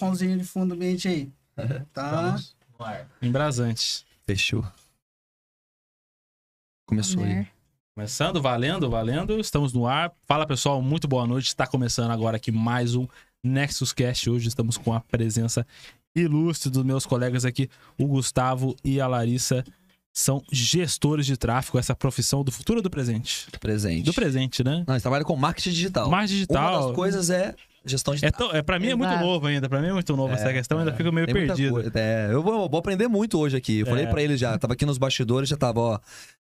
somzinho de fundo ambiente aí. Tá? Embrasante. Fechou. Começou aí. Começando, valendo, valendo. Estamos no ar. Fala pessoal, muito boa noite. Está começando agora aqui mais um Nexus Cast. Hoje estamos com a presença ilustre dos meus colegas aqui, o Gustavo e a Larissa. São gestores de tráfego, essa profissão do futuro ou do presente? Do presente. Do presente, né? Não, eles trabalham com marketing digital. Mais Uma digital. das coisas é gestão É, digital. tão, é, pra mim é muito novo ainda. Pra mim é muito novo essa questão, ainda fico meio perdido. É, eu vou, vou aprender muito hoje aqui. Eu falei É. pra eles já, tava aqui nos bastidores, já tava, ó.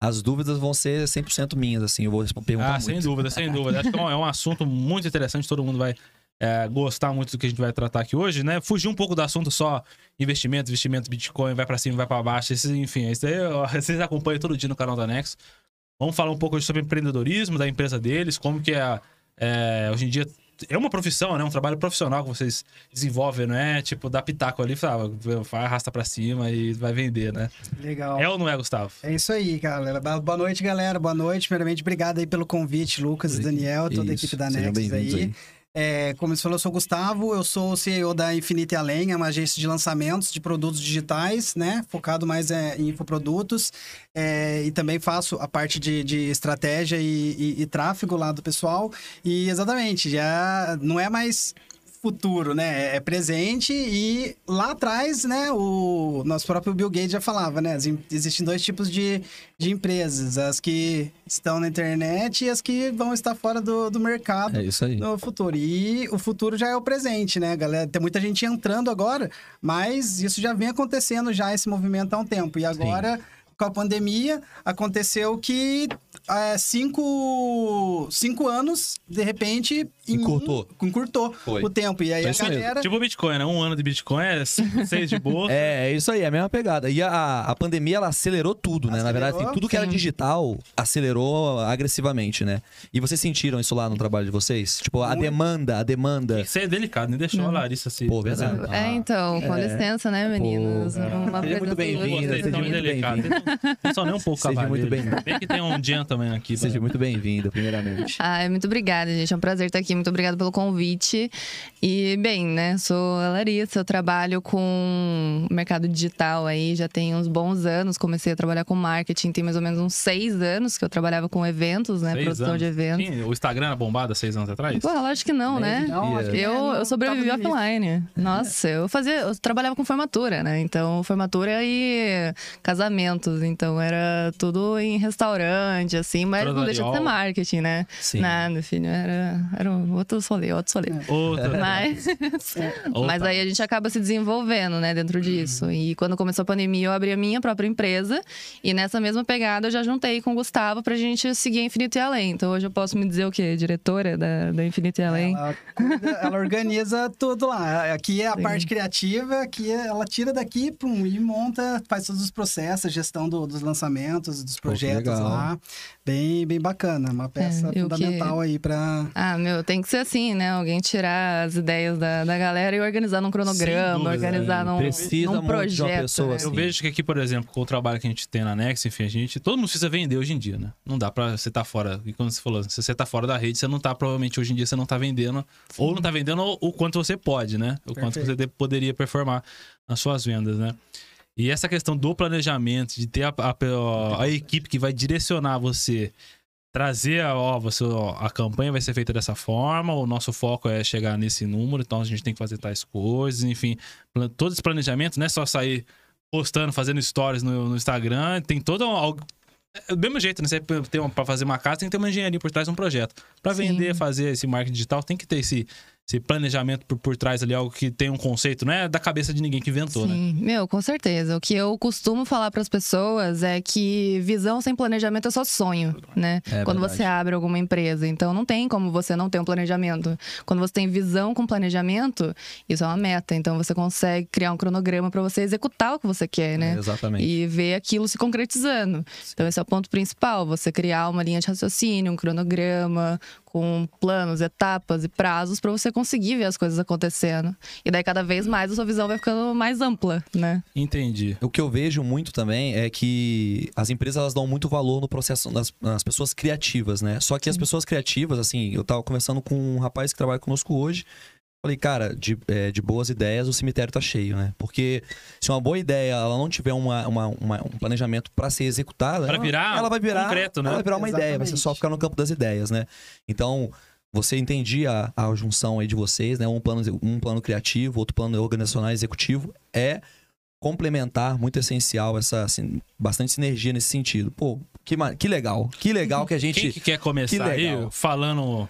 As dúvidas vão ser 100% minhas, assim. Eu vou perguntar Ah, muito. sem dúvida, sem dúvida. Acho que é um, é um assunto muito interessante, todo mundo vai é, gostar muito do que a gente vai tratar aqui hoje, né? Fugir um pouco do assunto só investimento, investimento, Bitcoin, vai pra cima, vai pra baixo. Esse, enfim, isso aí ó, vocês acompanham todo dia no canal da Nexo. Vamos falar um pouco hoje sobre empreendedorismo da empresa deles, como que é, é, hoje em dia é uma profissão, né? Um trabalho profissional que vocês desenvolvem, não é? Tipo, dá pitaco ali, fala, vai, arrasta pra cima e vai vender, né? Legal. É ou não é, Gustavo? É isso aí, galera. Boa noite, galera. Boa noite. Primeiramente, obrigado aí pelo convite, Lucas e Daniel, toda a equipe da bem-vindos aí. aí. É, como você falou, eu sou o Gustavo, eu sou o CEO da Infinite Além, é uma agência de lançamentos de produtos digitais, né? Focado mais é, em infoprodutos. É, e também faço a parte de, de estratégia e, e- e tráfego lá do pessoal. E exatamente, já não é mais futuro, né? É presente e lá atrás, né, o nosso próprio Bill Gates já falava, né? Existem dois tipos de, de empresas, as que estão na internet e as que vão estar fora do, do mercado É isso aí. no futuro. E o futuro já é o presente, né, galera? Tem muita gente entrando agora, mas isso já vem acontecendo já, esse movimento há um tempo. E agora, com a pandemia, aconteceu que é, cinco, cinco anos, de repente... em um- Encurtou. Encurtou Foi. o tempo. E aí Foi a isso mesmo. galera... Tipo o Bitcoin, né? Um ano de Bitcoin é 5, 6 de bolsa. É, é isso aí, é a mesma pegada. E a, a pandemia, ela acelerou tudo, né? Na verdade, Acelerou, assim, tudo que era sim. digital acelerou agressivamente, né? E vocês sentiram isso lá no trabalho de vocês? Tipo, a Muito. demanda, a demanda. Isso é delicado, nem deixou a Larissa se. Pô, verdade. É, então, com licença, né, meninos? Pô, Uma Seja muito seja também. muito bem-vindo. Não são nem um pouco Seja muito cavaleiro. bem-vindo. Tem que tem um gentleman aqui. Seja pra- muito bem-vinda, primeiramente. Ah, muito obrigada, gente. É um prazer estar aqui. Muito obrigada pelo convite. E, bem, né, sou a Larissa, eu trabalho com mercado digital aí, já tem uns bons anos. Comecei a trabalhar com marketing, tem mais ou menos uns seis anos que eu trabalhava com eventos, né, Seis produção anos. de eventos. Sim, o Instagram era bombado há seis anos atrás? Pô, lógico que não, né? Não, Eu, não eu sobrevivi offline. Nossa, eu fazia, eu trabalhava com formatura, né? Então, formatura e casamentos. Então, era tudo em restaurante, assim, mas não deixa de ser marketing, né? Sim. Nada, filho. Era, era outro solê, outro solê. Outra. Mas, Outra. mas aí a gente acaba se desenvolvendo, né, dentro disso. E quando começou a pandemia, eu abri a minha própria empresa. E nessa mesma pegada, eu já juntei com o Gustavo pra gente seguir a Infinito e Além. Então hoje eu posso me dizer o quê? Diretora da, da Infinito e Além. Ela, cuida- ela organiza tudo lá. Aqui é a Sim. parte criativa, aqui é- ela tira daqui pum, e monta, faz todos os processos, gestão do- dos lançamentos, dos projetos legal. lá. Bem, bem bacana. Uma peça e o que- fundamental aí pra. Ah, meu, tem que ser assim, né? Alguém tirar as ideias da, da galera e organizar num cronograma, dúvida, organizar né? num, Precisa num muito de uma projeto. pessoa né? assim. Eu vejo que aqui, por exemplo, com o trabalho que a gente tem na Nex, enfim, a gente. Todo mundo precisa vender hoje em dia, né? Não dá pra você estar fora. E quando você falou, se você tá fora da rede, você não tá, provavelmente hoje em dia, você não tá vendendo. Ou não tá vendendo o, o quanto você pode, né? O quanto Perfeito. você de- poderia performar nas suas vendas, né? E essa questão do planejamento, de ter a, a- a equipe que vai direcionar você, trazer, a- ó, você, ó, a campanha vai ser feita dessa forma, o nosso foco é chegar nesse número, então a gente tem que fazer tais coisas, enfim, todo esse planejamento não é só sair postando, fazendo stories no, no Instagram, tem todo algo. É do mesmo jeito, né? Você tem uma, pra fazer uma casa, tem que ter uma engenharia por trás de um projeto. Sim. vender, fazer esse marketing digital, tem que ter esse, esse planejamento por, por trás ali, algo que tem um conceito, não é da cabeça de ninguém que inventou, né? Sim, meu, com certeza. O que eu costumo falar para as pessoas é que visão sem planejamento é só sonho, né? É Quando verdade. você abre alguma empresa. Então não tem como você não ter um planejamento. Quando você tem visão com planejamento, isso é uma meta. Então você consegue criar um cronograma para você executar o que você quer, né? É, exatamente. E ver aquilo se concretizando. Então, esse é o ponto principal: você criar uma linha de raciocínio, um cronograma, com planos, etapas e prazos para você conseguir ver as coisas acontecendo. E daí, cada vez mais, a sua visão vai ficando mais ampla, né? Entendi. O que eu vejo muito também é que as empresas elas dão muito valor no processo nas pessoas criativas, né? Só que as pessoas criativas, assim, eu tava conversando com um rapaz que trabalha conosco hoje. Falei, cara, de, é, de boas ideias o cemitério tá cheio, né? Porque se uma boa ideia ela não tiver uma, uma- uma- um planejamento pra ser executada, Pra ela- virar ela vai virar concreto, né? Ela vai virar uma ideia, vai ser só Exatamente. ficar no campo das ideias, né? Então, você entendia a, a junção aí de vocês, né? Um plano, um plano criativo, outro plano organizacional executivo, é complementar, muito essencial, essa assim, bastante sinergia nesse sentido. Pô, que, que legal, que legal que a gente. Quem que quer começar que aí falando,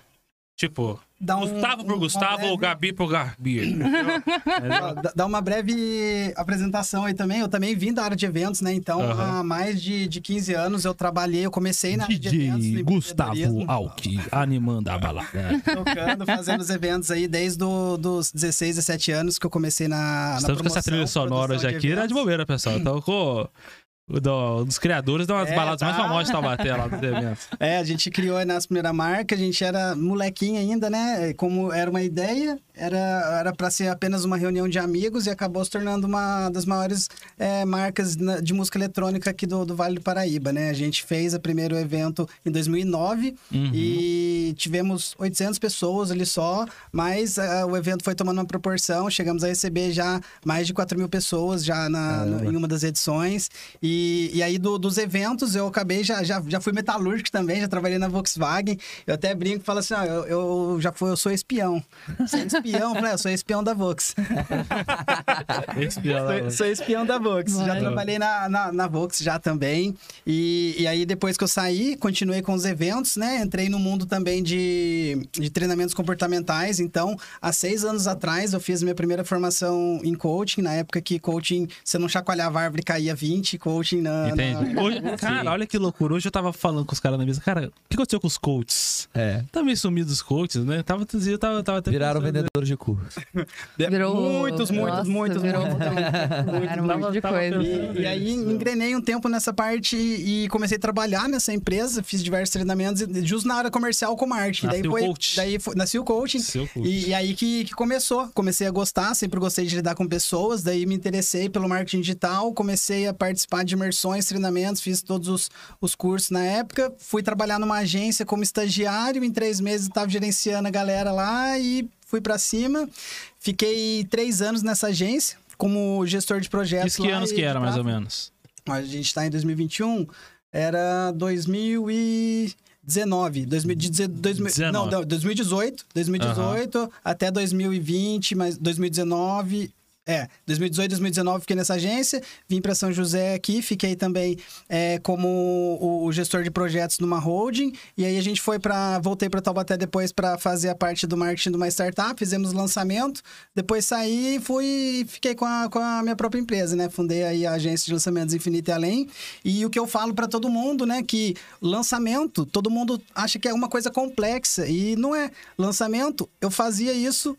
tipo, Dá um- Gustavo por um- uma Gustavo breve- ou Gabi por Gabi? Dá- uma breve apresentação aí também. Eu também vim da área de eventos, né? Então, há mais de, de 15 anos eu trabalhei, eu comecei na área de eventos. DJ no Gustavo Alck, animando a balada. Tocando, fazendo os eventos aí desde do, dos 16, 17 anos que eu comecei na, na Estamos com essa promoção, trilha sonora hoje de aqui, era de eventos. bobeira, pessoal. Então, do- dos criadores de umas É, baladas mais tá. famosas de Taubaté lá dos eventos. É, a gente criou a nossa primeira marca, a gente era molequinho ainda, né? Como era uma ideia, era era para ser apenas uma reunião de amigos e acabou se tornando uma das maiores é, marcas de música eletrônica aqui do, do Vale do Paraíba, né? A gente fez o primeiro evento em 2009 Uhum. e tivemos 800 pessoas ali só, mas ah, o evento foi tomando uma proporção, chegamos a receber já mais de 4 mil pessoas já na, no- em uma das edições. E, e aí do- dos eventos eu acabei, já, já, já fui metalúrgico também, já trabalhei na Volkswagen. Eu até brinco e falo assim, ó, eu, eu já fui, eu sou espião. Você é espião? Eu falei, "É, eu sou espião da Vox. Lá, Sou, sou espião da Vox. Já Vai. trabalhei na, na, na Vox já também. E, e aí, depois que eu saí, continuei com os eventos, né? Entrei no mundo também de, de treinamentos comportamentais. Então, há seis anos atrás, eu fiz minha primeira formação em coaching. Na época que coaching, você não chacoalhava a árvore, caía 20. Coaching na... Entende? na- Hoje, cara, olha que loucura. Hoje eu tava falando com os caras na mesa. Cara, o que aconteceu com os coaches? É, Tá meio sumido os coaches, né? Tava, eu tava, tava até viraram pensando, né? De curso. Virou. Muitos, muitos, Nossa, muitos, virou muitos. Era um monte de coisa. E, e aí engrenei um tempo nessa parte e comecei a trabalhar nessa empresa, fiz diversos treinamentos, e justo na área comercial com marketing. Nasceu daí o foi, coach. daí foi, nasceu o coaching. Seu coach. E, e aí que, que começou. Comecei a gostar, sempre gostei de lidar com pessoas, daí me interessei pelo marketing digital, comecei a participar de imersões, treinamentos, fiz todos os, os cursos na época, fui trabalhar numa agência como estagiário, em três meses estava gerenciando a galera lá e fui pra cima. Fiquei três anos nessa agência como gestor de projetos. Isso que anos que era, mais ou menos? A gente tá em 2021, era 2019. 2019 19. Não, não, 2018. 2018 até 2020, mas 2019. É, 2018, 2019 fiquei nessa agência, vim para São José aqui, fiquei também é, como o, o gestor de projetos numa holding, e aí a gente foi para voltei para Taubaté depois para fazer a parte do marketing de uma startup, fizemos lançamento, depois saí e fui fiquei com a, com a minha própria empresa, né? Fundei aí a agência de lançamentos Infinito e Além, e o que eu falo para todo mundo, né, que lançamento, todo mundo acha que é uma coisa complexa, e não é. Lançamento, eu fazia isso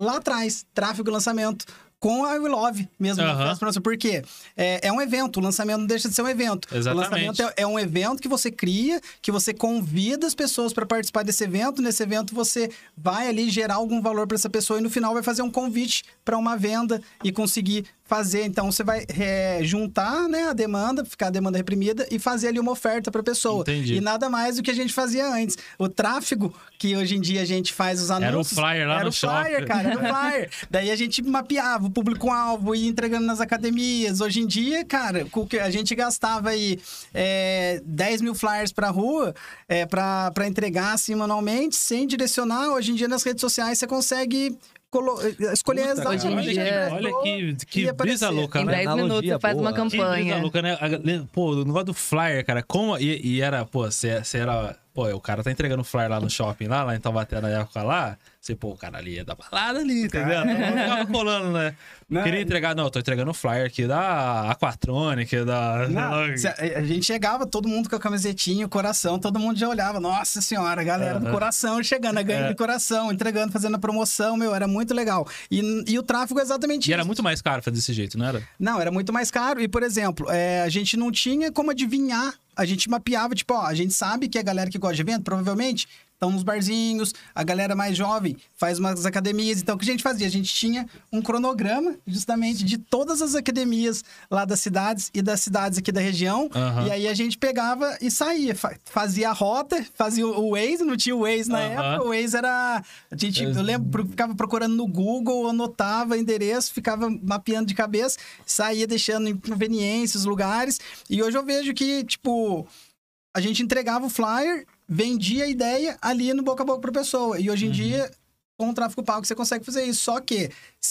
lá atrás, tráfego e lançamento. Com a I Will Love mesmo. Aham. na festa pra você. Por quê? É, é um evento, o lançamento não deixa de ser um evento. Exatamente. O lançamento é, é um evento que você cria, que você convida as pessoas para participar desse evento. Nesse evento você vai ali gerar algum valor para essa pessoa e no final vai fazer um convite para uma venda e conseguir fazer. Então você vai é, juntar né, a demanda, ficar a demanda reprimida e fazer ali uma oferta para a pessoa. Entendi. E nada mais do que a gente fazia antes. O tráfego, que hoje em dia a gente faz os Era o anúncios. flyer lá era no o flyer, shopping. cara, era o flyer. Daí a gente mapeava o público-alvo e entregando nas academias. Hoje em dia, cara, com o que a gente gastava aí é, 10 mil flyers pra rua é, pra entregar assim manualmente, sem direcionar. Hoje em dia, nas redes sociais, você consegue colo- escolher Puta, exatamente Hoje em olha, que, dia- que olha que, que ia brisa louca, Em né? 10 minutos faz uma boa. Que brisa campanha. louca, né? A- Pô, o negócio do flyer, cara, como. E, e era, pô, você era. Pô, o cara tá entregando flyer lá no shopping, lá, lá em Taubaté na época lá. Você, pô, o cara ali é da balada ali, entendeu? Eu ficava colando, né? Não, Queria entregar, não, tô entregando flyer aqui da Aquatronic, da. Não, a, gente chegava, todo mundo com a camisetinha, o coração, todo mundo já olhava. Nossa senhora, a galera do coração chegando, a ganho É. de coração, entregando, fazendo a promoção, meu, era muito legal. E, e o tráfego é exatamente E era isso. muito mais caro fazer desse jeito, não era? Não, era muito mais caro. E, por exemplo, é, a gente não tinha como adivinhar. A gente mapeava, tipo, ó, a gente sabe que a galera que gosta de evento, provavelmente, estão nos barzinhos, a galera mais jovem faz umas academias. Então, o que a gente fazia? A gente tinha um cronograma, justamente, de todas as academias lá das cidades e das cidades aqui da região. Aham. E aí a gente pegava e saía, fa- fazia a rota, fazia o Waze, não tinha o Waze na Aham. época, o Waze era... A gente, eu lembro, ficava procurando no Google, anotava endereço, ficava mapeando de cabeça, saía deixando em conveniências, lugares. E hoje eu vejo que, tipo, a gente entregava o flyer, vendia a ideia ali no boca a boca pra pessoa. E hoje em dia, com o tráfego pago, você consegue fazer isso. Só que,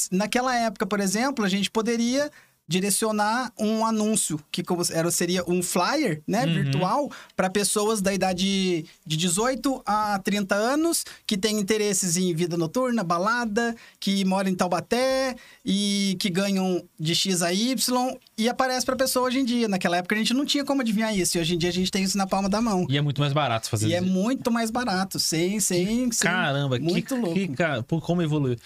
naquela época, por exemplo, a gente poderia direcionar um anúncio que como era seria um flyer, né, Uhum. virtual para pessoas da idade de 18 a 30 anos que têm interesses em vida noturna, balada, que moram em Taubaté e que ganham de X a Y e aparece para pessoa hoje em dia. Naquela época a gente não tinha como adivinhar isso e hoje em dia a gente tem isso na palma da mão. E é muito mais barato fazer E é isso. muito mais barato, sem, sem, sem Caramba, muito que, louco. que como evoluiu.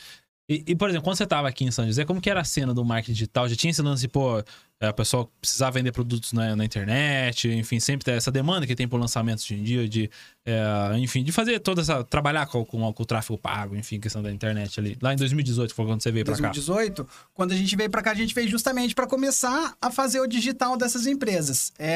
E, e, por exemplo, quando você tava aqui em São José, como que era a cena do marketing digital? Já tinha esse lance pô, é, o pessoal precisava vender produtos na, na internet, enfim, sempre tem essa demanda que tem por lançamentos hoje em dia, de, é, enfim, de fazer toda essa. trabalhar com, com, com o tráfego pago, enfim, questão da internet ali. Lá em 2018 foi quando você veio pra cá. 2018, quando a gente veio para cá, a gente veio justamente para começar a fazer o digital dessas empresas. É,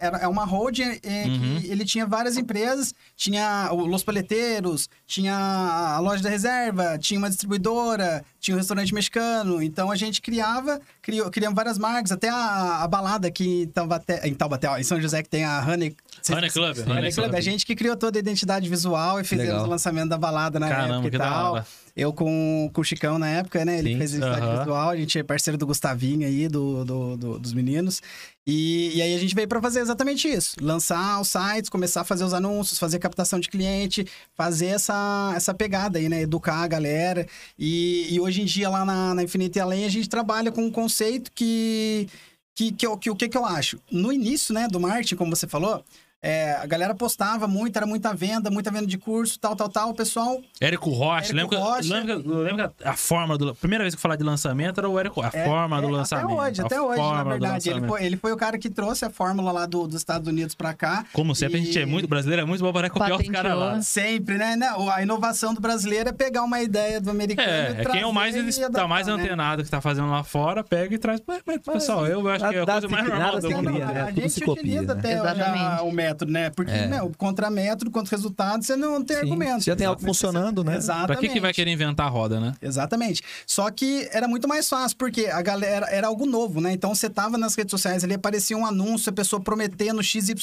era- é uma holding é, Uhum. que ele tinha várias empresas, tinha o Los Paleteiros, tinha a loja da reserva, tinha uma distribuidora, tinha um restaurante mexicano. Então a gente criava, criou, criamos várias marcas, até a, a balada aqui em Taubaté, em Taubaté, ó, em São José, que tem a Honey... Honey Club, Honey, Club. Club. A gente que criou toda a identidade visual e fizemos Legal. o lançamento da balada na Caramba, época que e da tal. hora. Eu com, com o Chicão na época, né? Ele Sim. fez identidade Aham. visual, a gente é parceiro do Gustavinho aí, do, do- do- dos meninos. E, e aí a gente veio para fazer exatamente isso: lançar os sites, começar a fazer os anúncios, fazer captação de cliente, fazer essa, essa pegada aí, né? Educar a galera. E, e hoje em dia, lá na, na Infinity Além, a gente trabalha com um conceito que. Que, que, que, o que, que eu acho? No início, né, do marketing, como você falou, é, a galera postava muito, era muita venda, muita venda de curso, tal, tal, tal. O pessoal Érico Rocha, Érico lembra, Rocha. lembra, lembra a forma do. Primeira vez que eu falar de lançamento era o Érico. A É, forma do é, lançamento. Até hoje, até hoje, na do verdade. Ele foi, ele foi o cara que trouxe a fórmula lá do, dos Estados Unidos pra cá. Como sempre, a gente é E- muito brasileiro, é muito bom para copiar os caras lá. Sempre, né? Não, a inovação do brasileiro é pegar uma ideia do americano. É, e é quem é o mais e tá adaptar, mais né? antenado que tá fazendo lá fora, pega e traz. Mas, mas, pessoal, eu acho que é a coisa mais normal do mundo. né? A gente utiliza né? até o método, né? Porque, É. meu, contra método, contra resultado, você não tem Sim. argumento. Você já tem algo funcionando, né? Exatamente. Pra que, que vai querer inventar a roda, né? Exatamente. Só que era muito mais fácil, porque a galera era algo novo, né? Então você tava nas redes sociais ali, aparecia um anúncio, a pessoa prometendo XYZ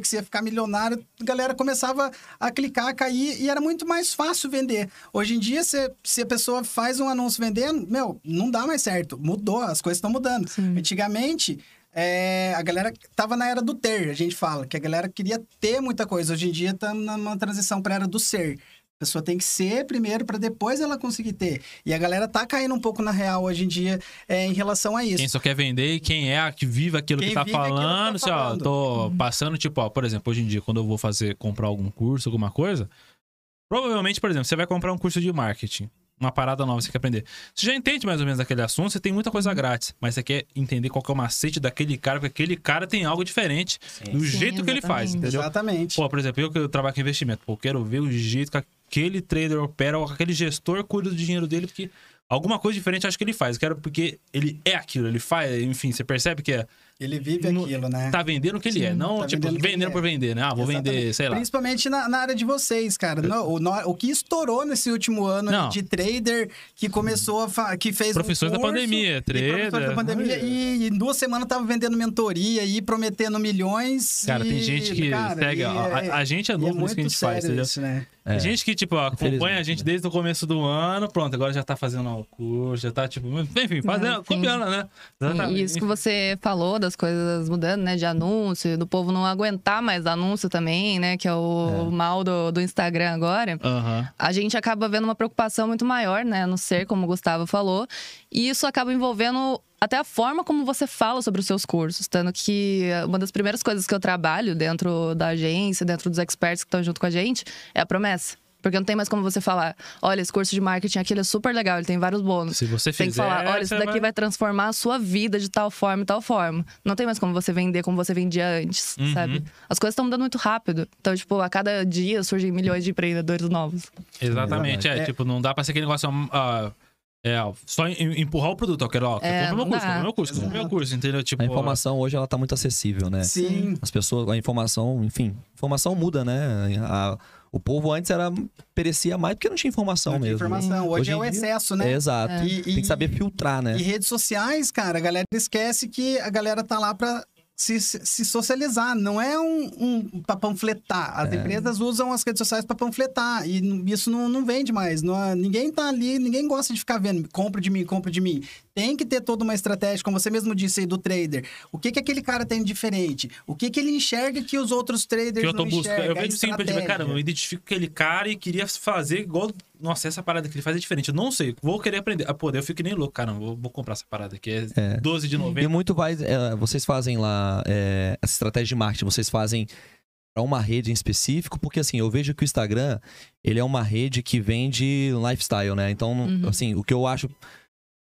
que você ia ficar milionário, a galera começava a clicar, a cair, e era muito mais fácil vender. Hoje em dia, se, se a pessoa faz um anúncio vendendo, meu, não dá mais certo. Mudou, as coisas estão mudando. Antigamente. É, a galera tava na era do ter, a gente fala, que a galera queria ter muita coisa. Hoje em dia tá numa transição para era do ser. A pessoa tem que ser primeiro para depois ela conseguir ter. E a galera tá caindo um pouco na real hoje em dia é, em relação a isso. Quem só quer vender e quem é a que vive aquilo Quem que tá aquilo que tá falando. assim, ó, falando. tô passando, tipo, ó, por exemplo, hoje em dia, quando eu vou fazer, comprar algum curso, alguma coisa, provavelmente, por exemplo, você vai comprar um curso de marketing. Uma parada nova que você quer aprender. Você já entende mais ou menos daquele assunto, você tem muita coisa grátis. Mas você quer entender qual que é o macete daquele cara, porque aquele cara tem algo diferente do Sim, jeito que ele faz, exatamente. entendeu? Exatamente. Pô, por exemplo, eu que eu trabalho com investimento, pô, eu quero ver o jeito que aquele trader opera, ou aquele gestor cuida do dinheiro dele, porque alguma coisa diferente eu acho que ele faz. Eu quero porque ele é aquilo, ele faz, enfim, você percebe que é, Ele vive No- aquilo, né? tá vendendo o que ele é, não tá tipo vendendo vendendo, é. por vender, né? Ah, vou vender, Exatamente. sei lá. Principalmente na, na área de vocês, cara. No- o, no- o que estourou nesse último ano Não. de trader que começou a fa- que fez um Professores da curso, pandemia, e trader. professores da pandemia e em duas semanas tava vendendo mentoria e prometendo milhões. Cara, tem e, gente que cara, segue. e a, é- a gente é e novo muito nisso que a gente faz, sério entendeu? isso, né? É. Tem gente que, tipo, acompanha a gente né? desde o começo do ano, pronto, agora já tá fazendo o curso, já tá, tipo, enfim, fazendo, sim. copiando, né? Sim, E isso que você falou das coisas mudando, né? De anúncio, do povo não aguentar mais anúncio também, né? Que é o mal do, do Instagram agora. Aham. A gente acaba vendo uma preocupação muito maior, né? No ser, como o Gustavo falou. E isso acaba envolvendo até a forma como você fala sobre os seus cursos. Tanto que uma das primeiras coisas que eu trabalho dentro da agência, dentro dos experts que estão junto com a gente, é a promessa. Porque não tem mais como você falar, olha, esse curso de marketing aqui ele é super legal, ele tem vários bônus. Se você Tem que fizer, falar, olha, isso daqui vai... transformar a sua vida de tal forma e tal forma. Não tem mais como você vender como você vendia antes, Uhum. sabe? As coisas estão mudando muito rápido. Então, tipo, a cada dia surgem milhões de empreendedores novos. Exatamente, é, É. tipo, não dá pra ser aquele negócio. ah, é, só em- empurrar o produto, eu quero, ó, É, compra meu curso, compra meu curso, compra meu curso, entendeu? Tipo, A informação hoje ela tá muito acessível, né? Sim. As pessoas, a informação, enfim, informação muda, né? A- o povo antes era perecia mais porque não tinha informação Não tinha mesmo. informação. Hoje, Hoje é o dia- excesso, né? É, exato. E- e- Tem que saber filtrar, né? E redes sociais, cara, a galera esquece que a galera tá lá pra se, se socializar, não é um, um para panfletar. As É. empresas usam as redes sociais para panfletar e isso não, não vende mais. Não, é- ninguém tá ali, ninguém gosta de ficar vendo, compra de mim, compra de mim. Tem que ter toda uma estratégia, como você mesmo disse aí do trader. O que que aquele cara tem de diferente? O que que ele enxerga que os outros traders que eu tô não buscando. enxergam? Eu A vejo sempre, tipo, estratégia. cara, eu identifico aquele cara e queria fazer igual. Nossa, essa parada que ele faz é diferente. Eu não sei, vou querer aprender. Ah, pô, eu fico nem louco, cara. Vou, vou comprar essa parada aqui. É, É. 12 de E novembro. muito vai. é, vocês fazem lá é, essa estratégia de marketing, vocês fazem para uma rede em específico, porque assim, eu vejo que o Instagram, ele é uma rede que vende lifestyle, né? Então, Uhum. assim, o que eu acho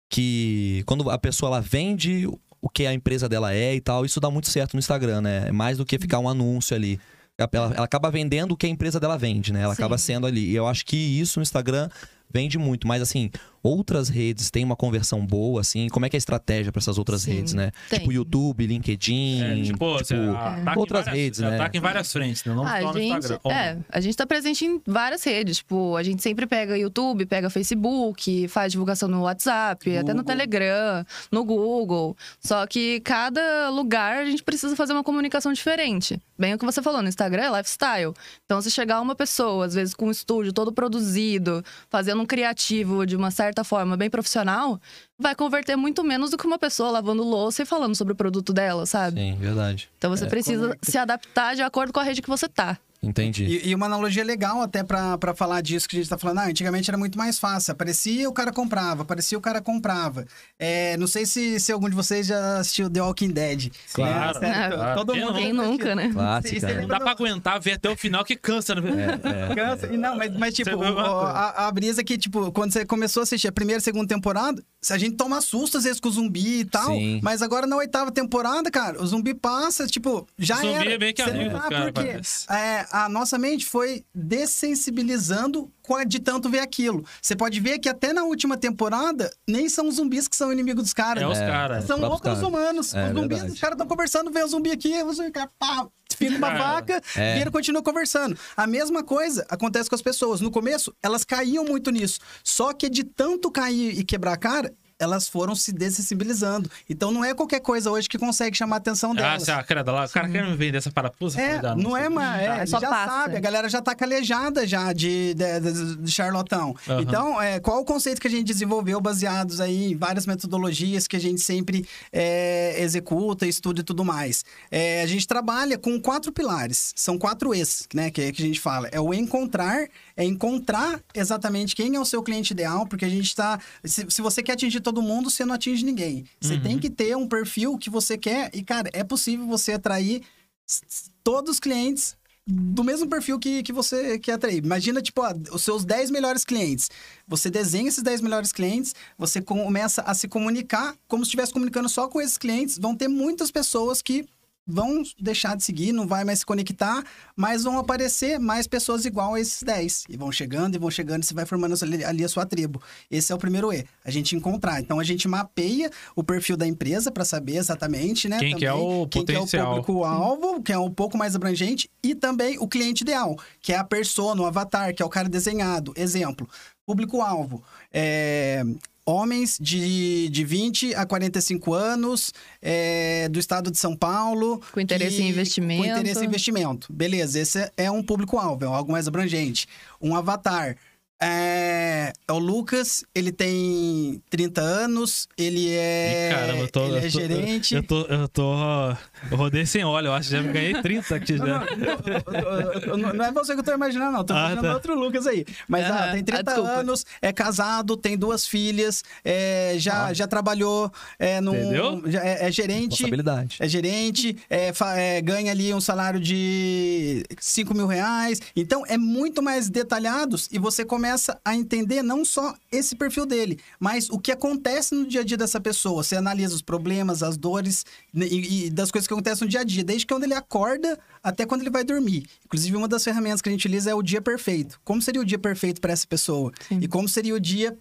que quando a pessoa ela vende o que a empresa dela é e tal, isso dá muito certo no Instagram, né? É mais do que ficar um anúncio ali. Ela, ela acaba vendendo o que a empresa dela vende, né? Ela Sim. acaba sendo ali. E eu acho que isso no Instagram vende muito. Mas, assim, outras redes têm uma conversão boa, assim. Como é que é a estratégia para essas outras Sim, redes, né? tem. Tipo YouTube, LinkedIn. É, tipo, tipo, em outras várias- redes, né? Ataca em várias frentes, né? Não Ah, só a no gente, Instagram. É, a gente tá presente em várias redes. Tipo, a gente sempre pega YouTube, pega Facebook, faz divulgação no WhatsApp, até no Google. Telegram, no Google. Só que cada lugar a gente precisa fazer uma comunicação diferente. Bem o que você falou, no Instagram é lifestyle. Então, se chegar uma pessoa, às vezes com um estúdio todo produzido, fazendo um criativo de uma certa forma bem profissional, vai converter muito menos do que uma pessoa lavando louça e falando sobre o produto dela, sabe? Sim, verdade. Então você É, precisa se adaptar de acordo com a rede que você tá. Entendi. E, e uma analogia legal até pra pra falar disso que a gente tá falando. Ah, antigamente era muito mais fácil. Aparecia, o cara comprava. Aparecia, o cara comprava. É, não sei se, se algum de vocês já assistiu The Walking Dead. Claro, Né? Claro. Todo mundo. Quem nunca, né? Clássica? Não dá pra aguentar ver até o final que cansa, né? É, é. Cansa. E não, mas, mas tipo, o- a, a brisa que, tipo, quando você começou a assistir a primeira e segunda temporada, a gente toma susto às vezes com o zumbi e tal. Sim. Mas agora na oitava temporada, cara, o zumbi passa, tipo, já O zumbi era. é meio que Você não amigo caras, porque, é, a nossa mente foi dessensibilizando com a- de tanto ver aquilo. Você pode ver que até na última temporada, nem são os zumbis que são inimigos dos caras. É os É. caras. São próprios outros caras. humanos. É, os zumbis, verdade. os caras estão conversando, vê o zumbi aqui, o zumbi, cara, pá, fica uma Cara, vaca, é. vira e continua conversando. A mesma coisa acontece com as pessoas. No começo, elas caíam muito nisso. Só que de tanto cair e quebrar a cara, elas foram se dessensibilizando. Então não é qualquer coisa hoje que consegue chamar a atenção Ah, delas. se a cara lá, o cara quer me vender essa parafusa? É, não é mais. É, É só já passa. sabe, a galera já tá calejada já de, de, de- de charlatão. Aham. Então, é, qual o conceito que a gente desenvolveu baseados aí em várias metodologias que a gente sempre é, executa, estuda e tudo mais? É, a gente trabalha com quatro pilares. São quatro E's, né, que, que a gente fala. É o encontrar, é encontrar exatamente quem é o seu cliente ideal, porque a gente tá... Se, se você quer atingir todo mundo, você não atinge ninguém. Você Uhum. tem que ter um perfil que você quer e, cara, é possível você atrair todos os clientes do mesmo perfil que, que você quer atrair. Imagina, tipo, ó, os seus 10 melhores clientes. Você desenha esses 10 melhores clientes, você começa a se comunicar como se estivesse comunicando só com esses clientes. Vão ter muitas pessoas que vão deixar de seguir, não vai mais se conectar, mas vão aparecer mais pessoas igual a esses 10. E vão chegando, e vão chegando, e você vai formando ali, a sua tribo. Esse é o primeiro E, a gente encontrar. Então, a gente mapeia o perfil da empresa para saber exatamente, né? Quem que é o quem que é o potencial. público-alvo, que é um pouco mais abrangente, e também o cliente ideal, que é a persona, o avatar, que é o cara desenhado. Exemplo, público-alvo. É, Homens de, de 20 a 45 anos, é, do estado de São Paulo. Com interesse em investimento. Com interesse em investimento. Beleza, esse é um público-alvo, é algo mais abrangente. Um avatar. É, é o Lucas, ele tem 30 anos, ele é, caramba, eu tô- ele é tô- gerente. Eu tô, eu tô. Eu rodei sem óleo, eu acho que já ganhei 30 aqui Não, já. não, eu- eu- não é você que eu tô imaginando, não. Tô Ah, imaginando tá. outro Lucas aí. Mas ah, Aham. tem 30 Ah, desculpa. anos, é casado, tem duas filhas, é, já, Ah. já trabalhou é, num, Entendeu? já é, é gerente. Responsabilidade. É gerente, é, fa- é, ganha ali um salário de 5 mil reais. Então, é muito mais detalhados e você começa a entender não só esse perfil dele, mas o que acontece no dia a dia dessa pessoa. Você analisa os problemas, as dores né, e, e das coisas que acontecem no dia a dia, desde quando ele acorda até quando ele vai dormir. Inclusive, uma das ferramentas que a gente utiliza é o dia perfeito. Como seria o dia perfeito para essa pessoa? Sim. E como seria o dia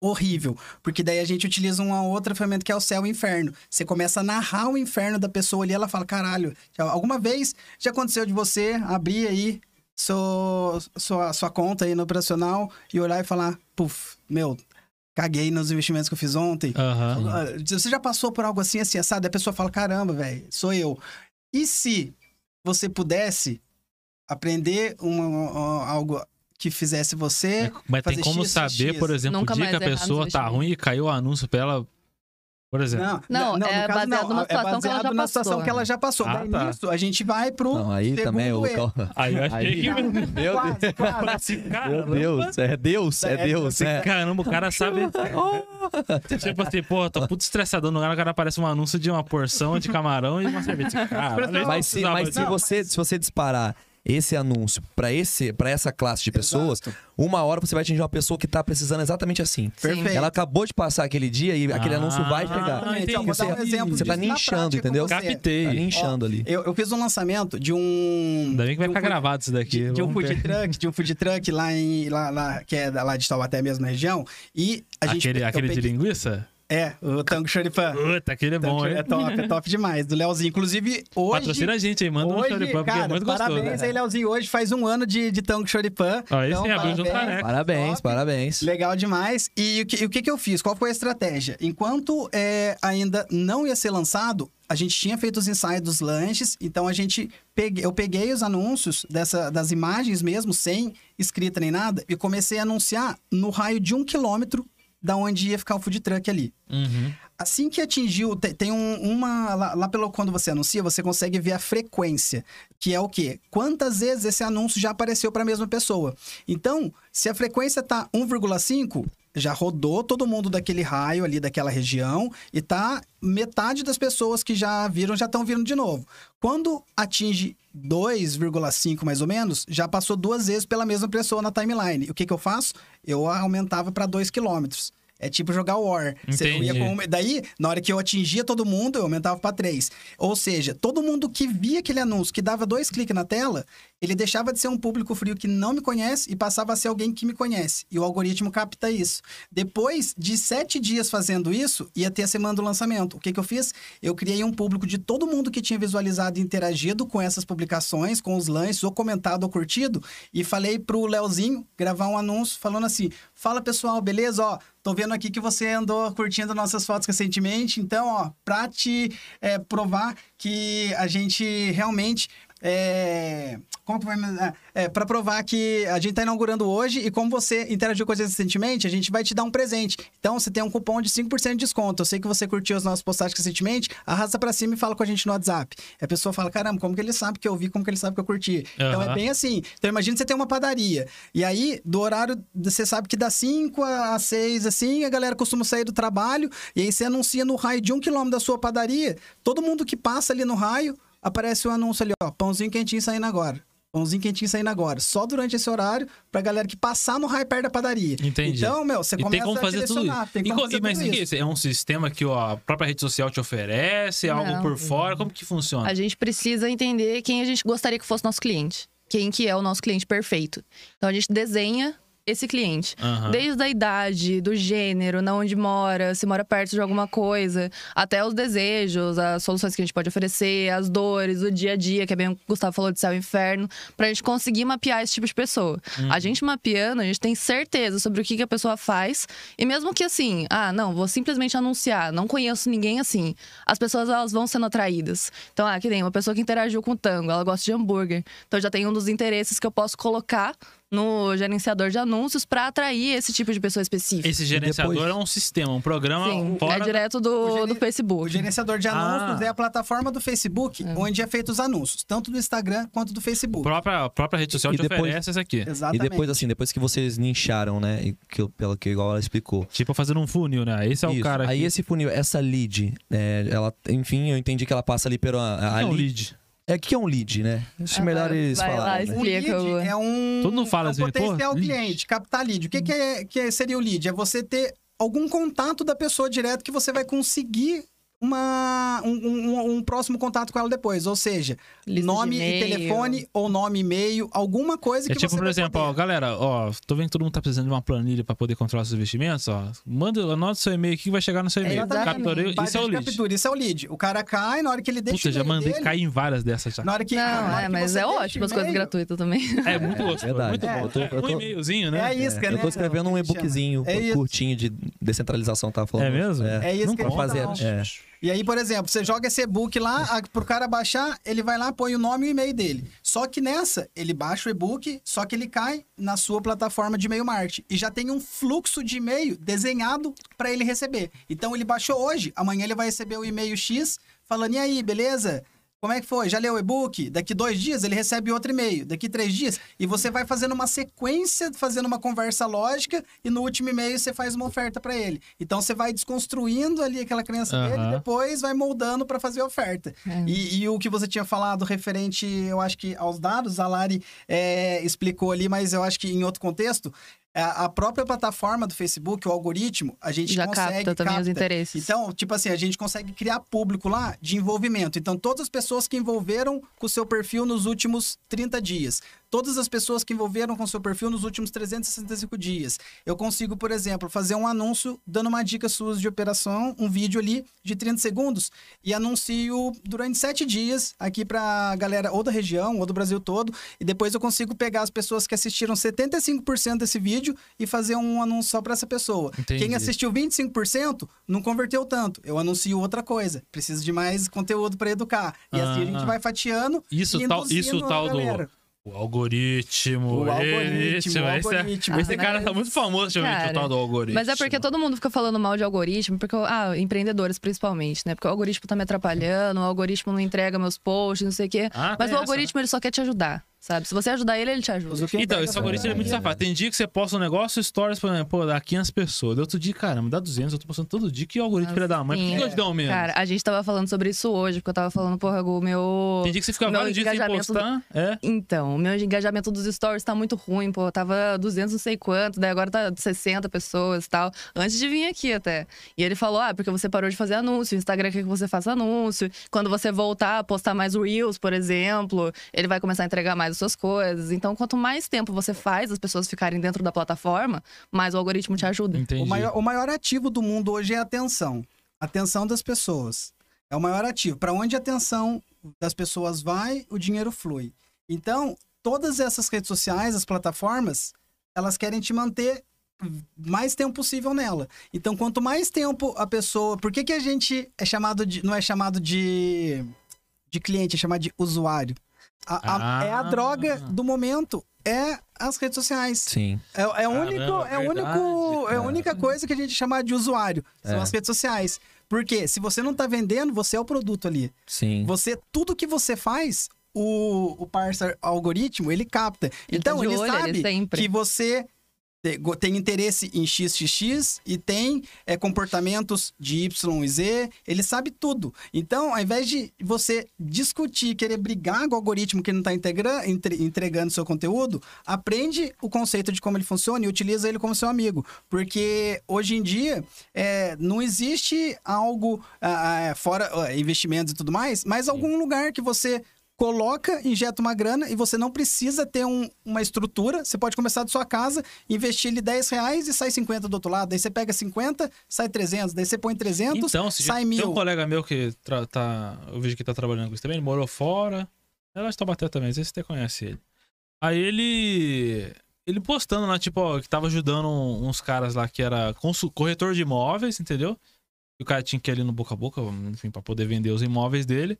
horrível, porque daí a gente utiliza uma outra ferramenta que é o céu e o inferno. Você começa a narrar o inferno da pessoa ali, ela fala, caralho, alguma vez já aconteceu de você abrir aí seu, sua, sua conta aí no operacional e olhar e falar, puf, meu, caguei nos investimentos que eu fiz ontem. Ah, Você já passou por algo assim, assim, assado? E a pessoa fala, caramba, velho, sou eu. E se você pudesse aprender uma- uma- algo que fizesse você... Mas tem como X, saber, X. por exemplo, Nunca o dia que a pessoa tá ruim e caiu o anúncio pra ela. Por exemplo. Não, no é caso, baseado numa é situação que ela baseado já na situação passou. que ela já passou. Ah, Daí tá. nisso, a gente vai pro Não, aí segundo também o. erro. Aí eu achei Aí- que. Meu Deus. Quase, quase. Assim, Meu. Deus, é Deus, é É, Deus. É. Caramba, o cara sabe. tipo assim, pô, tô puto estressadão no lugar, o cara aparece um anúncio de uma porção de camarão e uma cerveja. Eu Mas, se, mas se, você, se você disparar esse anúncio pra esse para essa classe de pessoas, uma hora você vai atingir uma pessoa que tá precisando exatamente assim. Perfeito. Ela acabou de passar aquele dia e aquele Ah, anúncio vai chegar. Exatamente. Ó, vou dar um Você- exemplo você tá nichando, entendeu? você. Captei. Tá ali. Eu, eu fiz um lançamento de um. Ainda bem que vai de um ficar food- gravado isso daqui. De, de um food truck, de um food truck lá em. Lá, lá- que é da- lá de Taubaté mesmo na região. E a gente. Aquele, eu aquele de peguei- linguiça? É, o Tango Choripan. Puta, aquele é bom, é hein? top, é top demais. Do Leozinho. Inclusive, hoje. Patrocina a gente aí, manda um hoje, choripã, porque cara, é muito gostoso. Parabéns né? aí, Leozinho. Hoje faz um ano de, de Tango Choripan. Ó, esse sim, abriu junto com a parabéns. Neca. Parabéns, Top. parabéns. Legal demais. E o que, e o que, que eu fiz? Qual foi a estratégia? Enquanto é, ainda não ia ser lançado, a gente tinha feito os ensaios dos lanches, então a gente peguei, eu peguei os anúncios dessa, das imagens mesmo, sem escrita nem nada, e comecei a anunciar no raio de um quilômetro da onde ia ficar o food truck ali. Uhum. Assim que atingiu, te- tem um- uma. Lá, lá pelo quando você anuncia, você consegue ver a frequência, que é o quê? Quantas vezes esse anúncio já apareceu para a mesma pessoa. Então, se a frequência tá 1,5, já rodou todo mundo daquele raio ali, daquela região, e tá metade das pessoas que já viram já estão vindo de novo. Quando atinge 2,5 mais ou menos, já passou duas vezes pela mesma pessoa na timeline. O que, que eu faço? Eu aumentava para 2 quilômetros. É tipo jogar War. Você ia Entendi. com- Daí, na hora que eu atingia todo mundo, eu aumentava para 3. Ou seja, todo mundo que via aquele anúncio, que dava dois cliques na tela, ele deixava de ser um público frio que não me conhece e passava a ser alguém que me conhece. E o algoritmo capta isso. Depois de sete dias fazendo isso, ia ter a semana do lançamento. O que, que eu fiz? Eu criei um público de todo mundo que tinha visualizado e interagido com essas publicações, com os lances, ou comentado ou curtido, e falei pro Leozinho gravar um anúncio falando assim: fala pessoal, beleza? Ó, tô vendo aqui que você andou curtindo nossas fotos recentemente, então, ó, pra te é, provar que a gente realmente. É, como que vai. É, para provar que a gente tá inaugurando hoje e como você interagiu com a gente recentemente, a gente vai te dar um presente. Então, você tem um cupom de 5% de desconto. Eu sei que você curtiu as nossas postagens recentemente, arrasta pra cima e fala com a gente no WhatsApp. E a pessoa fala: caramba, como que ele sabe que eu vi, como que ele sabe que eu curti? Então, é bem assim. Então, imagina você tem uma padaria. E aí, do horário, você sabe que das 5 às 6, assim, a galera costuma sair do trabalho. E aí, você anuncia no raio de um quilômetro da sua padaria. Todo mundo que passa ali no raio, aparece o anúncio ali, ó. Pãozinho quentinho saindo agora. Pãozinho quentinho saindo agora. Só durante esse horário, pra galera que passar no raio perto da padaria. Entendi. Então, meu, você E começa tem como a fazer tudo isso. Tem E como co- fazer mas tudo o que é isso. É um sistema que ó, a própria rede social te oferece? É algo Não. por fora? Como que funciona? A gente precisa entender quem a gente gostaria que fosse nosso cliente. Quem que é o nosso cliente perfeito. Então a gente desenha esse cliente. Aham. Desde a idade, do gênero, na onde mora, se mora perto de alguma coisa, até os desejos, as soluções que a gente pode oferecer, as dores, o dia a dia, que é bem o Gustavo falou de céu e inferno, pra gente conseguir mapear esse tipo de pessoa. A gente mapeando, a gente tem certeza sobre o que, que a pessoa faz. E mesmo que assim, ah, não, vou simplesmente anunciar, não conheço ninguém assim, as pessoas elas vão sendo atraídas. Então, ah, que nem uma pessoa que interagiu com o tango, ela gosta de hambúrguer. Então já tem um dos interesses que eu posso colocar no gerenciador de anúncios para atrair esse tipo de pessoa específica. Esse gerenciador depois- é um sistema, um programa Sim, fora. é direto o do, do O Facebook. gerenciador de anúncios Ah. é a plataforma do Facebook, onde é feito os anúncios, tanto do Instagram quanto do A Facebook. própria, a própria rede social E te depois- oferece esse aqui. Exatamente. E depois, assim, depois que vocês nicharam, né? e Que, eu- pelo que igual ela explicou. Tipo, fazendo um funil, né? Esse é o Isso. cara Aí aqui. esse funil, essa lead, é, ela, enfim, eu entendi que ela passa ali pelo. A, a é um lead- lead. É o que é um lead, né? Acho Ah, melhor eles vai lá, falarem. Né? O lead Explica o- é um, Todo mundo fala é um assim, pô, potencial lead. cliente, captar lead. O que, que, é, que seria o lead? É você ter algum contato da pessoa direto que você vai conseguir uma, um, um- um próximo contato com ela depois. Ou seja, Lista nome e telefone ou nome e e-mail, alguma coisa É que tipo, você por vai exemplo, ó, galera, ó, tô vendo que todo mundo tá precisando de uma planilha pra poder controlar seus investimentos, ó. Manda, anota seu e-mail aqui que vai chegar no seu e-mail. Capturei, Página isso é o lead. captura, isso é o lead. O cara cai, na hora que ele deixa Puta, já mandei dele, cair em várias dessas já. Na hora que, Não, hora é, que mas é ótimo as coisas gratuitas também. É muito gostoso, verdade. muito É, bom. eu tô- eu Um tô- e-mailzinho, né? É a isca, né? Eu tô escrevendo um e-bookzinho É isso. curtinho de descentralização, tá falando? É mesmo? É isso que fazer. É. E aí, por exemplo, você joga esse e-book lá, a, pro cara baixar, ele vai lá, põe o nome e o e-mail dele. Só que nessa, ele baixa o e-book, só que ele cai na sua plataforma de e-mail marketing. E já tem um fluxo de e-mail desenhado para ele receber. Então, ele baixou hoje, amanhã ele vai receber o e-mail X, falando, e aí, beleza? Como é que foi? Já leu o e-book? Daqui dois dias ele recebe outro e-mail. Daqui três dias. E você vai fazendo uma sequência, fazendo uma conversa lógica. E no último e-mail você faz uma oferta para ele. Então você vai desconstruindo ali aquela crença dele. Aham. E depois vai moldando para fazer a oferta. É. E, e o que você tinha falado referente, eu acho que aos dados, a Lari é, explicou ali, mas eu acho que em outro contexto. A a própria plataforma do Facebook, o algoritmo, a gente Já consegue... capta também os capta. interesses. Então, tipo assim, a gente consegue criar público lá de envolvimento. Então, todas as pessoas que envolveram com o seu perfil nos últimos 30 dias. Todas as pessoas que envolveram com o seu perfil nos últimos 365 dias. Eu consigo, por exemplo, fazer um anúncio dando uma dica sua de operação, um vídeo ali de 30 segundos, e anuncio durante 7 dias aqui pra galera ou da região ou do Brasil todo. E depois eu consigo pegar as pessoas que assistiram 75% desse vídeo e fazer um anúncio só pra essa pessoa. Entendi. Quem assistiu 25% não converteu tanto. Eu anuncio outra coisa. Preciso de mais conteúdo para educar. E assim a Ah. gente vai fatiando. Isso e tal, isso a tal do. O algoritmo. O algoritmo, esse, o esse- algoritmo. Esse, Ah, cara mas- tá muito famoso, ultimamente, o tal do algoritmo. Mas é porque todo mundo fica falando mal de algoritmo, porque, ah, empreendedores principalmente, né? Porque o algoritmo tá me atrapalhando, o algoritmo não entrega meus posts, não sei o quê. Ah, Mas tem o essa, algoritmo, ele só quer te ajudar, sabe? Se você ajudar ele, ele te ajuda. Zuckerberg Então, esse algoritmo é muito safado. Tem dia que você posta um negócio, stories, por exemplo, pô, dá 500 pessoas. Outro dia, cara, me dá 200, eu tô postando todo dia. Que algoritmo filha da mãe? Por que que eu te dou menos? Cara, a gente tava falando sobre isso hoje, porque eu tava falando, porra, o meu. Tem dia que você fica vários dias sem engajamento do- postar. É. Então, o meu engajamento dos stories tá muito ruim, pô. Tava 200 não sei quanto, daí agora tá 60 pessoas e tal. Antes de vir aqui até. E ele falou: ah, porque você parou de fazer anúncio, o Instagram quer que você faça anúncio. Quando você voltar a postar mais Reels, por exemplo, ele vai começar a entregar mais as suas coisas. Então, quanto mais tempo você faz as pessoas ficarem dentro da plataforma, mais o algoritmo te ajuda. Entendi. O maior, o maior ativo do mundo hoje é a atenção. A atenção das pessoas. É o maior ativo. Para onde a atenção das pessoas vai, o dinheiro flui. Então, todas essas redes sociais, as plataformas, elas querem te manter mais tempo possível nela. Então, quanto mais tempo a pessoa. Por que, que a gente é chamado de. não é chamado de. de cliente, é chamado de usuário? A- a- Ah. É a droga do momento. É as redes sociais. Sim. É, é, o Caramba, único, é, verdade, único, é a única coisa que a gente chama de usuário. São É. as redes sociais. Porque se você não tá vendendo, você é o produto ali. Sim. Você, tudo que você faz, o, o parser algoritmo, ele capta. Ele então, tá ele olho, sabe ele que você tem interesse em XXX e tem é, comportamentos de Y e Z, ele sabe tudo. Então, ao invés de você discutir, querer brigar com o algoritmo que não está entregando seu conteúdo, aprende o conceito de como ele funciona e utiliza ele como seu amigo. Porque hoje em dia é, não existe algo ah, ah, fora ah, investimentos e tudo mais, mas algum lugar que você coloca, injeta uma grana e você não precisa ter um- uma estrutura. Você pode começar da sua casa, investir ali 10 reais e sai 50 do outro lado. Daí você pega 50, sai 300. Daí você põe 300, Então, se sai tem mil. um colega meu que tá, eu vejo que tá trabalhando com isso também, ele morou fora. Ela está batendo também, não sei se você conhece ele. Aí ele. Ele postando lá, tipo, ó, que tava ajudando uns caras lá que era corretor de imóveis, entendeu? E o cara tinha que ir ali no boca a boca, enfim, pra poder vender os imóveis dele.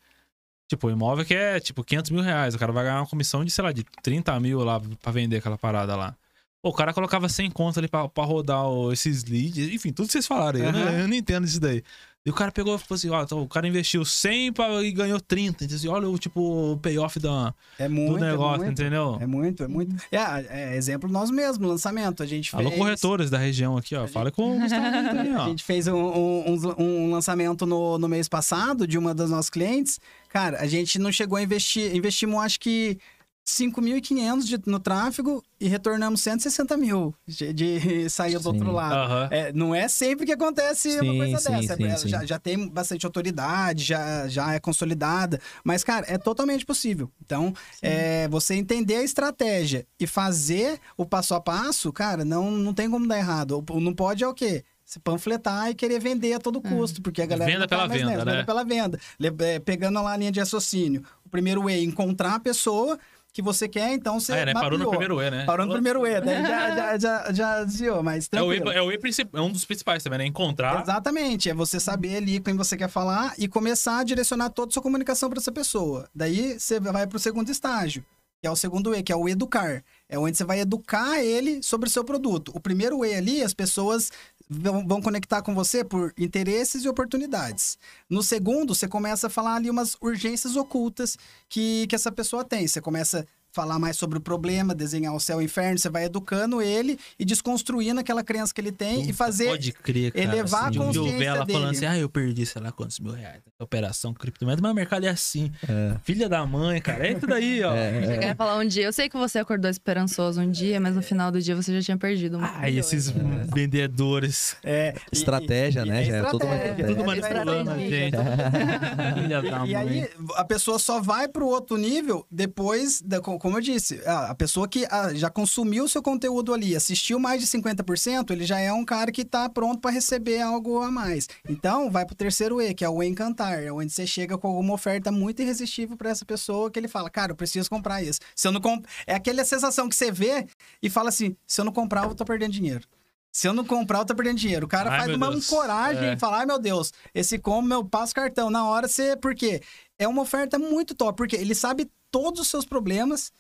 Tipo, o imóvel que é tipo 500 mil reais. O cara vai ganhar uma comissão de, sei lá, de 30 mil lá pra vender aquela parada lá. O cara colocava 100 conto ali pra, pra rodar o- esses leads. Enfim, tudo que vocês falaram aí. Eu, não, eu não entendo isso daí. E o cara pegou e falou assim: ó, então, o cara investiu 100 pra, e ganhou 30. Então, assim, olha o tipo o payoff da, É do muito, negócio, é muito. entendeu? É muito, é muito. É, é exemplo nós mesmos, lançamento. A gente Alô, fez... corretores da região aqui, ó. Fala com o A gente fez um, um- um lançamento no, no mês passado de uma das nossas clientes. Cara, a gente não chegou a investir, investimos acho que 5.500 de- no tráfego e retornamos 160 mil de, de sair do outro lado. Aham. É, não é sempre que acontece uma Sim, coisa sim, dessa. sim, sim. Já, já tem bastante autoridade, já, já é consolidada. Mas, cara, é totalmente possível. Então, é, você entender a estratégia e fazer o passo a passo, cara, não, não tem como dar errado. O- Não pode é o quê? Se panfletar e querer vender a todo custo, porque a galera Venda tá pela mais venda, nessa, né? Venda pela venda. Le- é, Pegando lá a linha de raciocínio. O primeiro é encontrar a pessoa que você quer, então você Ah, é, né? Parou no primeiro E, né? Parou no primeiro E, daí já, já, já, já desviou, mas É o, E, tranquilo. é o E é um dos principais também, né? Encontrar. Exatamente, é você saber ali com quem você quer falar e começar a direcionar toda a sua comunicação para essa pessoa. Daí você vai para o segundo estágio, que é o segundo E, que é o educar. É onde você vai educar ele sobre o seu produto. O primeiro E ali, as pessoas vão, vão conectar com você por interesses e oportunidades. No segundo, você começa a falar ali umas urgências ocultas que, que essa pessoa tem. Você começa falar mais sobre o problema, desenhar o céu e o inferno, você vai educando ele e desconstruindo aquela crença que ele tem e fazer Pode crer, cara. elevar a assim, um eu consciência ver ela falando dele. assim, ah, eu perdi sei lá quantos mil reais. Operação criptomoeda, mas o mercado é assim. É. Filha da mãe, cara. É isso daí, ó. Eu quero falar um dia. Eu sei que você acordou esperançoso um dia, mas no final do dia você já tinha perdido. muito Ai, esses vendedores. É, e- Estratégia, e- né? é Já é toda uma estratégia, estratégia. Tudo é manipulando a estratégia. gente. Filha da E mãe. aí, a pessoa só vai pro outro nível depois, da, como eu disse, a, pessoa que já consumiu o seu conteúdo ali, assistiu mais de 50%, ele já é um cara que tá pronto para receber algo a mais. Então, vai pro terceiro E, que é o encantar, é onde você chega com alguma oferta muito irresistível para essa pessoa que ele fala, cara, eu preciso comprar isso. Se eu não comp... É aquela sensação que você vê e fala assim, se eu não comprar, eu tô perdendo dinheiro. Se eu não comprar, eu tô perdendo dinheiro. O cara Ai, faz uma Deus. coragem É. e fala, ai meu Deus, esse como eu passo cartão. Na hora você. Por quê? É uma oferta muito top, porque ele sabe todos os seus problemas,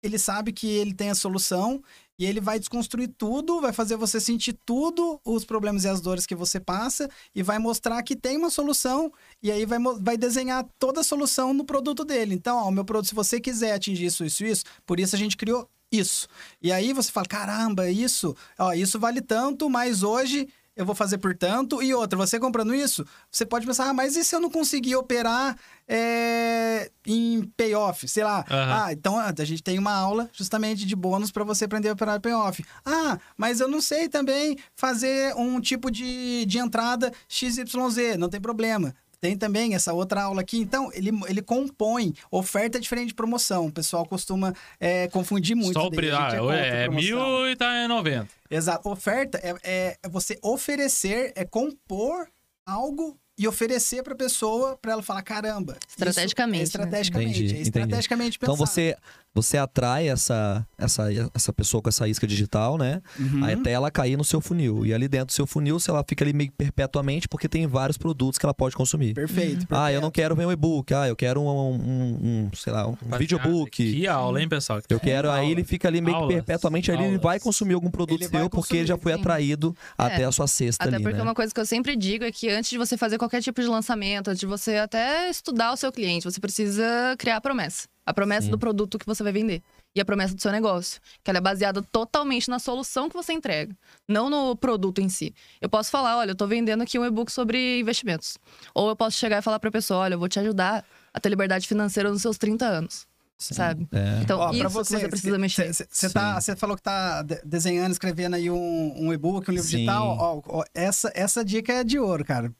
ele sabe que ele tem a solução e ele vai desconstruir tudo, vai fazer você sentir tudo, os problemas e as dores que você passa, e vai mostrar que tem uma solução, e aí vai, vai desenhar toda a solução no produto dele. Então, ó, o meu produto, se você quiser atingir isso, isso, isso, por isso a gente criou isso. E aí você fala, caramba, isso, ó, isso vale tanto, mas hoje eu vou fazer por tanto. E outra, você comprando isso, você pode pensar, ah, mas e se eu não conseguir operar é, em payoff? Sei lá. Aham. Ah, então a gente tem uma aula justamente de bônus para você aprender a operar payoff. Ah, mas eu não sei também fazer um tipo de, de entrada XYZ, não tem problema. Tem também essa outra aula aqui. Então, ele, ele compõe oferta diferente de promoção. O pessoal costuma é, confundir muito. Só o preço. gente Ah, é, promoção. mil e tá 90. Exato. Oferta é, é- é você oferecer, é compor algo e oferecer para a pessoa para ela falar caramba. isso Estrategicamente, É né? estrategicamente. Entendi, é entendi. estrategicamente pensado. Então você, você atrai essa, essa, essa pessoa com essa isca digital, né? Uhum. Aí até ela cair no seu funil. E ali dentro do seu funil, se ela fica ali meio que perpetuamente, porque tem vários produtos que ela pode consumir. Perfeito. Ah, eu não quero ver um e-book. Ah, eu quero um, um, um, sei lá, um videobook. Que aula, hein, pessoal? Eu quero, aí ele fica ali meio que Aulas, perpetuamente, aí ele vai consumir algum produto Ele seu, porque ele já foi sim. atraído até É. a sua cesta Até ali, porque né? uma coisa que eu sempre digo é que antes de você fazer qualquer tipo de lançamento, antes de você até estudar o seu cliente, você precisa criar a promessa. A promessa Sim. do produto que você vai vender. E a promessa do seu negócio. Que ela é baseada totalmente na solução que você entrega, não no produto em si. Eu posso falar, olha, eu tô vendendo aqui um e-book sobre investimentos. Ou eu posso chegar e falar pra pessoa, olha, eu vou te ajudar a ter liberdade financeira nos seus 30 anos. Sim. sabe? É. Então, Ó, isso pra que você precisa mexer. Você tá, você falou que tá de- desenhando, escrevendo aí um, um e-book, um livro Sim. digital. Ó, ó, essa, essa dica é de ouro, cara.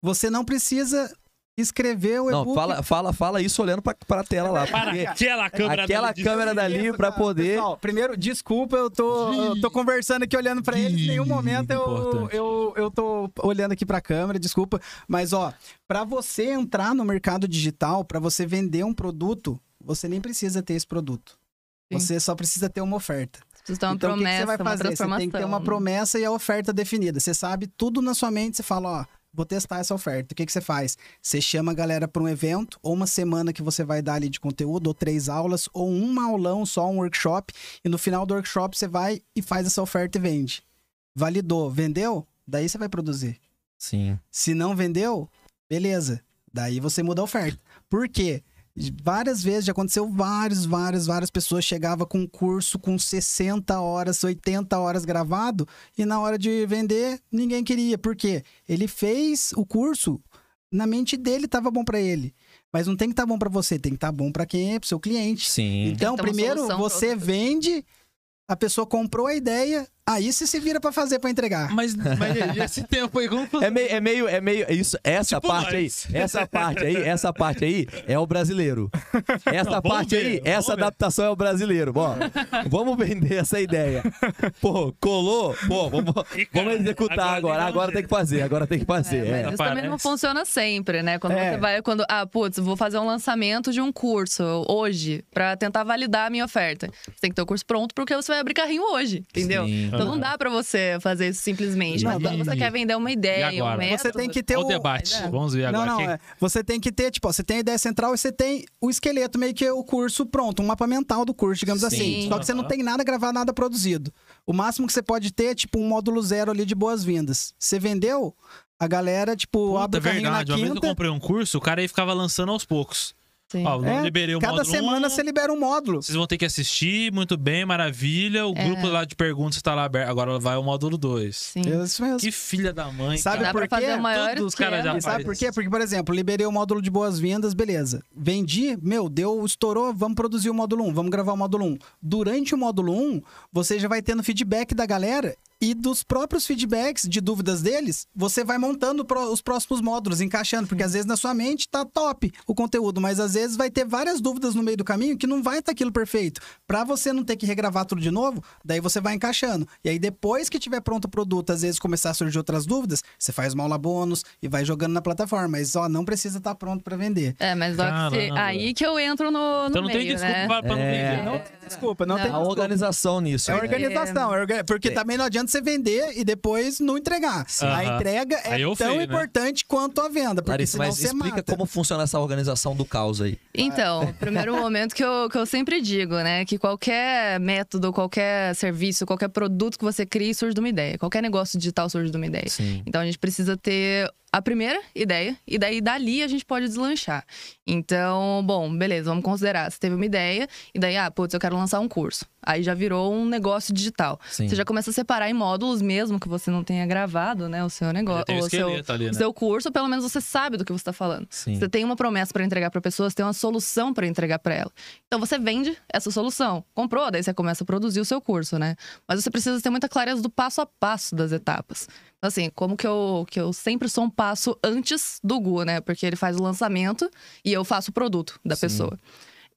Você não precisa escrever o e-book. Não, fala, fala, fala isso olhando pra, pra tela lá. Para aquela câmera aquela dali câmera dali pra cara. poder. Pessoal, primeiro, desculpa, eu tô, eu tô conversando aqui olhando pra eles. Em nenhum momento eu, eu, eu tô olhando aqui pra câmera, desculpa. Mas, ó, pra você entrar no mercado digital, pra você vender um produto, você nem precisa ter esse produto. Sim. Você só precisa ter uma oferta. Precisa ter uma então, o que que promessa, você vai uma fazer? Você tem que ter uma promessa e a oferta definida. Você sabe tudo na sua mente, você fala, ó, vou testar essa oferta. O que, que você faz? Você chama a galera para um evento, ou uma semana que você vai dar ali de conteúdo, ou três aulas, ou um aulão, só um workshop, e no final do workshop você vai e faz essa oferta e vende. Validou, vendeu? Daí você vai produzir. Sim. Se não vendeu, beleza. Daí você muda a oferta. Por quê? Várias vezes já aconteceu, várias, várias, várias pessoas chegava com um curso com 60 horas, 80 horas gravado e na hora de vender ninguém queria. Por quê? Ele fez o curso, na mente dele estava bom para ele. Mas não tem que estar tá bom para você, tem que estar tá bom para quem é, pro seu cliente. Sim. Então, primeiro você vende, a pessoa comprou a ideia, Aí você se vira para fazer para entregar. Mas, mas esse tempo aí, como É meio, é meio, é meio isso, essa tipo parte nós. aí, essa parte aí, essa parte aí é o brasileiro. Essa Não, parte ver, aí, essa ver. adaptação é o brasileiro. Bom, vamos vender essa ideia. Pô, colou? Pô, vamos, cara, vamos executar agora. Agora, agora tem que fazer, agora tem que fazer. É, é. Isso também não funciona sempre, né? Quando é. você vai, quando, ah, putz, vou fazer um lançamento de um curso hoje para tentar validar a minha oferta. Você tem que ter o curso pronto porque você vai abrir carrinho hoje, entendeu? Sim. Então não dá pra você fazer isso simplesmente. Não, mas quando você quer vender uma ideia, um método... Você tem que ter o... o debate. Vamos ver agora. Não, não, é. Você tem que ter, tipo, você tem a ideia central e você tem o esqueleto, meio que o curso pronto, um mapa mental do curso, digamos Sim. assim. Só que você não tem nada gravado, nada produzido. O máximo que você pode ter é, tipo, um módulo zero ali de boas-vindas. Você vendeu, a galera, tipo, Puta, abre o carrinho verdade. na quinta... Uma vez que eu comprei um curso, o cara aí ficava lançando aos poucos. Sim. Ó, é, liberei o cada semana 1, você libera um módulo. Vocês vão ter que assistir, muito bem, maravilha. O é. grupo lá de perguntas está lá aberto. Agora vai o módulo 2. Sim. Isso mesmo. Que filha da mãe. Sabe cara. por quê? Todos os caras já Sabe por quê? Porque, por exemplo, liberei o módulo de boas-vindas, beleza. Vendi, meu, deu, estourou, vamos produzir o módulo 1, vamos gravar o módulo 1. Durante o módulo 1, você já vai tendo feedback da galera e dos próprios feedbacks de dúvidas deles, você vai montando os próximos módulos, encaixando, porque às vezes na sua mente tá top o conteúdo, mas às vezes vai ter várias dúvidas no meio do caminho que não vai estar tá aquilo perfeito. Para você não ter que regravar tudo de novo, daí você vai encaixando. E aí depois que tiver pronto o produto, às vezes começar a surgir outras dúvidas, você faz uma aula bônus e vai jogando na plataforma, mas ó, não precisa estar tá pronto para vender. É, mas ó, que aí que eu entro no, no então não meio, tem desculpa né? pra, pra é... não vender. Não, desculpa, não, não. tem A organização nisso. É organização, é... porque é. também não adianta você vender e depois não entregar. Sim. A entrega é tão feio, né? importante né? quanto a venda, porque Larissa, senão mas você explica mata. como funciona essa organização do caos aí. Então, primeiro momento que eu, que eu sempre digo, né? Que qualquer método, qualquer serviço, qualquer produto que você crie surge de uma ideia. Qualquer negócio digital surge de uma ideia. Sim. Então a gente precisa ter a primeira ideia, e daí dali a gente pode deslanchar. Então, bom, beleza, vamos considerar. Você teve uma ideia, e daí, ah, putz, eu quero lançar um curso. Aí já virou um negócio digital. Sim. Você já começa a separar em módulos mesmo que você não tenha gravado, né? O seu negócio, o, seu, ali, né? o seu curso, pelo menos você sabe do que você está falando. Sim. Você tem uma promessa para entregar para pessoas, você tem uma solução para entregar para ela. Então você vende essa solução. Comprou, daí você começa a produzir o seu curso, né? Mas você precisa ter muita clareza do passo a passo das etapas. Assim, como que eu, que eu sempre sou um passo antes do Gu, né? Porque ele faz o lançamento e eu faço o produto da Sim. pessoa.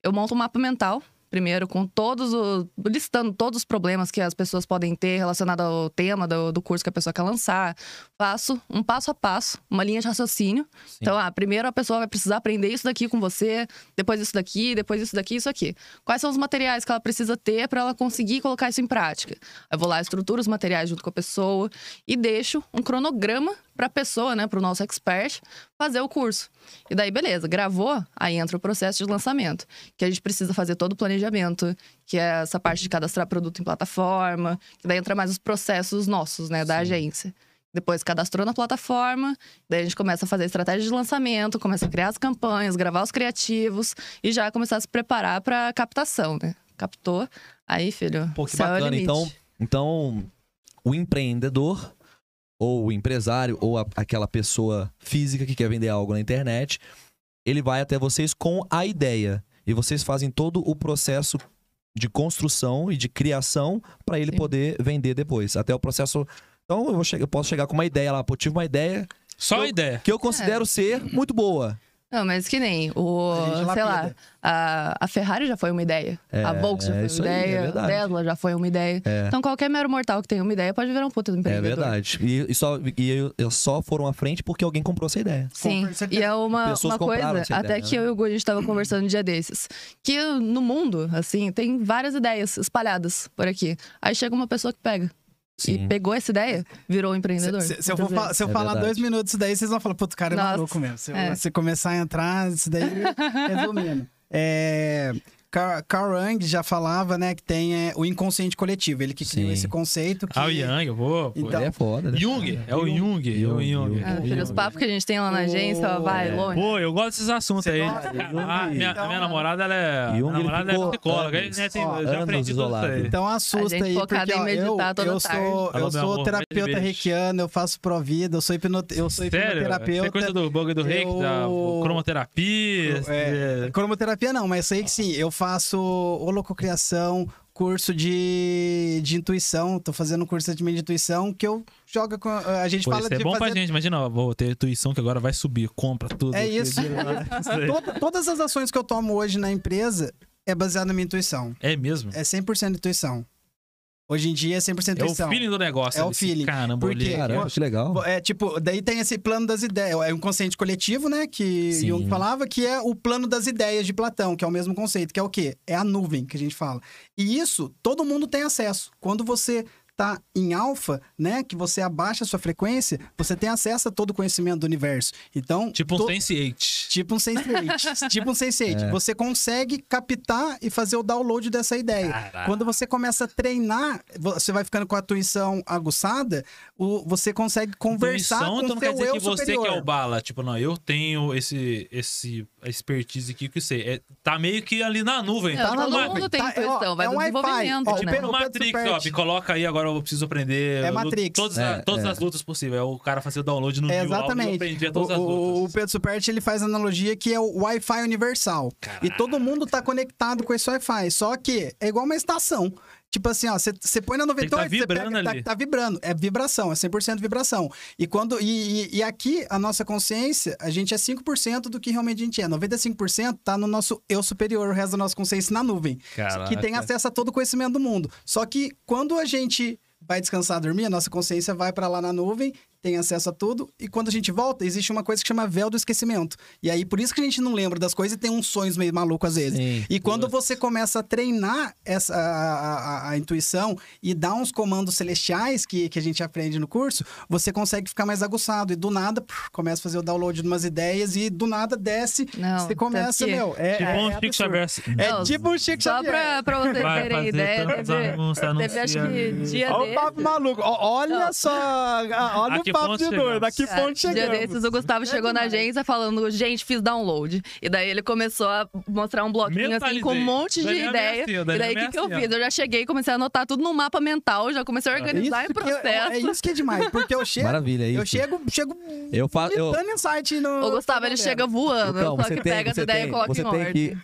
Eu monto um mapa mental primeiro com todos os. listando todos os problemas que as pessoas podem ter relacionado ao tema do, do curso que a pessoa quer lançar. Faço um passo a passo, uma linha de raciocínio. Sim. Então, ah, primeiro a pessoa vai precisar aprender isso daqui com você, depois isso daqui, depois isso daqui, isso aqui. Quais são os materiais que ela precisa ter para ela conseguir colocar isso em prática? Eu vou lá, estruturo os materiais junto com a pessoa e deixo um cronograma para a pessoa, né, para o nosso expert, fazer o curso. E daí, beleza, gravou, aí entra o processo de lançamento, que a gente precisa fazer todo o planejamento, que é essa parte de cadastrar produto em plataforma, que daí entra mais os processos nossos, né, da Sim. agência. Depois cadastrou na plataforma, daí a gente começa a fazer a estratégia de lançamento, começa a criar as campanhas, gravar os criativos e já começar a se preparar para captação, né? Captou, aí, filho. Pô, que bacana. É então, então, o empreendedor ou o empresário, ou a, aquela pessoa física que quer vender algo na internet, ele vai até vocês com a ideia. E vocês fazem todo o processo de construção e de criação para ele Sim. poder vender depois. Até o processo. Então eu, eu, posso chegar com uma ideia lá, pô, tive uma ideia. Só a ideia. Que eu considero é. ser muito boa. Não, mas que nem o, sei lá, a, a Ferrari já foi uma ideia. É, a Volkswagen já foi uma ideia. Aí, é a Tesla já foi uma ideia. É. Então qualquer mero mortal que tenha uma ideia pode virar um puta do empreendedor. É verdade. E, e só, e eu, só foram à frente porque alguém comprou essa ideia. Sim. E é uma, uma coisa, até ideia, que né? eu e o Gu, a gente tava conversando um dia desses, que no mundo, assim, tem várias ideias espalhadas por aqui. Aí chega uma pessoa que pega e Sim. pegou essa ideia, virou empreendedor. Se, se eu, muitas for se eu É falar verdade. dois minutos daí, vocês vão falar, putz, o cara é Nossa, maluco mesmo. Se, eu- é. se começar a entrar, isso daí, resumindo. É, Carl, Jung já falava, né, que tem é, o inconsciente coletivo. Ele que criou Sim. esse conceito. Que, Ah, o Yang, eu vou. Então, Ele é foda, né? Jung, é o Jung, é o Jung, Jung. Jung. Ah, é filho, os Jung. papos que a gente tem lá na agência, ó, vai É. longe. Pô, eu gosto desses assuntos Você aí. gosta? Ah, minha, Então, a minha namorada, ela é. Jung, namorada ficou é psicóloga. anos- né, tem- ó, eu já aprendi tudo isso isolado. aí. Então assusta A gente aí, porque em ó, meditar eu, toda eu tarde. sou, Alô, eu sou amor, terapeuta reikiano, eu faço provida, eu sou, hipnote, eu sou Sério? Isso é hipnoterapeuta. coisa do bug do reiki, da cromoterapia. É, cromoterapia não, mas sei que sim. Eu faço holococriação, curso de, de intuição. Tô fazendo um curso de intuição que eu jogo com. A gente Pô, fala isso é de bom fazer... pra gente. Imagina, ó, vou ter intuição que agora vai subir, compra tudo. É isso. Toda- todas as ações que eu tomo hoje na empresa é baseada na minha intuição. É mesmo? É 100% intuição. Hoje em dia é 100% É o intuição. feeling do negócio. É o feeling. Caramba, Porque- olhei. Caramba, que legal. É tipo, daí tem esse plano das ideias, é um consciente coletivo, né? Que Sim. Jung falava, que é o plano das ideias de Platão, que é o mesmo conceito, que é o quê? É a nuvem que a gente fala. E isso todo mundo tem acesso. Quando você tá em alfa, né? Que você abaixa a sua frequência, você tem acesso a todo o conhecimento do universo. Então. Tipo um to- Sense8. Tipo um Sense8. tipo um Sense8. É. Você consegue captar e fazer o download dessa ideia. Caraca. Quando você começa a treinar, você vai ficando com a intuição aguçada, o- você consegue conversar Intuição, com então o não seu quer dizer eu que você superior. que é o bala. Tipo, não, eu tenho esse, esse expertise aqui que você. É, tá meio que ali na nuvem. Não, tá todo numa- mundo tem Tá, é, ó, intuição, vai é um desenvolvimento, Ó, o né? Tipo Pedro- no Matrix, ó, me coloca aí, agora eu preciso aprender. É Matrix. Todas, É, todas é. as lutas possíveis. É o cara fazer o download no É, New eu exatamente. aprendia O, todas as o, o lutas. Pedro Superti, ele faz a analogia que é o Wi-Fi universal. E todo mundo tá conectado com esse Wi-Fi. Só que é igual uma estação. Tipo assim, ó, você põe na Tem que tá 98, você vibrando pega, tá, ali. tá vibrando. É vibração, é 100% vibração. E quando e, e- e aqui, a nossa consciência, a gente é 5% do que realmente a gente é. 95% tá no nosso eu superior, o resto da nossa consciência na nuvem. Caraca. Que tem acesso a todo o conhecimento do mundo. Só que quando a gente vai descansar, dormir, a nossa consciência vai para lá na nuvem, tem acesso a tudo, e quando a gente volta, existe uma coisa que chama véu do esquecimento. E aí, por isso que a gente não lembra das coisas e tem uns sonhos meio malucos às vezes. Sim. E quando você começa a treinar essa, a, a- a intuição e dar uns comandos celestiais que, que a gente aprende no curso, você consegue ficar mais aguçado. E do nada, puf, começa a fazer o download de umas ideias e do nada desce. Não, você começa, que- meu. É, Tipo é, um é Chico. Xavier. É tipo um Chico Só Xavier. pra, pra vocês Vai terem ideia, anúncios, teve acho que dia Olha o papo maluco. Olha Não. só. Olha A o que papo ponto de doido. A que É, ponto dia desses, o Gustavo chegou na agência falando, gente, fiz download. E daí ele começou a mostrar um bloquinho assim com um monte de é ideia. assim, o e daí é o que, que eu fiz? Eu já cheguei e comecei a anotar tudo num mapa mental, já comecei a organizar em que, processo. é isso que é demais. Porque eu chego. Maravilha, é isso. Eu chego, chego Eu falo. Eu, insight no. O Gustavo, ele no chega voando, Lucão, só você que tem, pega essa você ideia e tem, coloca você em tem ordem. que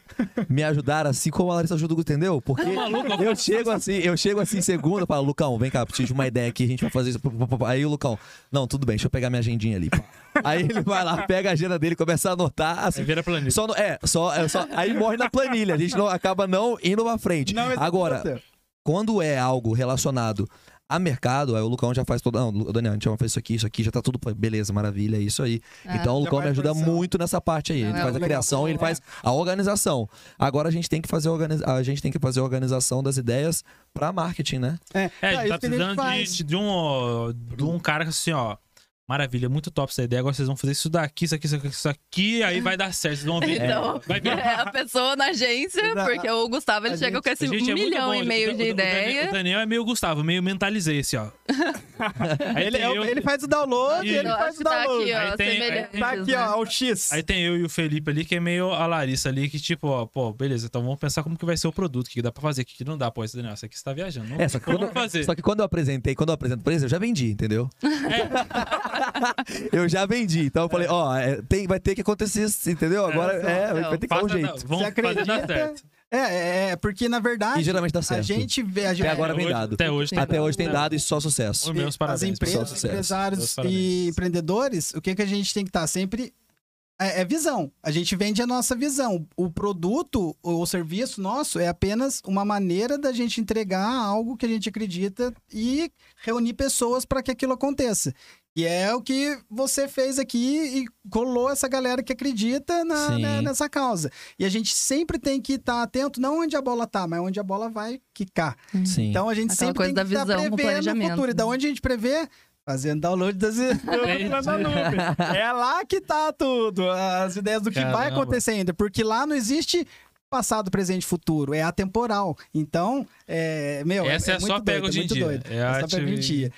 me ajudar assim como a Larissa ajuda, o entendeu? Porque maluco? eu chego assim, eu chego assim segunda, falo, Lucão, vem cá, preciso de uma ideia aqui, a gente vai fazer isso. Aí o Lucão, não, tudo bem, deixa eu pegar minha agendinha ali. Aí ele vai lá, pega a agenda dele, começa a anotar, assim, vira planilha. só no- é, só, é só, aí morre na planilha, a gente não, acaba não indo pra frente. Não. Agora, quando é algo relacionado a mercado, aí o Lucão já faz todo. Não, o Daniel, a gente já fez isso aqui, isso aqui, já tá tudo. Beleza, maravilha, é isso aí. É. Então o Lucão me ajuda produção. muito nessa parte aí. Não, Ele é faz a criação e ele É. faz a organização. Agora a gente tem que fazer a, organiza- a gente tem que fazer a organização das ideias pra marketing, né? É, É, a é gente isso tá gente precisando de, de um, de um cara que assim, ó. Maravilha, muito top essa ideia. Agora vocês vão fazer isso daqui, isso aqui, isso aqui, isso aqui, aí vai dar certo. Vocês vão ver. Então, vai ver. é a pessoa na agência, porque o Gustavo ele a chega gente- com esse é muito milhão bom. e O meio Dan- de o Daniel- ideia. O Daniel é meio Gustavo, meio mentalizei esse, ó. Aí Ele, eu- ele faz o download, E- ele faz o que tá download. aqui, ó, Aí tem- Tá aqui, ó, o X. Aí tem eu e o Felipe ali, que é meio a Larissa ali, que tipo, ó, pô, beleza, então vamos pensar como que vai ser o produto, o que dá pra fazer, o que que não dá. Pô, esse Daniel, isso aqui você tá viajando. Não, É, só que, quando, fazer. só que quando eu apresentei, quando eu apresento pra eles, eu já vendi, entendeu? eu já vendi. Então eu falei, ó, é, tem, vai ter que acontecer isso, entendeu? Agora é, então, vai ter que dar um jeito. Vamos Você fazer acredita? É, é, é, porque na verdade. E geralmente dá certo. A gente vê. A gente, Até agora vem hoje- dado. Até hoje, tá Até dando. hoje tem dado e só sucesso. Os meus as parabéns. empresas, pessoal, sucesso. empresários e empreendedores, o que, que a gente tem que estar sempre. É, é visão. A gente vende a nossa visão. O produto ou o serviço nosso é apenas uma maneira da gente entregar algo que a gente acredita e reunir pessoas para que aquilo aconteça. E é o que você fez aqui e colou essa galera que acredita na, né, nessa causa. E a gente sempre tem que estar atento, não onde a bola tá, mas onde a bola vai quicar. Sim. Então a gente Aquela sempre coisa tem que estar o prevendo o futuro. E da onde a gente prevê? Fazendo download das ideias da nuvem. É lá que tá tudo. As ideias do que vai Caramba. acontecer ainda. Porque lá não existe passado, presente e futuro. É atemporal. Então, é, meu, Essa é, é, a muito sua pega doido, muito dia. doido. É Essa a é a pega hoje?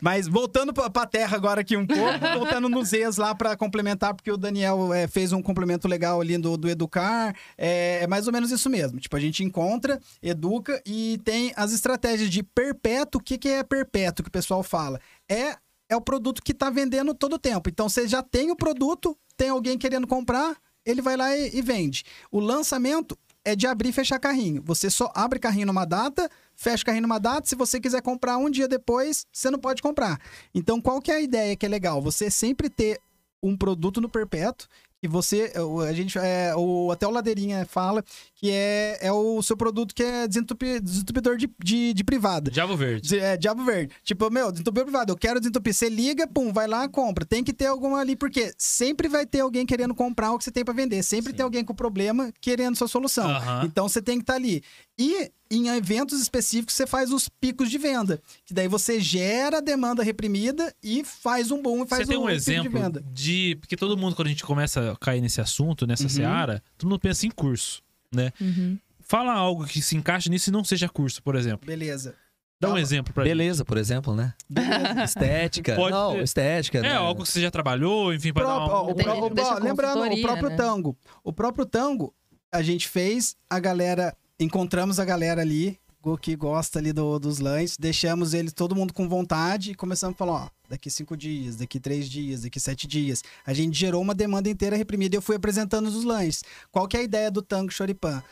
Mas voltando pra, pra terra agora aqui um pouco, voltando nos Zs lá pra complementar, porque o Daniel é, fez um complemento legal ali do, do Educar. É, é mais ou menos isso mesmo. Tipo, a gente encontra, educa e tem as estratégias de perpétuo. O que, que é perpétuo que o pessoal fala? É, é o produto que tá vendendo todo o tempo. Então, você já tem o produto, tem alguém querendo comprar, ele vai lá e, e vende. O lançamento é de abrir e fechar carrinho. Você só abre carrinho numa data, fecha carrinho numa data. Se você quiser comprar um dia depois, você não pode comprar. Então, qual que é a ideia que é legal? Você sempre ter um produto no perpétuo e você, o- a gente, é, até o Ladeirinha fala que é, é o seu produto que é desentupi- desentupidor de, de, de privada. Diabo Verde. Diz- É, diabo verde. Tipo, meu, desentupidor privado, eu quero desentupir. Você liga, pum, vai lá, compra. Tem que ter alguma ali, porque sempre vai ter alguém querendo comprar o que você tem pra vender. Sempre tem alguém com problema querendo sua solução. Então você tem que estar ali. E em eventos específicos você faz os picos de venda. Que daí você gera a demanda reprimida e faz um bom e faz Você tem um pico exemplo de venda. de. Porque todo mundo, quando a gente começa a cair nesse assunto, nessa Uhum. seara, todo mundo pensa em curso, né? Uhum. Fala algo que se encaixe nisso e não seja curso, por exemplo. Beleza. Dá um Tá. exemplo pra gente. Beleza, por exemplo, né? Beleza. Estética. Pode não, ser. estética. né? É, algo que você já trabalhou, enfim, pra Pró- dar ó, um... o gente ó, deixa lembrando, o próprio né? tango. O próprio tango, a gente fez, a galera. Encontramos a galera ali, que gosta ali do- dos lanches, deixamos eles todo mundo com vontade e começamos a falar: ó, daqui cinco dias, daqui três dias, daqui sete dias. A gente gerou uma demanda inteira reprimida e eu fui apresentando os lanches. Qual que é a ideia do tango choripan?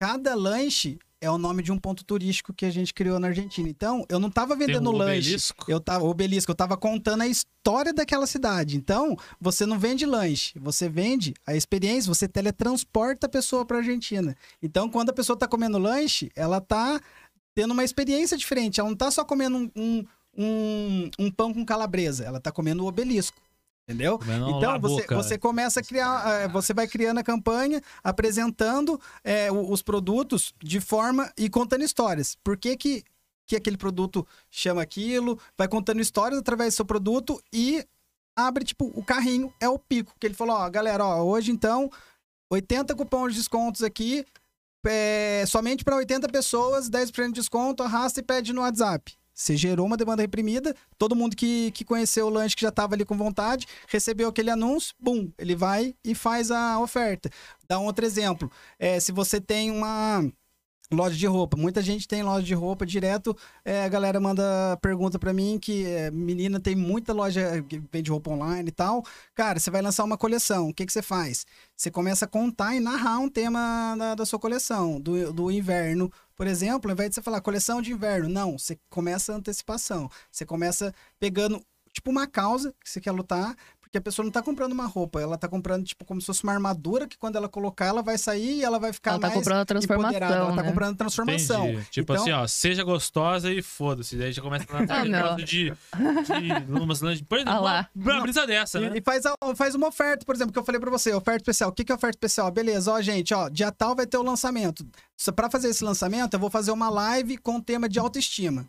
Cada lanche é o nome de um ponto turístico que a gente criou na Argentina. Então, eu não tava Tem vendendo um lanche. obelisco. Eu tava, obelisco, eu tava contando a história daquela cidade. Então, você não vende lanche, você vende a experiência, você teletransporta a pessoa pra Argentina. Então, quando a pessoa tá comendo lanche, ela tá tendo uma experiência diferente. Ela não tá só comendo um, um, um, um pão com calabresa, ela tá comendo o obelisco. Entendeu? Então você, você começa a criar, eh, você vai criando a campanha, apresentando o- os produtos de forma e contando histórias. Por que, que, que aquele produto chama aquilo? Vai contando histórias através do seu produto e abre, tipo, o carrinho, é o pico. Que ele falou, ó, galera, ó, hoje então, 80 cupons de descontos aqui, é, somente para 80 pessoas, 10% de desconto, arrasta e pede no WhatsApp. Você gerou uma demanda reprimida, todo mundo que, que conheceu o lanche, que já estava ali com vontade, recebeu aquele anúncio, bum, ele vai e faz a oferta. Dá um outro exemplo. É, se você tem uma loja de roupa, muita gente tem loja de roupa direto, é, a galera manda pergunta pra mim que é, menina tem muita loja que vende roupa online e tal. Cara, você vai lançar uma coleção, o que, que você faz? Você começa a contar e narrar um tema da, da sua coleção, do, do inverno, por exemplo, ao invés de você falar coleção de inverno, não, você começa a antecipação. Você começa pegando, tipo, uma causa que você quer lutar, porque a pessoa não tá comprando uma roupa, ela tá comprando, tipo, como se fosse uma armadura que quando ela colocar, ela vai sair e ela vai ficar Ela tá mais comprando a transformação, empoderada. Ela tá né? comprando transformação. Entendi. Tipo Então- assim, ó, seja gostosa e foda-se. Daí já começa a Ah, meu. negócio de, de umas lanches. Por exemplo, Ah lá. uma, brisa dessa, né? E, e faz, a- faz uma oferta, por exemplo, que eu falei pra você, oferta especial. O que, que é oferta especial? Beleza, ó, gente, ó, dia tal vai ter o lançamento. Pra fazer esse lançamento, eu vou fazer uma live com o tema de autoestima.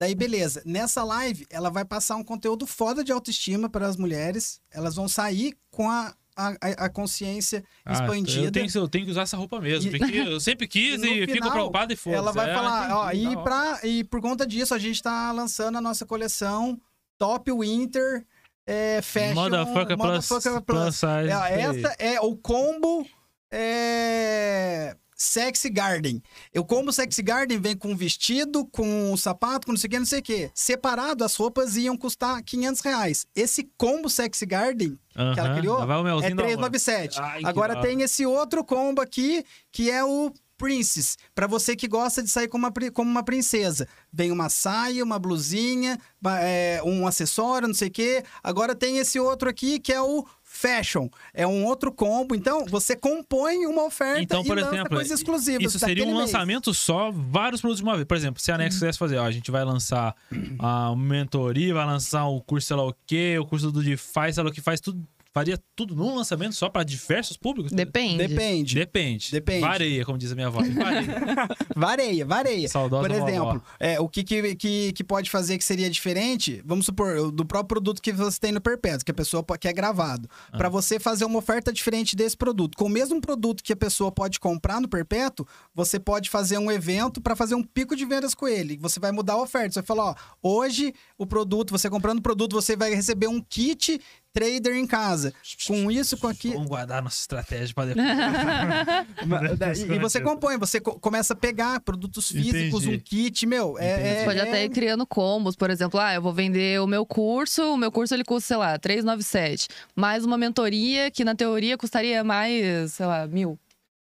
Daí, beleza. Nessa live, ela vai passar um conteúdo foda de autoestima para as mulheres. Elas vão sair com a, a, a- consciência Ah, expandida. eu, tenho, que- eu tenho que usar essa roupa mesmo. Porque eu sempre quis E e, no fico final, preocupado e foda Ela vai É, falar, ó, e, pra, e por conta disso, a gente tá lançando a nossa coleção Top Winter é, Fashion Motherfucker plus, Motherfucker plus size. É, isso aí. essa é o combo é, Sexy Garden. O combo Sexy Garden vem com vestido, com sapato, com não sei o que, não sei o que. Separado, as roupas iam custar 500 reais. Esse combo Sexy Garden que ela criou vai o é melzinho da hora. 397. Ai, que Agora tem esse outro combo aqui, que é o Princess, Pra você que gosta de sair como uma, como uma princesa. Vem uma saia, uma blusinha, é, um acessório, não sei o quê. Agora tem esse outro aqui, que é o fashion é um outro combo. Então, você compõe uma oferta Então, por e lança exemplo, coisas exclusivas. Isso seria um mês. lançamento só, vários produtos de uma vez. Por exemplo, se a Uhum. Nex quisesse fazer, ó, a gente vai lançar a mentoria, vai lançar o curso sei lá o quê, o curso do DeFi, sei lá o que faz, tudo. Faria tudo num lançamento só para diversos públicos? Depende. Depende. Depende. Depende. Vareia, como diz a minha avó. Vareia. Vareia, vareia. Saudosa Por exemplo, é, o que, que, que, pode fazer que seria diferente, vamos supor, do próprio produto que você tem no Perpétuo, que a pessoa que é gravado. Ah. Pra você fazer uma oferta diferente desse produto. Com o mesmo produto que a pessoa pode comprar no Perpétuo, você pode fazer um evento para fazer um pico de vendas com ele. Você vai mudar a oferta. Você vai falar, ó, hoje o produto, você comprando o produto, você vai receber um kit trader em casa. Com isso, com aquilo. Vamos guardar nossa estratégia para depois. E, e você compõe, você co- começa a pegar produtos físicos, Entendi. um kit, meu. É, é- Pode é- até ir criando combos, por exemplo, ah, eu vou vender o meu curso, o meu curso ele custa, sei lá, 397, mais uma mentoria que na teoria custaria mais, sei lá, mil.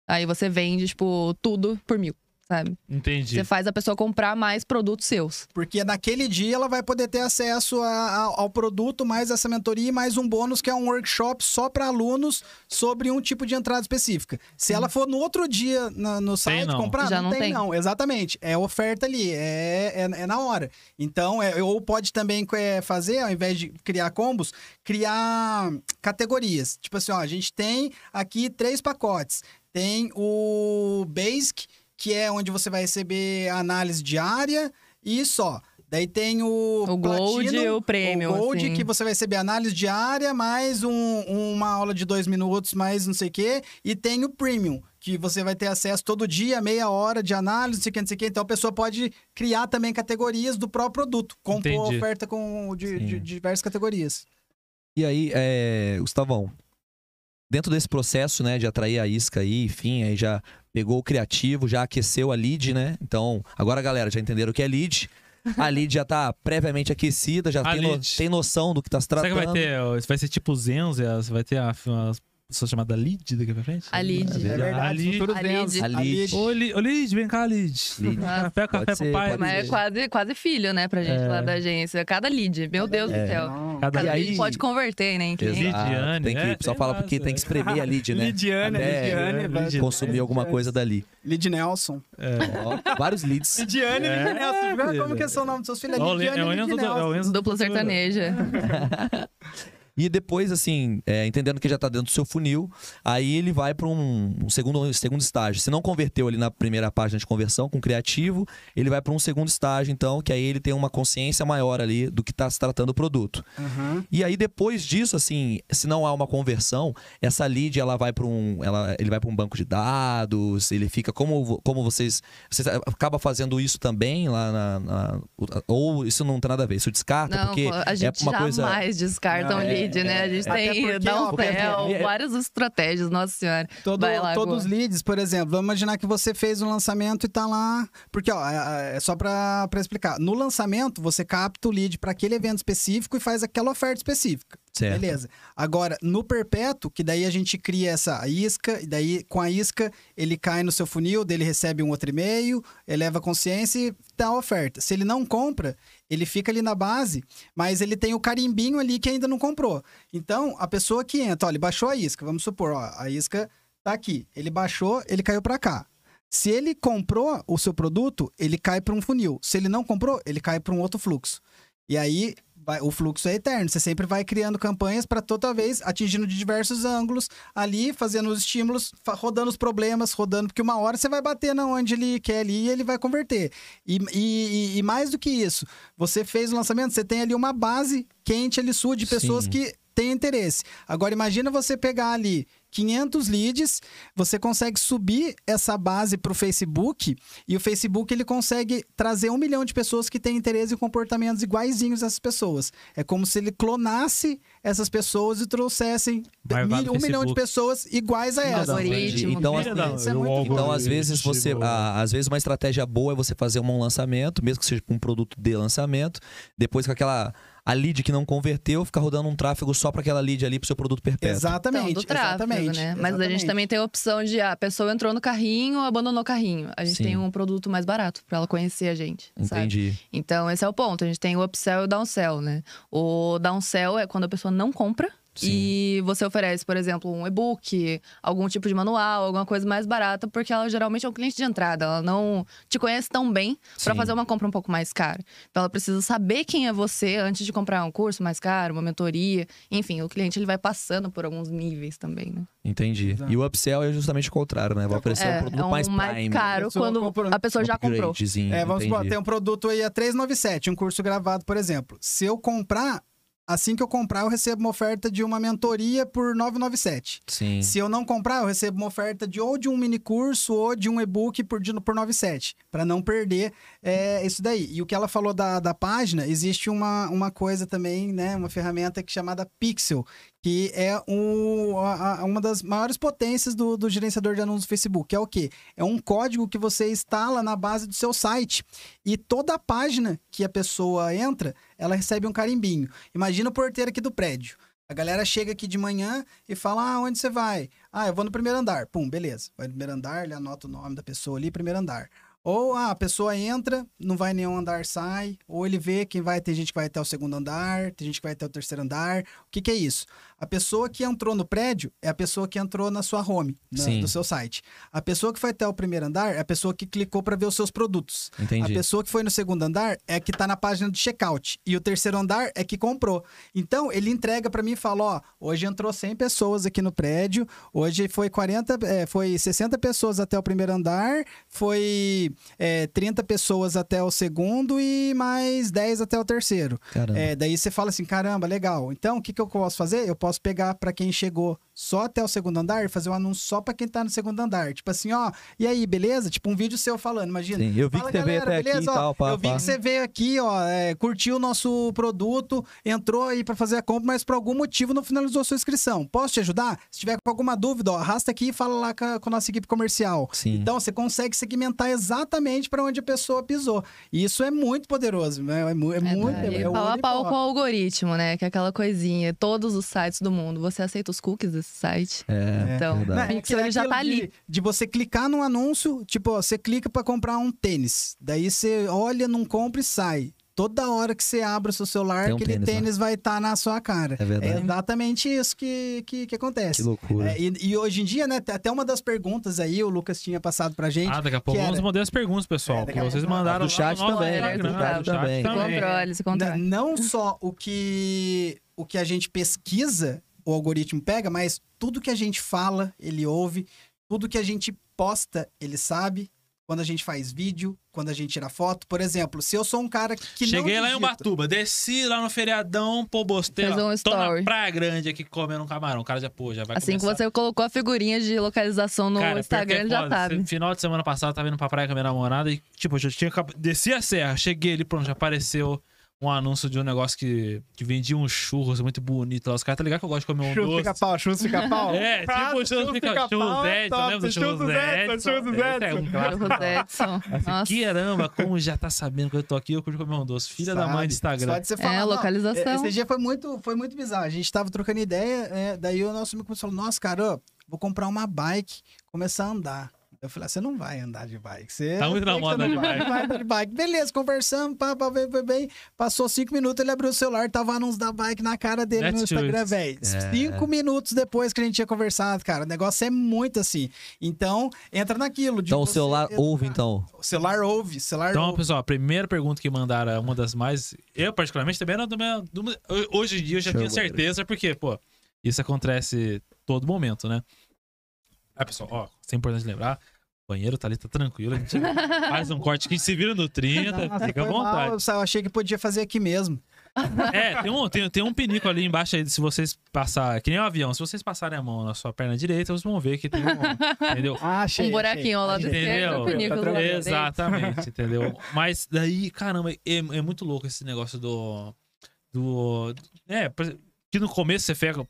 Aí você vende, tipo, tudo por mil, sabe? Entendi. Você faz a pessoa comprar mais produtos seus. Porque naquele dia ela vai poder ter acesso a- a- ao produto, mais essa mentoria e mais um bônus que é um workshop só para alunos sobre um tipo de entrada específica. Se ela for no outro dia na- no site não. comprar, Já não, não tem, tem. não. Exatamente. É oferta ali, é, é, é na hora. Então, é, ou pode também é, fazer, ao invés de criar combos, criar categorias. Tipo assim, ó, a gente tem aqui três pacotes. Tem o Basic, que é onde você vai receber a análise diária e só. Daí tem o, O Gold e o Premium, O Gold, assim. que você vai receber análise diária, mais um- uma aula de dois minutos, mais não sei o quê. E tem o Premium, que você vai ter acesso todo dia, meia hora de análise, não sei o que, não sei o que. Então a pessoa pode criar também categorias do próprio produto. Compor Entendi. oferta com de, de- Sim. diversas categorias. E aí, é, Gustavão, dentro desse processo, né, de atrair a isca aí, enfim, aí já pegou o criativo, já aqueceu a lead, né? Então, agora, galera, já entenderam o que é lead. A lead já tá previamente aquecida, já tem, no- tem noção do que tá se Será tratando. que vai ter. Vai ser tipo Zenza? Vai ter a, uma pessoa chamada Lid daqui pra frente? A lead. É verdade. A Lid. A lead. A lead. Ô, Li- ô, Lid, vem cá, Lid. Lid. Café, café Pode ser, pro pai. Mas é quase, quase filho, né, pra gente É. lá da agência. Cada lead, meu Deus É. do céu. Não. Cada Cada aí- lead pode converter, né. Lidiane, Tem que, é, o pessoal tem fala porque tem é. que espremer a lead, né? Lidiane, Até Lidiane, vai- Lidiane. Consumir alguma coisa dali. Lid Nelson. Ó, vários leads. Lidiane É, Lid Nelson. Como que é o nome dos seus filhos? É Lidiane é o Lid é Nelson. Dupla sertaneja. E depois, assim, é, entendendo que já tá dentro do seu funil, aí ele vai para um, um segundo, segundo estágio. Se não converteu ali na primeira página de conversão com criativo, ele vai para um segundo estágio, então, que aí ele tem uma consciência maior ali do que está se tratando o produto. Uhum. E aí depois disso, assim, se não há uma conversão, essa lead ela vai para um, ela, ele vai para um banco de dados, ele fica como, como vocês, você acaba fazendo isso também lá na, na- ou isso não tem nada a ver, isso descarta Não, porque a gente é uma coisa jamais descarta um Não, é- lead, né? A gente Até tem porque, é- várias estratégias, nossa senhora. Todo, Vai lá, todos os leads, por exemplo, vamos imaginar que você fez um lançamento e tá lá. Porque, ó, é, é só pra, pra explicar. No lançamento, você capta o lead para aquele evento específico e faz aquela oferta específica. Certo. Beleza. Agora, no perpétuo, que daí a gente cria essa isca, e daí com a isca ele cai no seu funil, dele recebe um outro e-mail, eleva a consciência e dá a oferta. Se ele não compra, ele fica ali na base, mas ele tem o carimbinho ali que ainda não comprou. Então, a pessoa que entra, ó, ele baixou a isca, vamos supor, ó, a isca tá aqui. Ele baixou, ele caiu para cá. Se ele comprou o seu produto, ele cai para um funil. Se ele não comprou, ele cai para um outro fluxo. E aí vai- o fluxo é eterno. Você sempre vai criando campanhas para toda vez atingindo de diversos ângulos, ali fazendo os estímulos, rodando os problemas, rodando, porque uma hora você vai bater na onde ele quer ali e ele vai converter. E, e- e mais do que isso, você fez o lançamento, você tem ali uma base quente ali sua de pessoas Sim. que têm interesse. Agora imagina você pegar ali 500 leads, você consegue subir essa base para o Facebook e o Facebook ele consegue trazer um milhão de pessoas que têm interesse em comportamentos iguaizinhos a essas pessoas. É como se ele clonasse essas pessoas e trouxessem mil- um milhão de pessoas iguais a essas. Algoritmo. Então, é Então, às vezes, você. a- às vezes, uma estratégia boa é você fazer um lançamento, mesmo que seja com um produto de lançamento. Depois com aquela. A lead que não converteu, fica rodando um tráfego só para aquela lead ali pro seu produto perpétuo. Exatamente, Então, do tráfego, exatamente. né? Mas a gente exatamente. também tem a opção de ah, a pessoa entrou no carrinho, abandonou o carrinho. A gente Sim. tem um produto mais barato pra ela conhecer a gente. sabe? Entendi. Então, esse é o ponto. A gente tem o upsell e o downsell, né? O downsell é quando a pessoa não compra, Sim. E você oferece, por exemplo, um e-book, algum tipo de manual, alguma coisa mais barata, porque ela geralmente é um cliente de entrada. Ela não te conhece tão bem para fazer uma compra um pouco mais cara. Então ela precisa saber quem é você antes de comprar um curso mais caro, uma mentoria. Enfim, o cliente ele vai passando por alguns níveis também, né? Entendi. Exato. E o upsell é justamente o contrário, né? Vai oferecer é, um produto é um mais mais prime. caro A pessoa quando comprou- a pessoa já comprou. É, vamos supor, tem um produto aí a 397, um curso gravado, por exemplo. Se eu comprar, assim que eu comprar, eu recebo uma oferta de uma mentoria por 997. Sim. Se eu não comprar, eu recebo uma oferta de ou de um mini curso ou de um e-book por, de- por 97, para não perder é, isso daí. E o que ela falou da, da página, existe uma, uma coisa também, né, uma ferramenta que é chamada Pixel, que é um, a- uma das maiores potências do, do gerenciador de anúncios do Facebook. É o quê? É um código que você instala na base do seu site. E toda a página que a pessoa entra, ela recebe um carimbinho. Imagina o porteiro aqui do prédio. A galera chega aqui de manhã e fala: Ah, onde você vai? Ah, eu vou no primeiro andar. Pum, beleza. Vai no primeiro andar, ele anota o nome da pessoa ali, primeiro andar. Ou ah, a pessoa entra, não vai nenhum andar, sai. Ou ele vê quem vai, tem gente que vai até o segundo andar, tem gente que vai até o terceiro andar. O que, que é isso? A pessoa que entrou no prédio é a pessoa que entrou na sua home, na- do seu site. A pessoa que foi até o primeiro andar é a pessoa que clicou para ver os seus produtos. A Entendi. pessoa que foi no segundo andar é que tá na página de checkout. E o terceiro andar é que comprou. Então, ele entrega para mim e fala: ó, hoje entrou 100 pessoas aqui no prédio, hoje foi 40, é, foi 60 pessoas até o primeiro andar, foi é, 30 pessoas até o segundo e mais 10 até o terceiro. É, daí você fala assim: caramba, legal. Então, o que, que eu posso fazer? Eu posso pegar para quem chegou só até o segundo andar e fazer um anúncio só para quem tá no segundo andar. Tipo assim, ó, e aí, beleza? Tipo um vídeo seu falando, imagina. Sim, eu vi Fala, que você veio galera, até aqui e beleza? Ó, tal, pá, Eu vi pá. que você veio aqui, ó, é, curtiu o nosso produto, entrou aí pra fazer a compra, mas por algum motivo não finalizou a sua inscrição. Posso te ajudar? Se tiver com alguma dúvida, ó, arrasta aqui e fala lá com a, com a nossa equipe comercial. Sim. Então, você consegue segmentar exatamente para onde a pessoa pisou. E isso é muito poderoso, né? É, mu- é muito... Ali, é o pau a pau com o algoritmo, né? Que é aquela coisinha. Todos os sites do mundo. Você aceita os cookies desse site? É, Então. Não, é Pixel, ele já tá de- ali. De você clicar num anúncio, tipo, ó, você clica pra comprar um tênis. Daí você olha, não compra e sai. Toda hora que você abre o seu celular, um aquele tênis tênis, lá. vai estar na sua cara. É verdade. exatamente isso que, que, que acontece. Que loucura. É, e, e hoje em dia, né, até uma das perguntas aí, o Lucas tinha passado pra gente. Ah, daqui a pouco vamos responder as perguntas, pessoal. É, que vocês pouco- mandaram Do lá chat também, Instagram, do chat do chat também. Se controle, se controle. Não só o que, o que a gente pesquisa, o algoritmo pega, mas tudo que a gente fala, ele ouve, tudo que a gente posta, ele sabe. Quando a gente faz vídeo, quando a gente tira foto. Por exemplo, se eu sou um cara que não Cheguei lá em Ubatuba, desci lá no feriadão, pô, bostei Fez lá. um Tô na story. praia grande aqui comendo um camarão. O cara já, pô, já vai Assim que começar. você colocou a figurinha de localização no Cara, Instagram, pior ele que é já foda. sabe. Final de semana passado, eu tava indo pra praia com a minha namorada e, tipo, eu já tinha... Desci a serra, cheguei ali, pronto, já apareceu um anúncio de um negócio que, que vendia uns churros muito bonito lá. Os caras, tá ligado que eu gosto de comer um Churros doce. fica pau, churros fica pau. É, tipo Ah, o churros fica churros pau é Edson, lembra do churros churros Edson, Edson? churros Esse É Edson. um. Churros Edson. Nossa. Caramba, como já tá sabendo que eu tô aqui, eu curto comer um doce. Filha da mãe do Sabe? Instagram. Só de você falar, É, não, localização. Esse dia foi muito, foi muito bizarro. A gente tava trocando ideia, é, daí o nosso amigo começou a falar, nossa, cara, ó, vou comprar uma bike, começar a andar. Eu falei, ah, você não vai andar de bike. Você Tá muito na moda você de vai, bike. vai andar de bike. Beleza, conversamos, pá, pá, bem, bem, bem. Passou cinco minutos, ele abriu o celular, tava anúncio da bike na cara dele no Netshoes. Instagram, velho. É. Cinco minutos depois que a gente tinha conversado, cara. O negócio é muito assim. Então, entra naquilo. de Então o celular educar. ouve, então. O celular ouve, o celular Então, ouve. pessoal, a primeira pergunta que mandaram é uma das mais. Eu, particularmente, também era do meu. do Hoje em dia eu já Show, tenho certeza, porque, pô, isso acontece todo momento, né? Ah, pessoal, ó, isso é importante lembrar. O banheiro tá ali, tá tranquilo. A gente faz um corte que se vira no 30, Nossa, fica à foi mal, vontade. eu achei que podia fazer aqui mesmo. É, tem um, tem, tem um pinico ali embaixo aí, se vocês passarem, que nem um avião, se vocês passarem a mão na sua perna direita, vocês vão ver que tem um, entendeu? Ah, achei. Um buraquinho achei. esquerdo, Entendeu? o pinico do direito. Exatamente, entendeu? Mas daí, caramba, é, é muito louco esse negócio do. do é, que no começo você pega.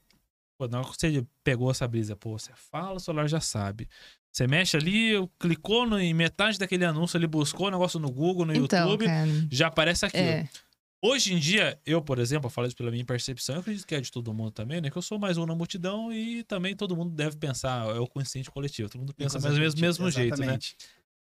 Pô, na hora que você pegou essa brisa, pô, você fala, o celular já sabe. Você mexe ali, clicou no, em metade daquele anúncio, ele buscou o negócio no Google, no Então, YouTube, cara. já aparece aquilo. É. Hoje em dia, eu, por exemplo, eu falo isso pela minha percepção, eu acredito que é de todo mundo também, né? Que eu sou mais um na multidão e também todo mundo deve pensar, é o consciente coletivo, todo mundo pensa mais ou menos do mesmo jeito, né? Exatamente.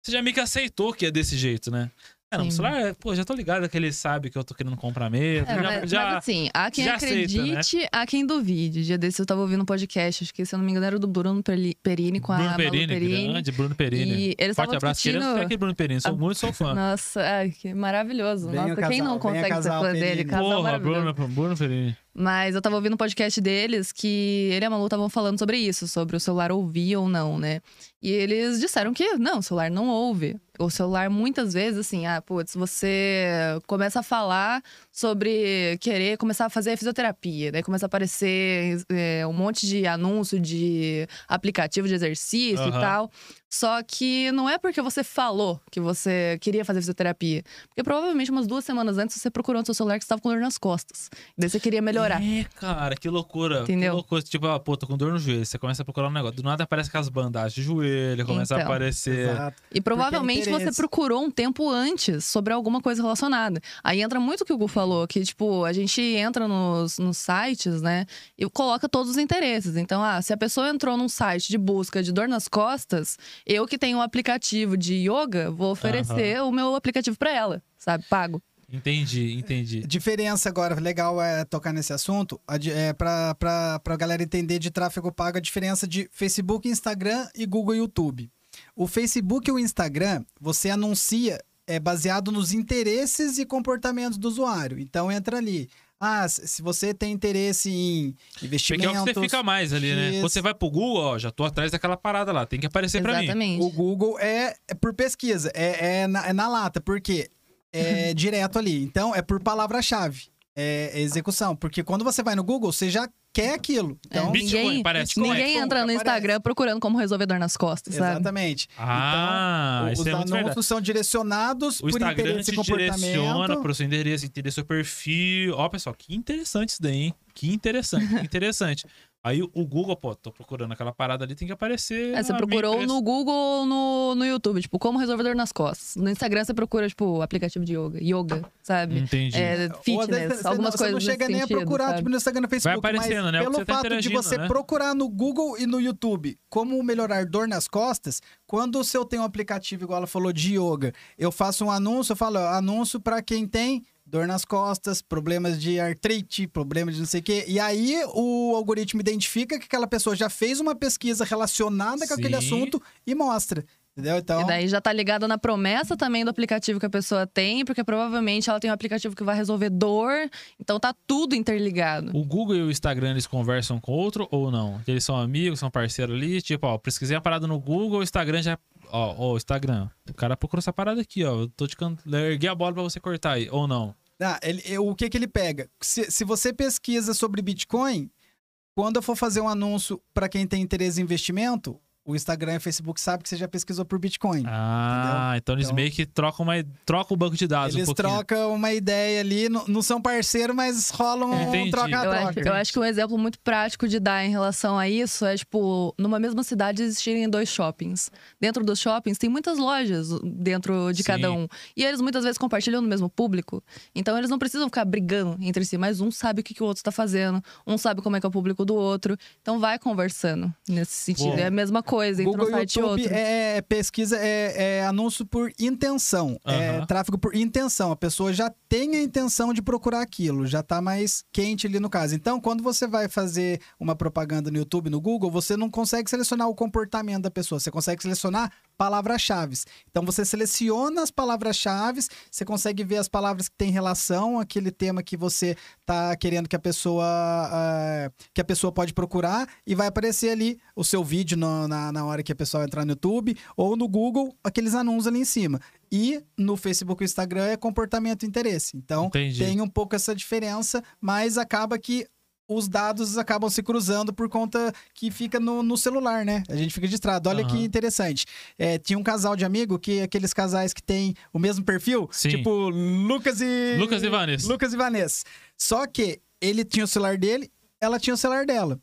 Você já meio que aceitou que é desse jeito, né? É, não, o Sim. celular, pô, já tô ligado que ele sabe que eu tô querendo comprar mesmo. É, já, mas, já- mas assim, há quem já aceita, né? acredite, há quem duvide. Dia desse eu tava ouvindo um podcast, acho que se eu não me engano era do Bruno Peri- Perini com Bruno a Malu Perini, Perini. grande Bruno Perini. E eles Forte abraço, discutindo... querendo aqui, Bruno Perini. Sou muito, sou fã. Nossa, ai, que maravilhoso. Nossa, quem casal, não consegue ser fã dele? Perini. Casal Porra, maravilhoso. Bruno, Bruno Perini. Mas eu tava ouvindo um podcast deles que ele e a Malu estavam falando sobre isso, sobre o celular ouvir ou não, né? E eles disseram que não, o celular não ouve. O celular, muitas vezes, assim, ah, putz, você começa a falar sobre querer começar a fazer fisioterapia. Daí começa a aparecer é, um monte de anúncio de aplicativo de exercício Aham. e tal. Só que não é porque você falou que você queria fazer fisioterapia. Porque provavelmente umas duas semanas antes você procurou no seu celular que você estava com dor nas costas. Daí você queria melhorar. É, cara, que loucura. Entendeu? Que loucura. Tipo, ah, pô, tô com dor no joelho. Você começa a procurar um negócio. Do nada aparece aquelas bandagens de joelho, começa a Então. aparecer. Exato. E provavelmente você interesse. procurou um tempo antes sobre alguma coisa relacionada. Aí entra muito o que o Gu falou, que, tipo, a gente entra nos, nos sites, né? E coloca todos os interesses. Então, ah, se a pessoa entrou num site de busca de dor nas costas, eu que tenho um aplicativo de yoga, vou oferecer o meu aplicativo pra ela, sabe? Pago. Entendi, entendi. Diferença agora, legal é tocar nesse assunto, a é pra, pra, pra galera entender de tráfego pago a diferença de Facebook, Instagram e Google e YouTube. O Facebook e o Instagram, você anuncia é baseado nos interesses e comportamentos do usuário. Então entra ali. Ah, se você tem interesse em Porque investimentos. é o que você fica mais ali, né? Isso. Quando você vai pro Google, ó, já tô atrás daquela parada lá. Tem que aparecer pra mim. Exatamente. O Google é, é por pesquisa, é, é, na, é na lata, porque é direto ali. Então, é por palavra-chave. É execução. Porque quando você vai no Google, você já quer aquilo. Então, É, Bitcoin, ninguém, parece. ninguém entra no aparece. Instagram procurando como resolver dor nas costas, sabe? exatamente. Ah, então, isso os é verdade. anúncios são direcionados O por Instagram interesse te e comportamento. direciona pro seu endereço, entender seu perfil. Ó, pessoal, que interessante isso daí, hein? Que interessante, que interessante. Aí o Google, pô, tô procurando aquela parada ali, tem que aparecer. É, você a procurou no Google ou no, no YouTube, tipo, como resolver dor nas costas. No Instagram você procura, tipo, aplicativo de yoga, yoga, sabe? Entendi. É, fitness, você algumas não, coisas Você não chega nesse nem a sentido, procurar, sabe? tipo, no Instagram, no Facebook. aparecendo, mas né? Porque Pelo você tá fato de interagindo, você né? procurar no Google e no YouTube como melhorar dor nas costas, quando se eu tenho um aplicativo, igual ela falou, de yoga, eu faço um anúncio, eu falo, ó, anúncio para quem tem dor nas costas, problemas de artrite, problemas de não sei o quê. E aí o algoritmo identifica que aquela pessoa já fez uma pesquisa relacionada com aquele Sim. assunto e mostra. Entendeu? Então. E daí já tá ligado na promessa também do aplicativo que a pessoa tem, porque provavelmente ela tem um aplicativo que vai resolver dor, então tá tudo interligado. O Google e o Instagram, eles conversam com o outro ou não? Eles são amigos, são parceiros ali? Tipo, ó, pesquisei a parada no Google, o Instagram já... Ó, ó, o Instagram, o cara procurou essa parada aqui, ó. Eu tô te can... erguei a bola pra você cortar aí, ou não? Ah, ele- o que que ele pega? Se, se você pesquisa sobre Bitcoin, quando eu for fazer um anúncio para quem tem interesse em investimento, o Instagram e o Facebook sabem que você já pesquisou por Bitcoin. Ah, então eles Então- meio que trocam, uma... trocam o banco de dados Eles um trocam uma ideia ali, não, não são parceiros, mas rolam um Entendi. Eu acho, troca-troca. eu acho que um exemplo muito prático de dar em relação a isso é, tipo, numa mesma cidade existirem dois shoppings. Dentro dos shoppings tem muitas lojas dentro de Sim. cada um. E eles muitas vezes compartilham no mesmo público. Então eles não precisam ficar brigando entre si, mas um sabe o que, que o outro está fazendo, um sabe como é que é o público do outro. Então vai conversando nesse sentido. Pô. É a mesma coisa entre Google um e site YouTube outro. é, é pesquisa, é, é anúncio por intenção. É tráfego por intenção. A pessoa já tem a intenção de procurar aquilo, já tá mais quente ali no caso. Então, quando você vai fazer uma propaganda no YouTube, no Google, você não consegue selecionar o comportamento da pessoa, você consegue selecionar palavras-chave. Então, você seleciona as palavras-chave, você consegue ver as palavras que têm relação àquele tema que você tá querendo que a pessoa ah, que a pessoa pode procurar e vai aparecer ali o seu vídeo no- na, na hora que a pessoa entrar no YouTube ou no Google, aqueles anúncios ali em cima. E no Facebook e Instagram é comportamento e interesse. Então, Entendi. tem um pouco essa diferença, mas acaba que os dados acabam se cruzando por conta que fica no, no celular, né? A gente fica distraído. Olha que Aham. interessante. É, tinha um casal de amigo que aqueles casais que tem o mesmo perfil, Sim. tipo Lucas e Lucas e Vanessa. Lucas e Vanessa. Só que ele tinha o celular dele, ela tinha o celular dela.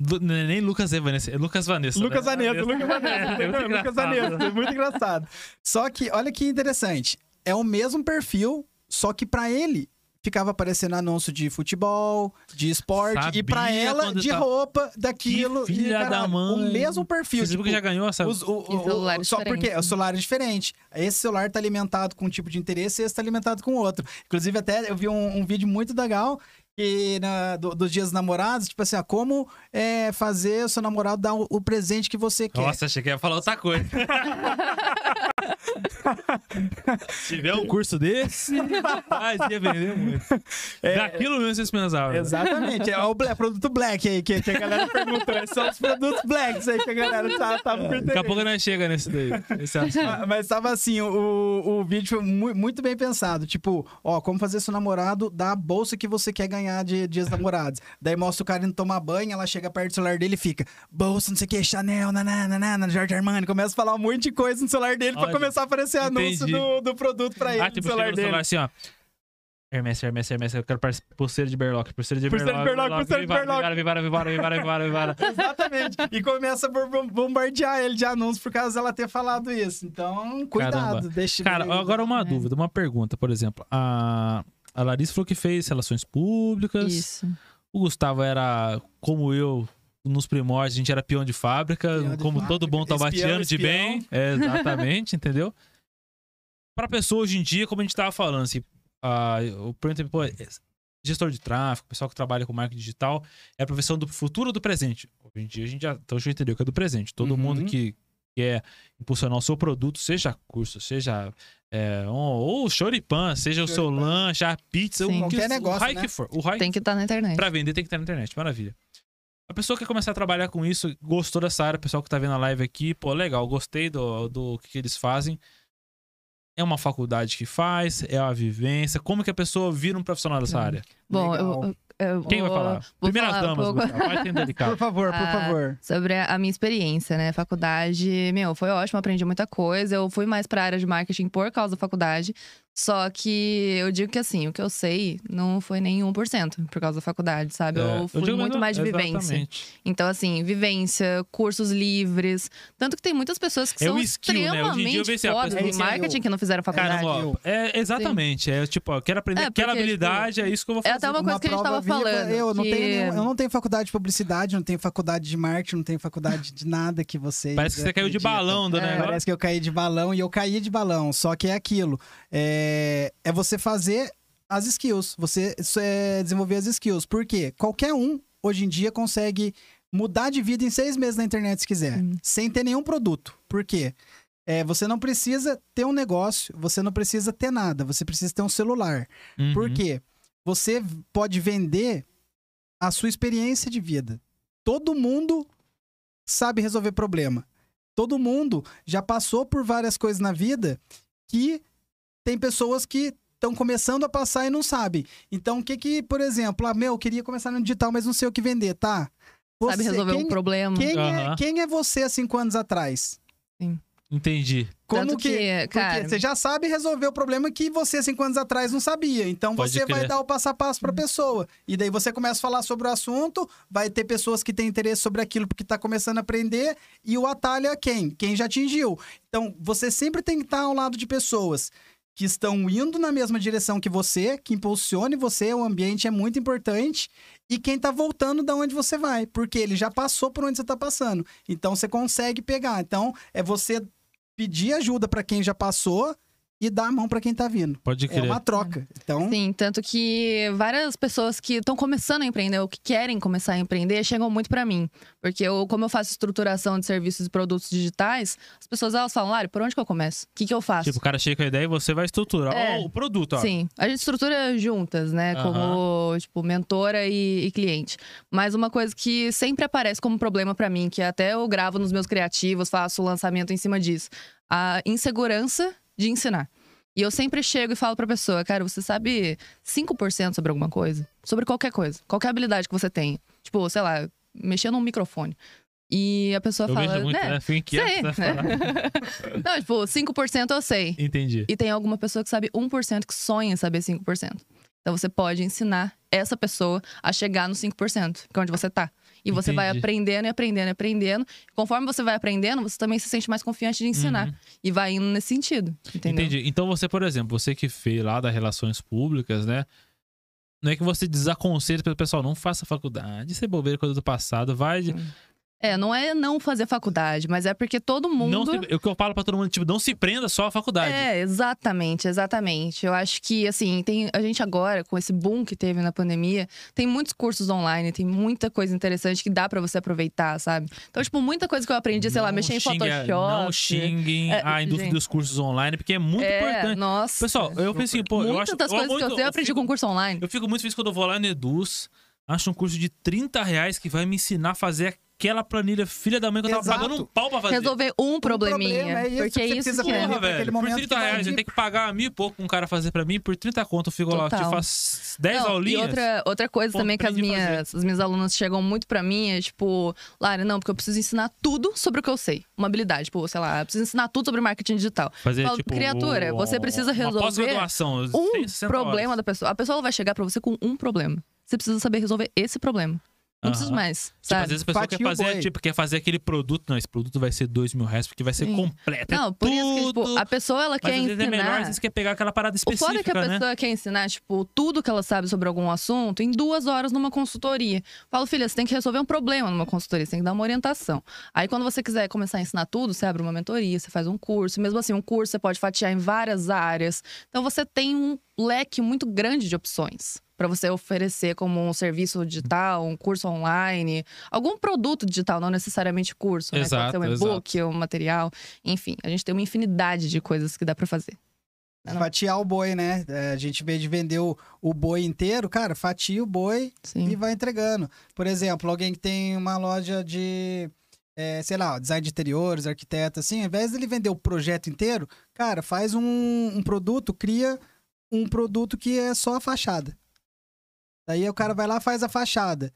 É Nem Lucas e Vanessa, é Lucas Vanessa. Lucas né? Vanessa, Lucas Vanessa, É, muito Lucas engraçado. Vanessa, é muito engraçado. Só que olha que interessante, é o mesmo perfil, só que pra ele ficava aparecendo anúncio de futebol, de esporte, e pra Sabia ela, de tá- roupa, daquilo. Que e, filha cara, da mãe. O mesmo perfil. Facebook tipo, já ganhou essa. os- o- E o- celular o- só diferente, porque né? o celular é diferente. Esse celular tá alimentado com um tipo de interesse e esse tá alimentado com outro. Inclusive, até eu vi um, um vídeo muito legal que na- do- dos dias dos namorados, tipo assim, ó, como é, fazer o seu namorado dar o, o presente que você quer. Nossa, achei que ia falar outra coisa. Se tiver um curso desse, rapaz, ia vender muito. Daquilo mesmo vocês pensavam. Exatamente, é o bla- produto black aí que, que a galera perguntou. né? São os produtos blacks aí que a galera tá, tava com Daqui a pouco nós chega nesse daí. Mas- Mas tava assim, o, o vídeo foi mu- muito bem pensado. Tipo, ó, como fazer seu namorado dar a bolsa que você quer ganhar de dias namorados. Daí mostra o cara indo tomar banho, ela chega perto do celular dele e fica, bolsa, não sei o que, Chanel, nanana, Jorge Armani. Começa a falar um monte de coisa no celular dele pra Olha, começar a aparecer anúncio do, do produto pra ele Ah, no tipo, chega celular no dele. celular assim, ó. Hermes, Hermes, Hermes, eu quero pulseira de berlock, pulseira de Pulseira de berlock. berlock, pulseira de berlock. Vivara, vivara, vivara, vivara, vivara. Exatamente. E começa a bom- bombardear ele de anúncios por causa dela ter falado isso. Então, cuidado. Caramba. Deixa Cara, agora uma é. dúvida, uma pergunta, por exemplo. A, a Larissa falou que fez relações públicas. Isso. O Gustavo era, como eu, nos primórdios, a gente era peão de fábrica, Peão de como todo fábrica. bom tabatiano de bem. É, exatamente, entendeu? Pra pessoa hoje em dia, como a gente tava falando, assim, a, o por exemplo, pô, é, gestor de tráfego, pessoal que trabalha com marketing digital, é a profissão do futuro ou do presente. Hoje em dia a gente já, então, já entendeu que é do presente. Todo Uhum. mundo que quer impulsionar o seu produto, seja curso, seja é, um, ou o choripan, seja o seu Choripan. lanche, a pizza, Sim. o, que, Qualquer o negócio, raio né? que for. O raio Tem que estar na internet. Pra vender tem que estar na internet, maravilha. A pessoa que quer começar a trabalhar com isso, gostou dessa área, o pessoal que tá vendo a live aqui, pô, legal, gostei do, do que eles fazem. É uma faculdade que faz, é uma vivência. Como que a pessoa vira um profissional dessa área? Bom, Legal. eu, eu Quem vai vou- falar? vou Primeiras falar um damas, pouco. Gustavo. Vai Por favor, por Ah, favor. Sobre a a minha experiência, né? Faculdade, meu, foi ótimo, aprendi muita coisa. Eu fui mais pra área de marketing por causa da faculdade. Só que eu digo que assim, o que eu sei não foi nem 1% por causa da faculdade, sabe? É, eu fui digo muito mais de vivência. Exatamente. Então, assim, vivência, cursos livres. Tanto que tem muitas pessoas que É são o skill, né? Hoje em dia eu extremamente vejo assim, a fodas pessoa- em marketing que não fizeram faculdade. Caramba, ó, é, exatamente. É tipo, eu quero aprender É, aquela porque, habilidade, é isso que eu vou é fazer. até uma coisa que a gente tava viva, falando, Eu não, que- tenho nenhum- eu não tenho faculdade de publicidade, não tenho faculdade de marketing, não tenho faculdade de nada que vocês. Parece que você caiu de balão do É. negócio. Parece que eu caí de balão e eu caí de balão. Só que é aquilo. É, é você fazer as skills. Você é, desenvolver as skills. Por quê? Qualquer um, hoje em dia, consegue mudar de vida em seis meses na internet, se quiser. Hum. Sem ter nenhum produto. Por quê? É, você não precisa ter um negócio, você não precisa ter nada, você precisa ter um celular. Uhum. Por quê? Você pode vender a sua experiência de vida. Todo mundo sabe resolver problema. Todo mundo já passou por várias coisas na vida que tem pessoas que estão começando a passar e não sabem. Então, o que que, por exemplo, ah, meu, eu queria começar no digital, mas não sei o que vender, tá? Sabe Você- resolver quem, um problema. quem, é, Aham. quem é você há cinco anos atrás? Entendi. Como Tanto que, que, porque cara- você já sabe resolver o problema que você cinco anos atrás não sabia. Então Pode você vai crer. dar o passo a passo pra pessoa. E daí você começa a falar sobre o assunto, vai ter pessoas que têm interesse sobre aquilo porque tá começando a aprender, e o atalho é quem? Quem já atingiu. Então você sempre tem que estar ao lado de pessoas que estão indo na mesma direção que você, que impulsione você, o ambiente é muito importante, e quem tá voltando da onde você vai, porque ele já passou por onde você tá passando. Então você consegue pegar. Então é você pedir ajuda pra quem já passou e dar a mão pra quem tá vindo. Pode É crer. uma troca. Então, Sim, tanto que várias pessoas que estão começando a empreender ou que querem começar a empreender chegam muito pra mim. Porque eu, como eu faço estruturação de serviços e produtos digitais, as pessoas elas falam, Lari, por onde que eu começo? O que, que eu faço? Tipo, o cara chega com a ideia e você vai estruturar É. o produto, ó. Sim, a gente estrutura juntas, né? Como, tipo, mentora e, e cliente. Mas uma coisa que sempre aparece como problema pra mim, que até eu gravo nos meus criativos, faço lançamento em cima disso. A insegurança de ensinar. E eu sempre chego e falo pra pessoa, cara, você sabe 5% sobre alguma coisa? Sobre qualquer coisa. Qualquer habilidade que você tenha. Tipo, sei lá, mexer num microfone. E a pessoa Eu fala, vejo muito, né? né? Fico inquieto. sei, né? Falar. Não, tipo, 5% eu sei. Entendi. E tem alguma pessoa que sabe 1% que sonha em saber 5%. Então você pode ensinar essa pessoa a chegar no 5%, que é onde você tá. E você vai Entendi. aprendendo e aprendendo e aprendendo. Conforme você vai aprendendo, você também se sente mais confiante de ensinar. Uhum. E vai indo nesse sentido. Entendeu? Entendi. Então você, por exemplo, você que fez lá das relações públicas, né? Não é que você desaconselha pro pessoal, não faça faculdade, isso é bobeira coisa do passado, vai. de- É, não é não fazer faculdade, mas é porque todo mundo. Não se- o que eu falo pra todo mundo, tipo, não se prenda só à faculdade. É, exatamente, exatamente. Eu acho que, assim, tem a gente agora, com esse boom que teve na pandemia, tem muitos cursos online, tem muita coisa interessante que dá pra você aproveitar, sabe? Então, tipo, muita coisa que eu aprendi, sei lá, Não mexer em Photoshop. Não xinguem É, a indústria gente. dos cursos online, porque é muito é, importante. Nossa. Pessoal, eu pensei, pô, eu Muitas acho das eu coisas que eu muito- sei, eu aprendi fico- com curso online. Eu fico muito feliz quando eu vou lá no Eduz, acho um curso de 30 reais que vai me ensinar a fazer aquela planilha filha da mãe que eu tava Exato. pagando um pau pra fazer. Resolver um probleminha. problema, é isso porque que é isso que é. Porra, velho, por momento 30 que vai reais, eu tenho que pagar mil e pouco um cara fazer pra mim, por 30 conto eu fico lá, Total. te faço 10 Não, aulinhas. E outra, outra coisa também que as minhas, as minhas alunas chegam muito pra mim é tipo, Lara, não, porque eu preciso ensinar tudo sobre o que eu sei. Uma habilidade, tipo, sei lá, eu preciso ensinar tudo sobre marketing digital. fazer, Falo, tipo, criatura, você precisa resolver pós-graduação, Um 160 problema horas. da pessoa. A pessoa vai chegar pra você com um problema. Você precisa saber resolver esse problema. Não precisa Aham. mais, Tipo, sabe? às vezes a pessoa quer o fazer, boi. tipo, quer fazer aquele produto. Não, esse produto vai ser dois mil reais, porque vai ser Sim. completo. é Não, por isso que, tipo, tudo. a pessoa ela Mas quer às vezes é melhor, às ensinar. vezes quer pegar aquela parada O foda é que a específica, né? pessoa quer ensinar, tipo, tudo que ela sabe sobre algum assunto em duas horas numa consultoria. Falo, filha, você tem que resolver um problema numa consultoria, você tem que dar uma orientação. Aí, quando você quiser começar a ensinar tudo, você abre uma mentoria, você faz um curso. Mesmo assim, um curso você pode fatiar em várias áreas. Então, você tem um leque muito grande de opções para você oferecer como um serviço digital, um curso online, algum produto digital, não necessariamente curso, né? Exato, pode ser um e-book, um material, enfim, a gente tem uma infinidade de coisas que dá para fazer. Não. Fatiar o boi, né? É, a gente, em vez de vender o, o boi inteiro, cara, fatia o boi Sim. e vai entregando. Por exemplo, alguém que tem uma loja de, é, sei lá, design de interiores, arquiteto, assim, ao invés dele vender o projeto inteiro, cara, faz um, um produto, cria um produto que é só a fachada. Daí o cara vai lá faz a fachada.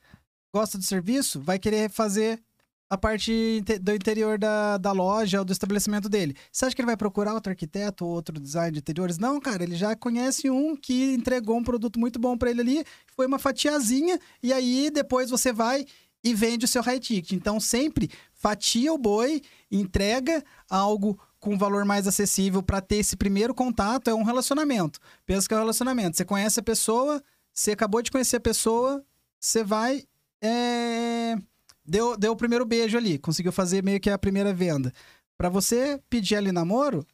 Gosta do serviço? Vai querer fazer a parte do interior da, da loja ou do estabelecimento dele. Você acha que ele vai procurar outro arquiteto ou outro design de interiores? Não, cara, ele já conhece um que entregou um produto muito bom para ele ali, foi uma fatiazinha, e aí depois você vai e vende o seu high ticket. Então, sempre fatia o boi, entrega algo com valor mais acessível para ter esse primeiro contato. É um relacionamento. Pensa que é um relacionamento. Você conhece a pessoa, você acabou de conhecer a pessoa, você vai. é, Deu, deu o primeiro beijo ali, conseguiu fazer meio que a primeira venda. Para você pedir ali namoro,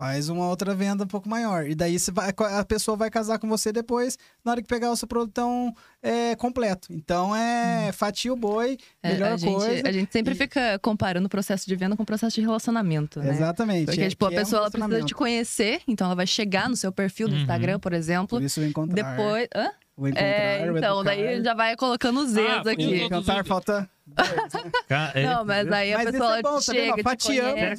faz uma outra venda um pouco maior. E daí você vai, a pessoa vai casar com você depois, na hora que pegar o seu produtão é, completo. Então é fatia o boi, É, melhor a, gente, coisa. a gente sempre E- fica comparando o processo de venda com o processo de relacionamento, né? Exatamente. Porque, é- tipo, a é um pessoa ela precisa te conhecer, então ela vai chegar no seu perfil do Uhum. Instagram, por exemplo. Por isso o encontrar. Depois. Hã? o encontrar, É, então, daí já vai colocando os dedos Ah, aqui. Encantar falta. É- Não, mas aí a Mas pessoa é bom, tá chega, te Fatiamos os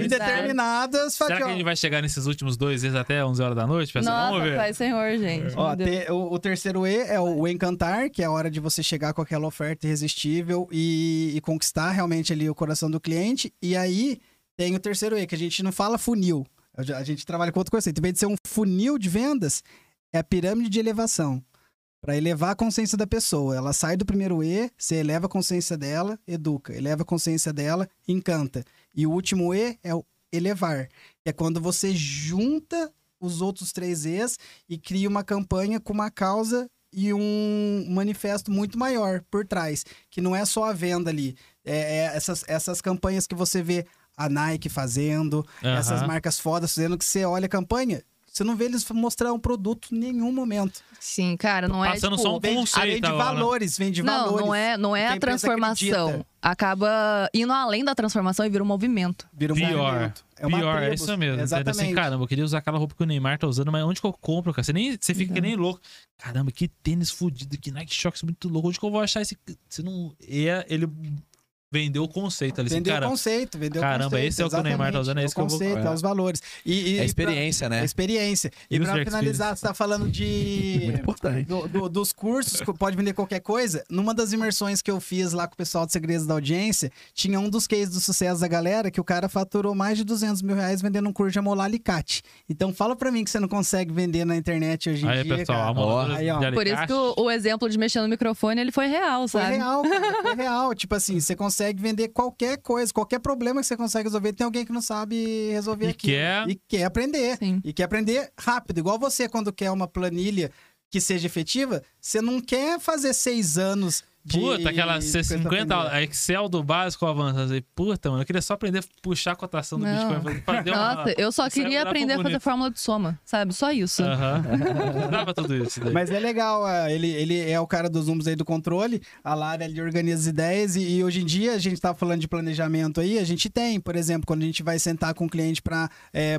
em determinadas Será que a gente vai chegar nesses últimos dois vezes até 11 horas da noite? Pessoal? Nossa, Vamos ver. Pai Senhor, gente. Ó, te- o, o terceiro E é o, o encantar, que é a hora de você chegar com aquela oferta irresistível e, e conquistar realmente ali o coração do cliente. E aí tem o terceiro E, que a gente não fala funil. A gente- A gente trabalha com outro conceito. Em vez de ser um funil de vendas, é a pirâmide de elevação. Para elevar a consciência da pessoa. Ela sai do primeiro E, você eleva a consciência dela, educa. Eleva a consciência dela, encanta. E o último E é o elevar. Que é quando você junta os outros três E's e cria uma campanha com uma causa e um manifesto muito maior por trás. Que não é só a venda ali. É, é essas, essas campanhas que você vê a Nike fazendo, Aham. essas marcas fodas fazendo, que você olha a campanha, você não vê eles mostrar um produto em nenhum momento. Sim, cara, não é. Passando tipo, só um Vende, conceito além de agora, né? valores, vende Não, valores. não é, não é a transformação. acredita. Acaba indo além da transformação e vira um movimento. Vira um Pior. movimento. É uma Pior, é isso mesmo. Entendeu? Exatamente. Assim, caramba, eu queria usar aquela roupa que o Neymar tá usando, mas onde que eu compro, cara? Você, nem, você fica que nem louco. Caramba, que tênis fudido, que Nike Shox muito louco. Onde que eu vou achar esse. Você não. E é- ele vendeu o conceito ali. Assim, Vendeu cara, o conceito, vendeu o caramba, conceito. esse é o que o Neymar tá usando, é exatamente. esse que eu o vou- conceito, é. é os valores. E, e, É e experiência, pra- né? É experiência. E User pra experience. finalizar, você tá falando de... Muito importante. do- do- dos cursos, pode vender qualquer coisa. Numa das imersões que eu fiz lá com o pessoal de Segredos da Audiência, tinha um dos cases do sucesso da galera que o cara faturou mais de 200 mil reais vendendo um curso de amolar alicate. Então fala pra mim que você não consegue vender na internet hoje em Aí, dia, pessoal, amoladora Aí, ó. Por isso que o, o exemplo de mexer no microfone, ele foi real, Foi sabe? real, cara, foi real. Tipo assim, você consegue vender qualquer coisa, qualquer problema que você consegue resolver, tem alguém que não sabe resolver E aquilo. quer- E quer aprender. Sim. E quer aprender rápido. Igual você, quando quer uma planilha que seja efetiva, você não quer fazer seis anos de. Puta, aquela de C50, coisa a Excel do básico avançado. Puta, mano, eu queria só aprender a puxar a cotação do Não. Bitcoin. Fazer uma... Nossa, eu só é queria aprender a fazer fórmula de soma, sabe? Só isso. Aham. Dava tudo isso. daí. Mas é legal, ah, ele, ele é o cara dos números aí do controle, a Lara ele organiza as ideias e, e hoje em dia a gente tá falando de planejamento aí, a gente tem, por exemplo, quando a gente vai sentar com o cliente para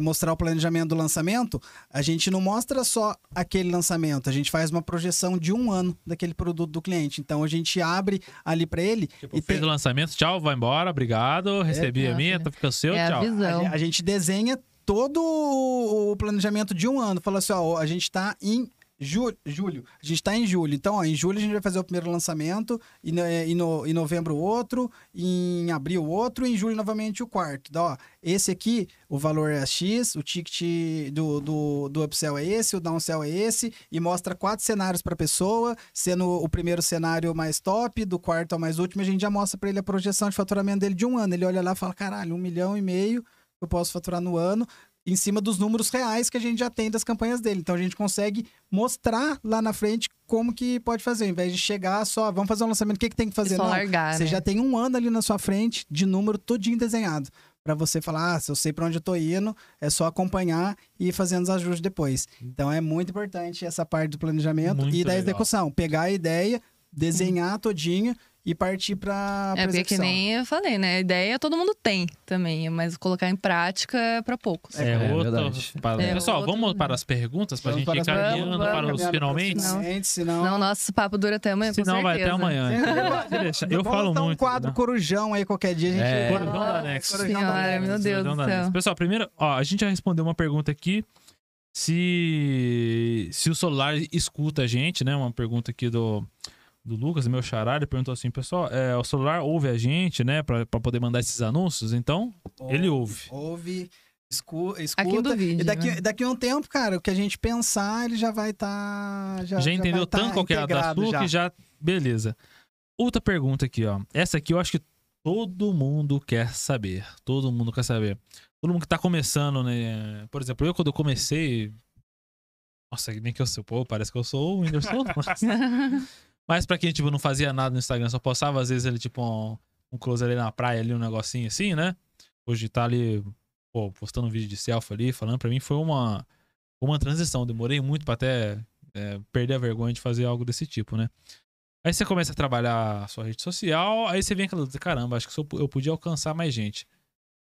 mostrar o planejamento do lançamento, a gente não mostra só aquele lançamento, a gente faz uma projeção de um ano daquele produto do cliente. Então a gente abre ali para ele Tipo, e fez tem- o lançamento, tchau, vai embora, obrigado, recebi a É, minha, é. tá ficando seu, é a tchau. a, visão. gen- a gente desenha todo o o planejamento de um ano. Fala assim, ó, a gente tá em ju- julho. A gente tá em julho. Então, ó, em julho a gente vai fazer o primeiro lançamento, e no, e no- em novembro outro, em abril outro, e em julho novamente o quarto. Então, ó, esse aqui, o valor é X, o ticket do, do, do upsell é esse, o downsell é esse, e mostra quatro cenários para pessoa, sendo o primeiro cenário mais top, do quarto ao mais último, a gente já mostra para ele a projeção de faturamento dele de um ano. Ele olha lá e fala, caralho, um milhão e meio eu posso faturar no ano, em cima dos números reais que a gente já tem das campanhas dele. Então a gente consegue mostrar lá na frente como que pode fazer, ao invés de chegar só, vamos fazer um lançamento, o que, que tem que fazer? Só Não, largar, você né? já tem um ano ali na sua frente de número todinho desenhado. Pra você falar, ah, se eu sei pra onde eu tô indo, é só acompanhar e ir fazendo os ajustes depois. Então é muito importante essa parte do planejamento Muito e da legal. execução. Pegar a ideia, desenhar todinho e partir pra, pra É, porque que nem eu falei, né? A ideia todo mundo tem também, mas colocar em prática é pra poucos. É, É outro. para- É Pessoal, outro- vamos para as perguntas pra Vamos gente ir para caminhando para os finalmente? Não. Finalmente, senão... Senão nosso papo dura até amanhã, com Senão vai até amanhã. Deixa, Eu Vamos falo dar um muito. quadro né? corujão aí qualquer dia. A gente... É, Corujão da da- Next. meu Deus do céu. Pessoal, primeiro, ó, a gente já respondeu uma pergunta aqui. Se, se o celular escuta a gente, né? Uma pergunta aqui do, do Lucas, meu xará, ele perguntou assim, pessoal, é, o celular ouve a gente, né? Pra, pra poder mandar esses anúncios? Então, ele ouve. Ouve, escu- escuta. Aqui do vídeo, e daqui, né? daqui a um tempo, cara, o que a gente pensar, ele já vai estar. já, Já, entendeu vai tá tanto qual que é a da integrado sua que já... Beleza. Outra pergunta aqui, ó. Essa aqui eu acho que todo mundo quer saber. Todo mundo quer saber. Todo mundo que tá começando, né? Por exemplo, eu quando eu comecei... Nossa, nem que eu sou... Pô, parece que eu sou o Whindersson. Mas pra quem, tipo, não fazia nada no Instagram, só postava às vezes ele, tipo, um, um close ali na praia, ali, um negocinho assim, né? Hoje tá ali, pô, postando um vídeo de selfie ali, falando, pra mim foi uma, uma transição. Demorei muito pra até é, perder a vergonha de fazer algo desse tipo, né? Aí você começa a trabalhar a sua rede social, aí você vem aquela dúvida, caramba, acho que eu, eu podia alcançar mais gente.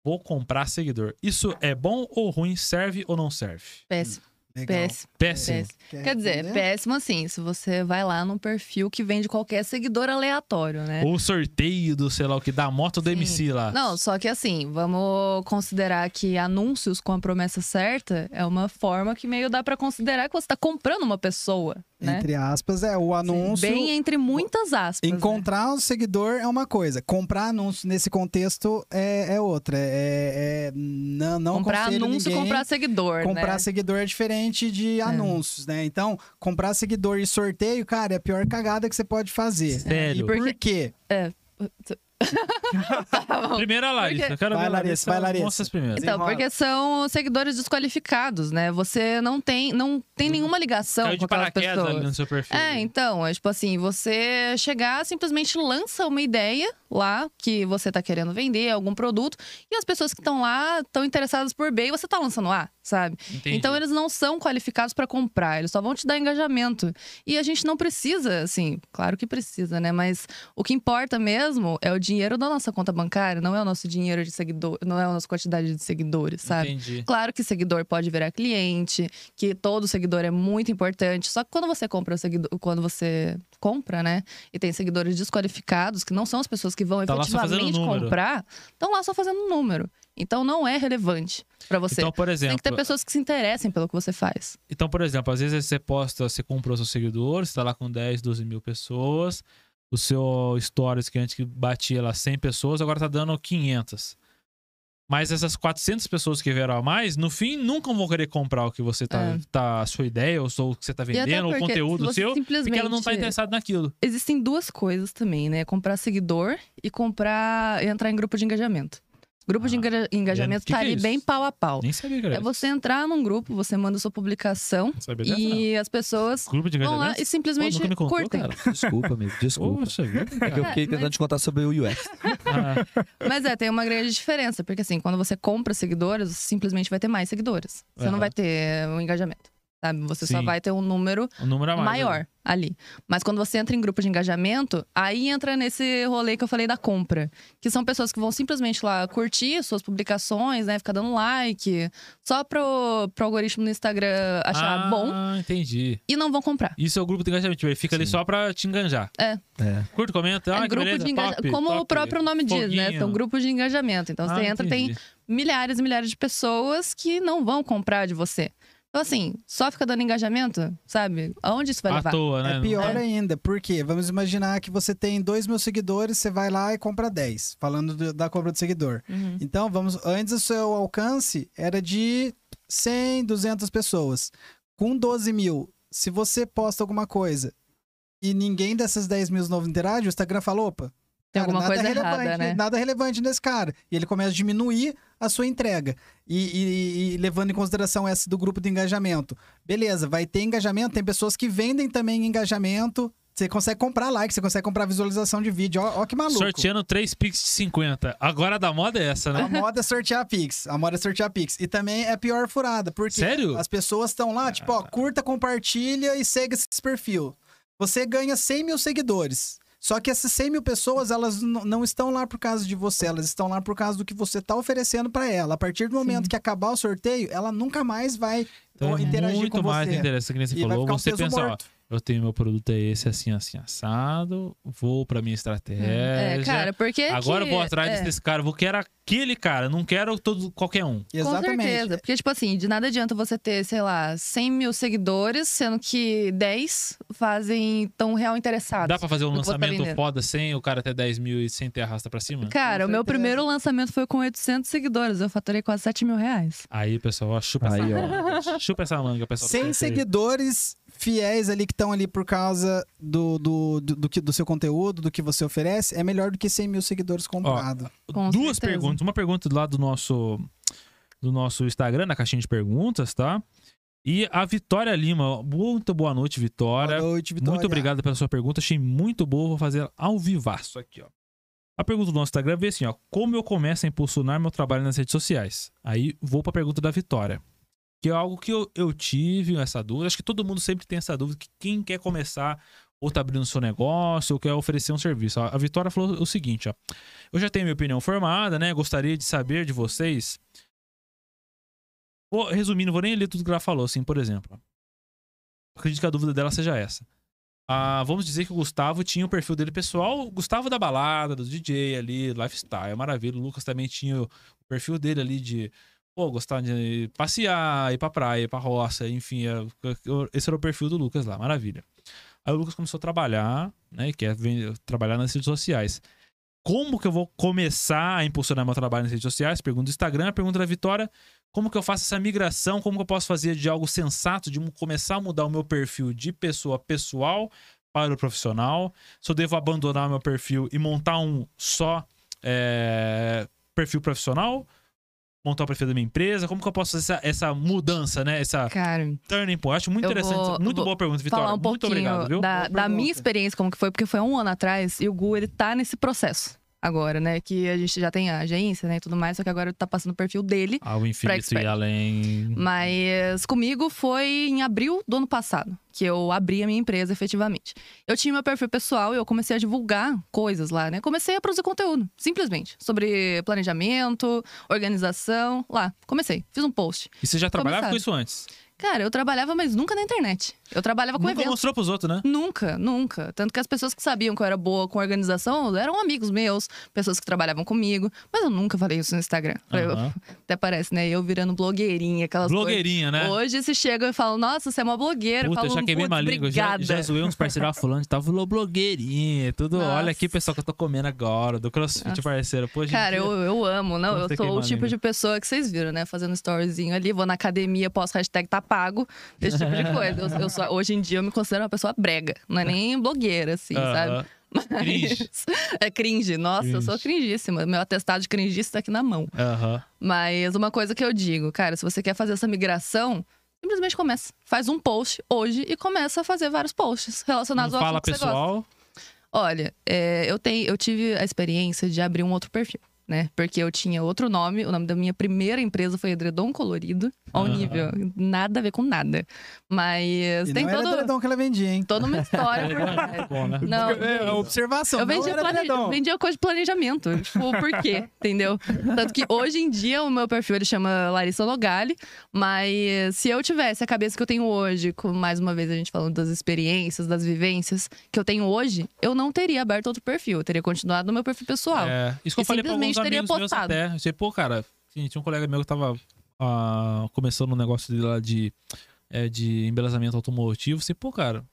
Vou comprar seguidor. Isso é bom ou ruim? Serve ou não serve? Péssimo. Péssimo. Péssimo. péssimo. Quer dizer, péssimo assim, se você vai lá num perfil que vende qualquer seguidor aleatório, né? Ou sorteio do, sei lá o que, da moto do Sim. MC lá. Não, só que assim, vamos considerar que anúncios com a promessa certa é uma forma que meio dá pra considerar que você tá comprando uma pessoa, né? Entre aspas, é o anúncio. Bem entre muitas aspas. né? Encontrar o seguidor é uma coisa. Comprar anúncio nesse contexto é, é outra. É, é- não, não comprar anúncio, ninguém comprar seguidor, Comprar né? seguidor é diferente de anúncios, né? Então, comprar seguidor e sorteio, cara, é a pior cagada que você pode fazer. Sério. E Porque- por quê? Primeira Larissa. Porque- Eu quero Vai, ver Larissa, vai, Larissa. Primeiras. Então, porque são seguidores desqualificados, né? Você não tem, não tem nenhuma ligação Caiu com aquelas paraquedas ali pessoas. no seu perfil. É, então, é tipo assim, você chegar, simplesmente lança uma ideia lá que você tá querendo vender, algum produto, e as pessoas que estão lá estão interessadas por B e você tá lançando A, sabe? Entendi. Então eles não são qualificados para comprar, eles só vão te dar engajamento. E a gente não precisa, assim, claro que precisa, né? Mas o que importa mesmo é o dinheiro da nossa conta bancária, não é o nosso dinheiro de seguidor, não é a nossa quantidade de seguidores, sabe? Entendi. Claro que seguidor pode virar cliente, que todo seguidor é muito importante. Só que quando você compra o seguidor, quando você compra, né, e tem seguidores desqualificados, que não são as pessoas que vão Tá efetivamente comprar, estão lá só fazendo número. Então não é relevante pra você. Então, por tem exemplo, que ter pessoas que se interessem pelo que você faz. então, por exemplo, às vezes você posta, você comprou seus seguidores, você tá lá com 10, 12 mil pessoas, o seu stories que antes que batia lá 100 pessoas, agora tá dando 500. Mas essas 400 pessoas que vieram a mais, no fim, nunca vão querer comprar o que você tá, É. tá a sua ideia, ou o que você tá vendendo, ou o conteúdo seu, simplesmente... porque ela não tá interessada naquilo. Existem duas coisas também, né? Comprar seguidor e comprar... e entrar em grupo de engajamento. Grupo de Ah, enga- engajamento tá que é ali isso? bem pau a pau. Nem sabia que era É isso. você entrar num grupo, você manda sua publicação Não e as pessoas não. Grupo de vão lá e simplesmente Pô, me contou, curtem. cara. Desculpa, amigo, desculpa. Poxa É que eu fiquei Mas- tentando te contar sobre o UX. Ah, Mas é, tem uma grande diferença, porque assim, quando você compra seguidores, você simplesmente vai ter mais seguidores. Você Aham. não vai ter um engajamento. Sabe? Você só Sim. vai ter um número o número mais. maior né? ali. Mas quando você entra em grupo de engajamento, aí entra nesse rolê que eu falei da compra. Que são pessoas que vão simplesmente lá curtir suas publicações, né? Ficar dando like, só pro, pro algoritmo no Instagram achar ah, bom entendi. e não vão comprar. Isso é o grupo de engajamento. Ele fica ali Sim. só pra te enganjar. É. Curta, comenta. É Ah, que grupo beleza, de engaja- top, Como top. o próprio nome diz, né? Foguinho. São grupos de engajamento. Então você Ah, entra, tem entendi. milhares e milhares de pessoas que não vão comprar de você. Então, assim, só fica dando engajamento, sabe? Aonde isso vai À levar? toa, né? É pior É. ainda, porque vamos imaginar que você tem 2 mil seguidores, você vai lá e compra 10, falando do- da compra do seguidor. Uhum. Então, vamos, antes o seu alcance era de 100, 200 pessoas. Com 12 mil, se você posta alguma coisa e ninguém dessas 10 mil novo interage, o Instagram fala, opa, Tem cara, alguma nada coisa relevante, errada, né? Nada relevante nesse cara. E ele começa a diminuir a sua entrega. E, e- e levando em consideração essa do grupo de engajamento. Beleza, vai ter engajamento, tem pessoas que vendem também engajamento. Você consegue comprar like, você consegue comprar visualização de vídeo. Ó, ó que maluco. Sorteando 3 Pix de 50. Agora a da moda é essa, A né? moda é sortear Pix. A moda é sortear Pix. E também é pior furada, porque Sério? as pessoas estão lá, tipo, ó, curta, compartilha e segue esse perfil. Você ganha 100 mil seguidores. Só que essas 100 mil pessoas, elas não estão lá por causa de você, elas estão lá por causa do que você está oferecendo para ela. A partir do momento que acabar o sorteio, ela nunca mais vai Então, é interagir muito com mais você. interessante que nem você E falou. um Você peso pensa, ó. Eu tenho meu produto é esse, assim, assim, assado. Vou pra minha estratégia. É, cara, porque. Agora que- eu vou atrás é. desse cara. Vou quero aquele cara. Não quero todo, qualquer um. Exatamente. Com certeza. Porque, tipo assim, de nada adianta você ter, sei lá, 100 mil seguidores, sendo que 10 fazem tão real interessados. Dá pra fazer um tá lançamento vendendo. foda sem o cara ter 10 mil e sem ter arrasta pra cima? Cara, Com o meu certeza. primeiro lançamento foi com 800 seguidores. Eu faturei quase 7 mil reais. Aí, pessoal, ó, chupa Aí, essa ó. manga. Chupa essa manga, pessoal. 100 seguidores fiéis ali que estão ali por causa do, do, do, do, que- do seu conteúdo, do que você oferece, é melhor do que 100 mil seguidores comprados. Com Duas certeza. perguntas. Uma pergunta lá do nosso, do nosso Instagram, na caixinha de perguntas, tá? E a Vitória Lima. Muito boa noite, Vitória. Boa noite, Vitória. Muito obrigado pela sua pergunta. Achei muito boa. Vou fazer ao vivaço aqui, ó. A pergunta do nosso Instagram veio assim, ó. Como eu começo a impulsionar meu trabalho nas redes sociais? Aí vou pra pergunta da Vitória. Que é algo que eu, eu tive essa dúvida. Acho que todo mundo sempre tem essa dúvida. Que quem quer começar ou tá abrindo seu negócio ou quer oferecer um serviço. A Vitória falou o seguinte, ó. Eu já tenho minha opinião formada, né? Gostaria de saber de vocês. Vou, resumindo, vou nem ler tudo que ela falou, assim, por exemplo. Acredito que a dúvida dela seja essa. Ah, vamos dizer que o Gustavo tinha o perfil dele pessoal, o Gustavo da balada, do DJ ali, lifestyle, maravilha. O Lucas também tinha o perfil dele ali de, pô, gostar de passear, ir pra praia, ir pra roça, enfim. é- Esse era o perfil do Lucas lá, maravilha. Aí o Lucas começou a trabalhar, né, quer ven- trabalhar nas redes sociais. Como que eu vou começar a impulsionar meu trabalho nas redes sociais? Pergunta do Instagram, pergunta da Vitória. Como que eu faço essa migração? Como que eu posso fazer de algo sensato, de começar a mudar o meu perfil de pessoa pessoal para o profissional? Se eu devo abandonar meu perfil e montar um só é, perfil profissional? Montar o perfil da minha empresa? Como que eu posso fazer essa, essa mudança, né? Essa Cara, turning point? Acho muito interessante. vou- muito boa pergunta, Vitória. um muito obrigado, viu? da, da minha experiência, como que foi, porque foi um ano atrás e o Gu, ele tá nesse processo agora, né? Que a gente já tem a agência, né, e tudo mais, só que agora tá passando o perfil dele. Ao infinito e além. Mas comigo foi em abril do ano passado que eu abri a minha empresa efetivamente. Eu tinha meu perfil pessoal e eu comecei a divulgar coisas lá, né? Comecei a produzir conteúdo, simplesmente, sobre planejamento, organização, lá. Comecei, fiz um post. E você já trabalhava Começaram. com isso antes? Cara, eu trabalhava, mas nunca na internet. Eu trabalhava com Nunca eventos. mostrou pros outros, né? Nunca, nunca. Tanto que as pessoas que sabiam que eu era boa com organização eram amigos meus, pessoas que trabalhavam comigo. Mas eu nunca falei isso no Instagram. Eu- Aham. até parece, né? Eu virando blogueirinha, aquelas Blogueirinha, né? coisas. Hoje se chegam e falam, nossa, você é uma blogueira. Puta, eu eu já queimei "Putz, uma língua. Já, já zoei uns parceiros falando, tava falou blogueirinha. Tudo. Nossa. Olha aqui, pessoal, que eu tô comendo agora. Do CrossFit, Nossa. parceiro. Pô, Cara, eu, eu amo, não. Eu sou o tipo de pessoa que vocês viram, né? Fazendo storyzinho ali, vou na academia, posto hashtag tá pago, esse tipo de coisa. Eu, eu sou- hoje em dia eu me considero uma pessoa brega, não é nem blogueira, assim, Aham. sabe? Cringe. é cringe. Nossa, eu sou cringíssima. Meu atestado de cringista tá aqui na mão. Aham. Mas uma coisa que eu digo, cara, se você quer fazer essa migração, simplesmente começa. Faz um post hoje e começa a fazer vários posts relacionados Não ao fala pessoal. Olha, é, eu, tenho, eu tive a experiência de abrir um outro perfil, né? Porque eu tinha outro nome, o nome da minha primeira empresa foi Edredom Colorido, ao Aham. nível, nada a ver com nada. Mas E tem não era todo, edredom que ela vendia, hein? toda uma história por trás. Bom, né? Não, É, observação. eu vendia, era plane... vendia coisa de planejamento. Tipo, por quê? Entendeu? Tanto que hoje em dia o meu perfil ele chama Larissa Logali, mas se eu tivesse a cabeça que eu tenho hoje, com mais uma vez a gente falando das experiências, das vivências que eu tenho hoje, eu não teria aberto outro perfil. Eu teria continuado no meu perfil pessoal. É, isso que E eu falei pra alguns simplesmente teria amigos meus postado. até. Eu sei, pô, cara, assim, tinha um colega meu que tava ah, começando um negócio dele lá de, é, de embelezamento automotivo. Você, pô, cara,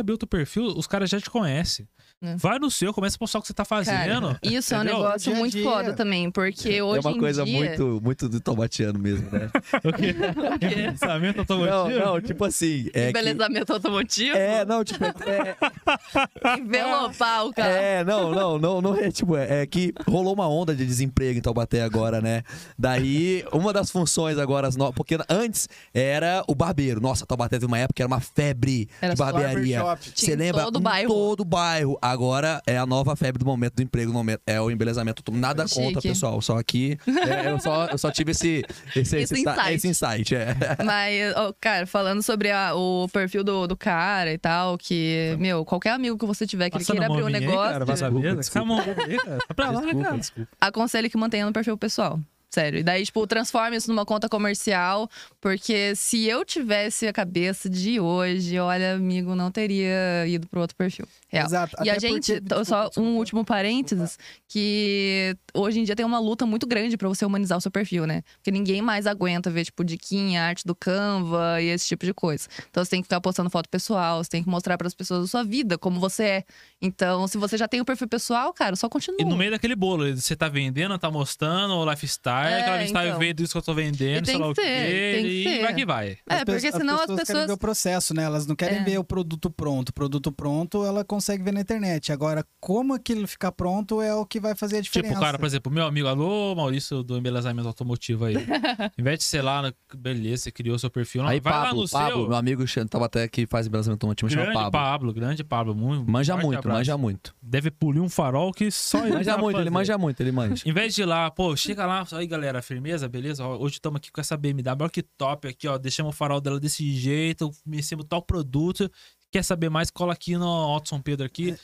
abrir o teu perfil, os caras já te conhecem. É. Vai no seu, começa a postar o que você tá fazendo. Cara, isso é um entendeu? negócio Dia muito dia. foda também, porque hoje é uma em coisa dia... muito, muito do tomatiano mesmo, né? O quê? Embelezamento não, automotivo? não, tipo assim. É, que, Embelezamento automotivo, é não, tipo, é, envelopar o carro. É, não, não, não, não é tipo, é, é que rolou uma onda de desemprego em Taubaté agora, né? Daí, uma das funções agora, porque antes era o barbeiro. Nossa, Taubaté teve uma época que era uma febre Era de barbearia. Você Tinha em lembra? todo bairro. todo bairro. Agora é a nova febre do momento do emprego, no momento, é o embelezamento. Nada Chique. contra, pessoal. Só que é, eu, só, eu só tive esse, esse, Esse esse, insight. esse insight. É. Mas, ó, cara, falando sobre a- o perfil do, do cara e tal, que, meu, qualquer amigo que você tiver que ele queira abrir um mim aí, negócio, Cara, vai saber. Desculpa, cara. Tá lá, Desculpa, cara. desculpa. aconselho que mantenha no perfil pessoal. Sério. E daí, tipo, transforme isso numa conta comercial. Porque se eu tivesse a cabeça de hoje, olha, amigo, não teria ido pro outro perfil. Real. Exato. E a até gente, porque- só desculpa, um desculpa. último parênteses, que hoje em dia tem uma luta muito grande pra você humanizar o seu perfil, né? Porque ninguém mais aguenta ver, tipo, diquinha, arte do Canva e esse tipo de coisa. Então você tem que ficar postando foto pessoal, você tem que mostrar pras pessoas a sua vida, como você é. Então, se você já tem o perfil pessoal, cara, só continua. E no meio daquele bolo, você tá vendendo, tá mostrando o lifestyle, É, aquela lifestyle então. vendo isso que eu tô vendendo, sei lá o que quê, que e vai que vai. É, As porque senão as querem pessoas. ver o processo, né? Elas não querem É. ver o produto pronto. O produto pronto, ela consegue ver na internet. Agora, como aquilo ficar pronto é o que vai fazer a diferença. Tipo, o cara, por exemplo, meu amigo, alô, Maurício do embelezamento automotivo aí. Em vez de ser lá, na- beleza, você criou seu perfil. Não, Aí, vai lá Pablo, no Pablo, seu. meu amigo Xan- Taubaté que faz embelezamento automotivo, chama Grande Pablo. Pablo. grande Pablo. Muito, Manja muito, abraço. manja muito. Deve polir um farol que só ele Manja muito, ele fazer. manja muito, ele manja. Em vez de ir lá, pô, chega lá, aí galera, firmeza, beleza? Ó, Hoje estamos aqui com essa BMW, olha que top aqui, ó. Deixamos o farol dela desse jeito, conhecemos tal produto. Quer saber mais? Cola aqui no São Pedro aqui.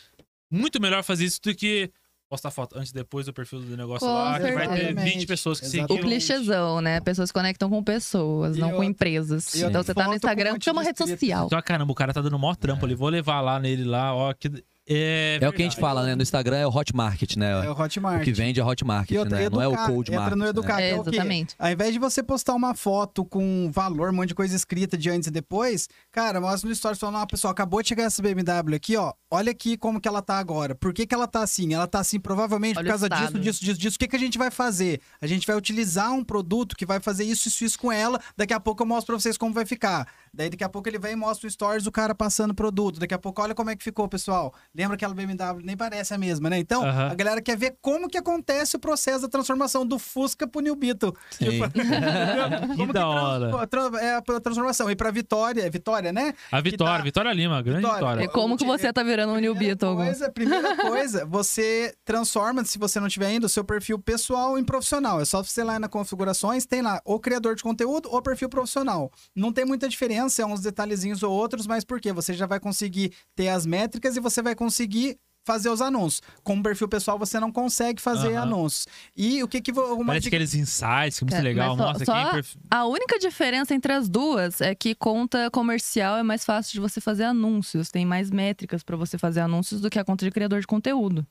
Muito melhor fazer isso do que postar foto antes e depois do perfil do negócio Com lá, que vai ter certeza. 20 pessoas que Exatamente. O clichêzão, né? Pessoas conectam com pessoas, E não com empresas. Então você tá no Instagram porque é uma rede de social. Então, caramba, o cara tá dando maior trampo ali. Vou levar lá nele lá, ó. Que... É, É o que a gente fala, né? No Instagram é o hot market, né? É o Hotmart. O que vende é hot market, E outra, né? Não é o cold entra market. no né? educar, que É, é exatamente. Ao invés de você postar uma foto com valor, um monte de coisa escrita de antes e depois, cara, mostra no stories falando, ó, pessoal, acabou de chegar essa BMW aqui, ó. Olha aqui como que ela tá agora. Por que, que ela tá assim? Ela tá assim provavelmente Olha por causa disso, disso, disso, disso. O que, que a gente vai fazer? A gente vai utilizar um produto que vai fazer isso, isso, isso com ela. Daqui a pouco eu mostro pra vocês como vai ficar. Daí daqui a pouco ele vem e mostra o stories do cara passando o produto. Daqui a pouco, olha como é que ficou, pessoal. Lembra aquela BMW? Nem parece a mesma, né? Então, Aham. a galera quer ver como que acontece o processo da transformação do Fusca pro New Beetle. Sim. Que da trans- hora. tra- é a transformação. E pra Vitória, é Vitória, né? A Vitória, tá- Vitória Lima, grande Vitória. Vitória. É como que você tá virando um New Primeira Beetle. coisa, primeira coisa, você transforma, se você não tiver ainda, o seu perfil pessoal em profissional. É só você ir lá na configurações, tem lá o criador de conteúdo ou perfil profissional. Não tem muita diferença, é uns detalhezinhos ou outros, mas por quê? Você já vai conseguir ter as métricas e você vai conseguir fazer os anúncios. Com o perfil pessoal, você não consegue fazer Aham. anúncios. E o que que... Uma Parece dica- aqueles insights, que é muito Cara, legal. só- Nossa, só aqui perfe- A única diferença entre as duas é que conta comercial é mais fácil de você fazer anúncios. Tem mais métricas pra você fazer anúncios do que a conta de criador de conteúdo.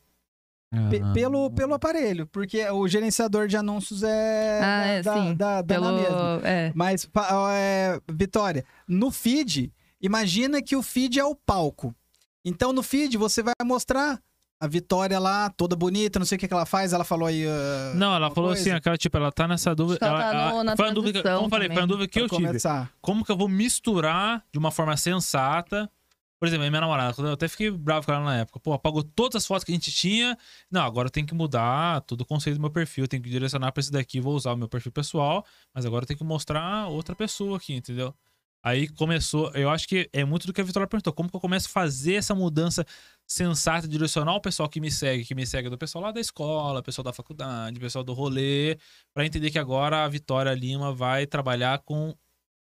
Aham. pelo, pelo aparelho, porque o gerenciador de anúncios é, Ah, da, é, da, sim. da, da Pelo. na mesma. É. Mas, é, Vitória, no feed, imagina que o feed é o palco. Então, no feed, você vai mostrar a Vitória lá, toda bonita, não sei o que, que ela faz. Ela falou aí. ah, Não, ela falou coisa assim, aquela, tipo, ela tá nessa dúvida. Ela ela- tá no- ela- foi a dúvida, como eu falei, foi a dúvida que pra eu tive. começar. Como que eu vou misturar de uma forma sensata Por exemplo, minha namorada, eu até fiquei bravo com ela na época. Pô, apagou todas as fotos que a gente tinha. Não, agora eu tenho que mudar todo o conceito do meu perfil. Eu tenho que direcionar pra esse daqui. Vou usar o meu perfil pessoal. Mas agora eu tenho que mostrar outra pessoa aqui, entendeu? Aí começou. Eu acho que é muito do que a Vitória perguntou. Como que eu começo a fazer essa mudança sensata, direcionar o pessoal que me segue, que me segue do pessoal lá da escola, pessoal da faculdade, pessoal do rolê, pra entender que agora a Vitória Lima vai trabalhar com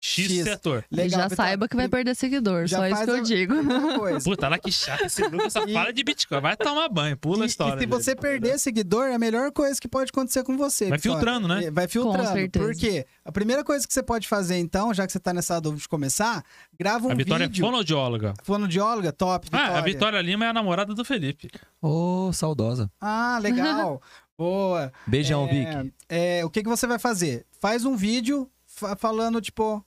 X, X. setor. E já saiba que vai perder seguidor, Já só isso que eu a- digo. Puta, olha que chato esse Lucas só E- fala de Bitcoin. Vai tomar banho, pula E- a história. E se dele. você perder seguidor, é a melhor coisa que pode acontecer com você. Vai Vitória. filtrando, né? É, Vai filtrando. certeza. Por quê? A primeira coisa que você pode fazer, então, já que você tá nessa dúvida de começar, grava um A Vitória vídeo. é fonoaudióloga. Fonoaudióloga, top, Vitória. Ah, a Vitória Lima é a namorada do Felipe. Ô, saudosa. Ah, legal. Boa. Beijão, É, Vic. é, o que, que você vai fazer? Faz um vídeo fa- falando, tipo,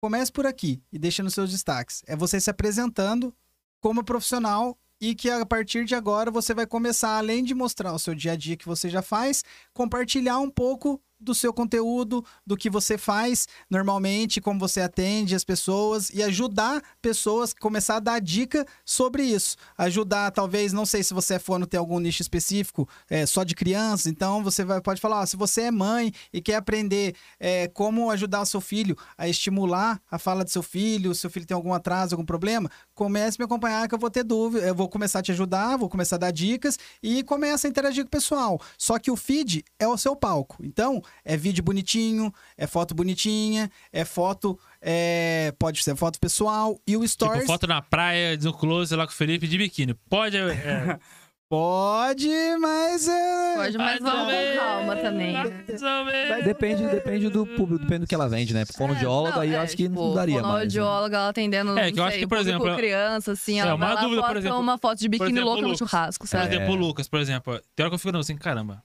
comece por aqui e deixa nos seus destaques. É você se apresentando como profissional e que a partir de agora você vai começar, além de mostrar o seu dia a dia que você já faz, compartilhar um pouco do seu conteúdo, do que você faz normalmente, como você atende as pessoas e ajudar pessoas, começar a dar dica sobre isso. Ajudar, talvez, não sei se você é fono, tem algum nicho específico, é, só de crianças, então você vai, pode falar, ó, se você é mãe e quer aprender é, como ajudar o seu filho a estimular a fala do seu filho, seu filho tem algum atraso, algum problema, comece a me acompanhar que eu vou ter dúvida, eu vou começar a te ajudar, vou começar a dar dicas e começa a interagir com o pessoal. Só que o feed é o seu palco. Então, é vídeo bonitinho, é foto bonitinha, é foto, é, pode ser foto pessoal e o stories Tipo, foto na praia, no close lá com o Felipe de biquíni. Pode. É, pode, mas é Pode, mas vamos com calma também. Mais ou menos. Mas depende, depende do público, depende do que ela vende, né? Fonoaudióloga, Não, aí eu é, acho que tipo, não daria mais. né? fonoaudióloga, ela atendendo, É, que eu acho sei, que, por exemplo, criança, assim, é, ela uma vai lá, dúvida, por posta exemplo- uma foto de biquíni exemplo, louca no churrasco, Por sabe? exemplo, o Lucas, por exemplo. Tem hora que eu fico assim, caramba.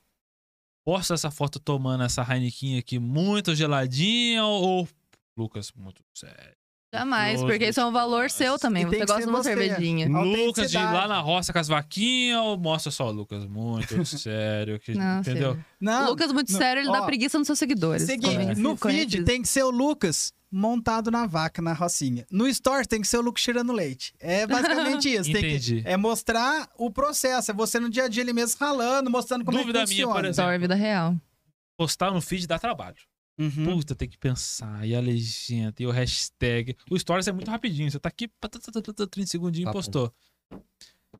Posta essa foto tomando essa Heineken aqui muito geladinha ou. ou- Lucas, muito sério. Jamais, Deus porque isso é um valor seu também. E Você gosta de uma você. cervejinha. Lucas de ir lá na roça com as vaquinhas ou mostra só o Lucas? Muito sério. Que, Não, entendeu? filho. não. o Lucas, muito não, sério, ele dá ó, preguiça nos seus seguidores. Seguinte, Convence- no feed tem que ser o Lucas montado na vaca, na rocinha. No story tem que ser o Lucas tirando leite. É basicamente isso. Tem Entendi. que, é mostrar o processo. É você no dia a dia ele mesmo ralando, mostrando como Dúvida é que minha, funciona. por exemplo. Story vida real. Postar no feed dá trabalho. Uhum. Puta, tem que pensar. E a legenda, e o hashtag. O Stories é muito rapidinho. Você tá aqui, pá, tá, tá, tá, 30 segundinhos e postou.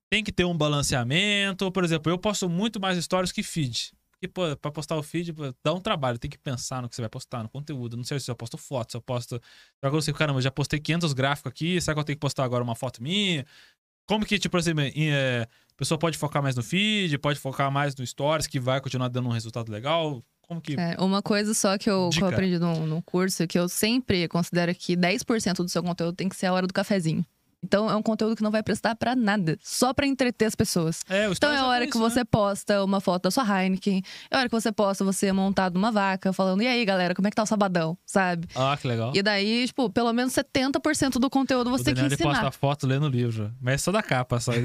Tem que ter um balanceamento. Por exemplo, eu posto muito mais stories que feed. Porque, pô, pra postar o feed, pô, dá um trabalho. Tem que pensar no que você vai postar, no conteúdo. Não sei se eu posto foto, se eu posto. Que eu sei, caramba, eu já postei 500 gráficos aqui. Será que eu tenho que postar agora uma foto minha? Como que, tipo, em, é, a pessoa pode focar mais no feed, pode focar mais no stories, que vai continuar dando um resultado legal? Como que. É, uma coisa só que eu, que eu aprendi no, no curso, que eu sempre considero que 10% do seu conteúdo tem que ser a hora do cafezinho. Então é um conteúdo que não vai prestar pra nada, só pra entreter as pessoas. É, Então é a hora pra que isso, né? você posta uma foto da sua Heineken, é a hora que você posta você montado numa vaca, falando, e aí galera, como é que tá o sabadão, sabe? Ah, que legal. E daí, tipo, pelo menos 70% do conteúdo você o tem que ensinar. posta foto lendo o livro. Mas é só da capa, só.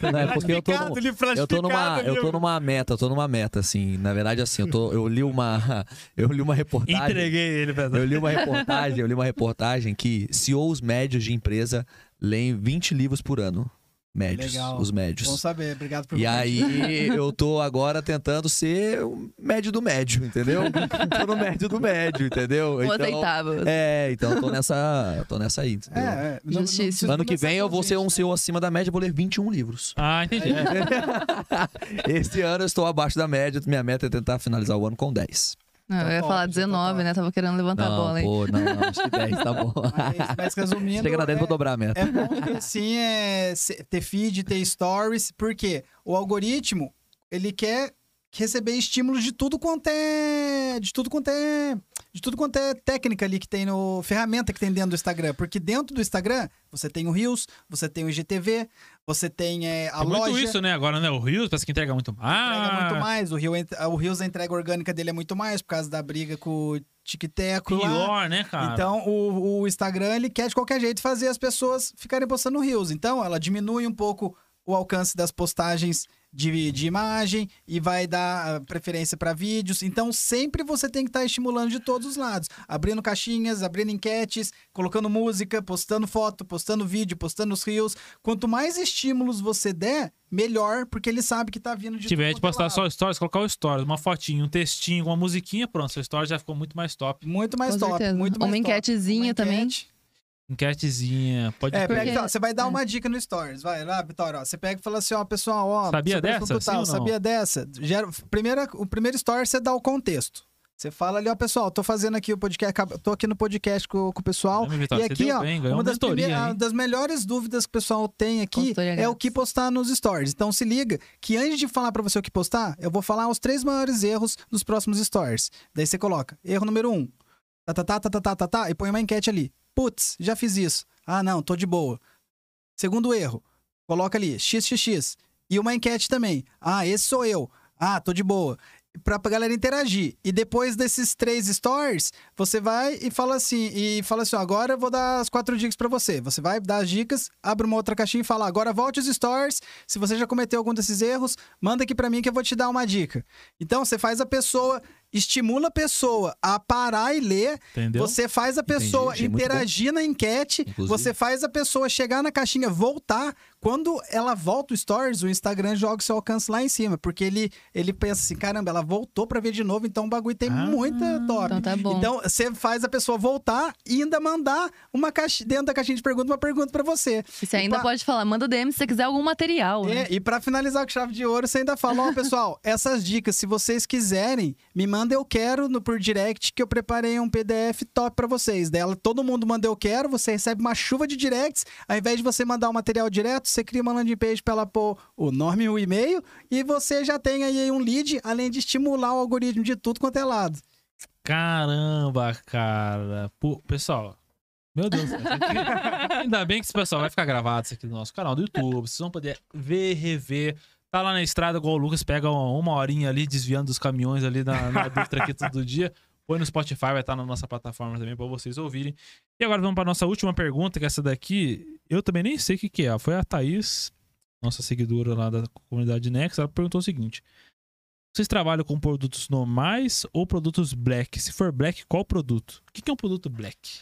Não, é porque eu tô, num- eu tô numa, eu tô numa meta, eu tô numa meta, assim. Na verdade, assim, eu, tô, eu li uma, eu li uma reportagem. Entreguei ele, velho. Eu li uma reportagem, eu li uma reportagem que CEOs médios de empresa leem 20 livros por ano. Médios, Legal. os Bom médios. saber, obrigado por E aí, eu tô agora tentando ser o médio do médio, entendeu? tô no médio do médio, entendeu? O aceitável. É, então eu tô nessa, tô nessa aí, entendeu? É, é, não- Justíssimo. Ano que vem eu vou ser um gente. CEO acima da média, vou ler 21 livros. Ah, entendi. É. Esse ano eu estou abaixo da média, minha meta é tentar finalizar o ano com 10. Não, eu ia top, falar tá 19, top. né? Tava querendo levantar a Não, bola aí. pô, não, não, acho que 10 tá bom. Mas, mas resumindo. Chega na 10 é- vou dobrar a meta. É bom ter, sim, é, ter feed, ter stories, porque o algoritmo, ele quer receber estímulos de tudo quanto é. De tudo quanto é. De tudo quanto é técnica ali que tem no. ferramenta que tem dentro do Instagram. Porque dentro do Instagram, você tem o Reels, você tem o IGTV, você tem é, a Tem loja. muito isso, né? Agora, né? O Rios parece que entrega muito mais. Entrega muito mais. O, Rio, o Reels, a entrega orgânica dele é muito mais, por causa da briga com o Tic-Teco lá. Pior, né, cara? Então, o, o Instagram, ele quer de qualquer jeito fazer as pessoas ficarem postando Reels. Então, ela diminui um pouco o alcance das postagens de, de imagem e vai dar ah, preferência para vídeos. Então, sempre você tem que estar estimulando de todos os lados. Abrindo caixinhas, abrindo enquetes, colocando música, postando foto, postando vídeo, postando os rios. Quanto mais estímulos você der, melhor, porque ele sabe que tá vindo de Se tiver de é postar lado. só stories, colocar o stories, uma fotinho, um textinho, uma musiquinha, pronto, seu story já ficou muito mais top. Muito mais Com top, certeza. muito mais Uma top. enquetezinha também. enquete. Enquetezinha, pode É, pega, ó, você vai dar é. uma dica no Stories, vai lá, Vitória, ó, você pega e fala assim, ó, pessoal, ó, Sabia dessa, sim tal, sabia dessa? Gera, primeira, o primeiro story você dá o contexto. Você fala ali, ó, pessoal, tô fazendo aqui o podcast, tô aqui no podcast com, com o pessoal. Caramba, Vitória, e aqui, ó, bem, uma uma das, hein? das melhores dúvidas que o pessoal tem aqui é o que postar nos stories. Então se liga que antes de falar pra você o que postar, eu vou falar os três maiores erros dos próximos stories. Daí você coloca, erro número um, tá, tá, tá, tá, tá, tá, tá, tá, e põe uma enquete ali. Putz, já fiz isso. Ah, não, tô de boa. Segundo erro, coloca ali, xxx. E uma enquete também. Ah, esse sou eu. Ah, tô de boa. Pra, galera interagir. E depois desses três stories, você vai e fala assim, e fala assim, ó, agora eu vou dar as quatro dicas pra você. Você vai dar as dicas, abre uma outra caixinha e fala, agora volte os stories. Se você já cometeu algum desses erros, manda aqui pra mim que eu vou te dar uma dica. Então, você faz a pessoa, estimula a pessoa a parar e ler, Entendeu? você faz a Entendi, pessoa muito interagir na enquete, Inclusive. você faz a pessoa chegar na caixinha, voltar. Quando ela volta o Stories, o Instagram joga o seu alcance lá em cima, porque ele, ele pensa assim: caramba, ela voltou pra ver de novo, então o bagulho tem Ah, muita top. Então tá bom. Então, você faz a pessoa voltar e ainda mandar uma caixa, dentro da caixinha de pergunta uma pergunta pra você. E você ainda pa- pode falar, manda DM se você quiser algum material, né? É, e pra finalizar com chave de ouro, você ainda fala, ó, pessoal, essas dicas, se vocês quiserem, me manda eu quero no por direct que eu preparei um PDF top pra vocês. Dela, todo mundo manda eu quero, você recebe uma chuva de directs, ao invés de você mandar o material direto, você cria uma landing page pra ela pôr o nome e o e-mail e você já tem aí um lead, além de estimular o algoritmo de tudo quanto é lado. Caramba, cara. Pô, pessoal, meu Deus. Ainda bem que esse pessoal vai ficar gravado isso aqui no nosso canal do YouTube. Vocês vão poder ver, rever. Tá lá na estrada igual o Lucas, pega uma, uma horinha ali desviando dos caminhões ali na, na Dutra aqui todo dia. Põe no Spotify, vai estar na nossa plataforma também pra vocês ouvirem. E agora vamos pra nossa última pergunta, que essa daqui eu também nem sei o que, que é. Foi a Thaís, nossa seguidora lá da comunidade Nex, ela perguntou o seguinte: Vocês trabalham com produtos normais ou produtos black? Se for black, qual produto? O que, que é um produto black?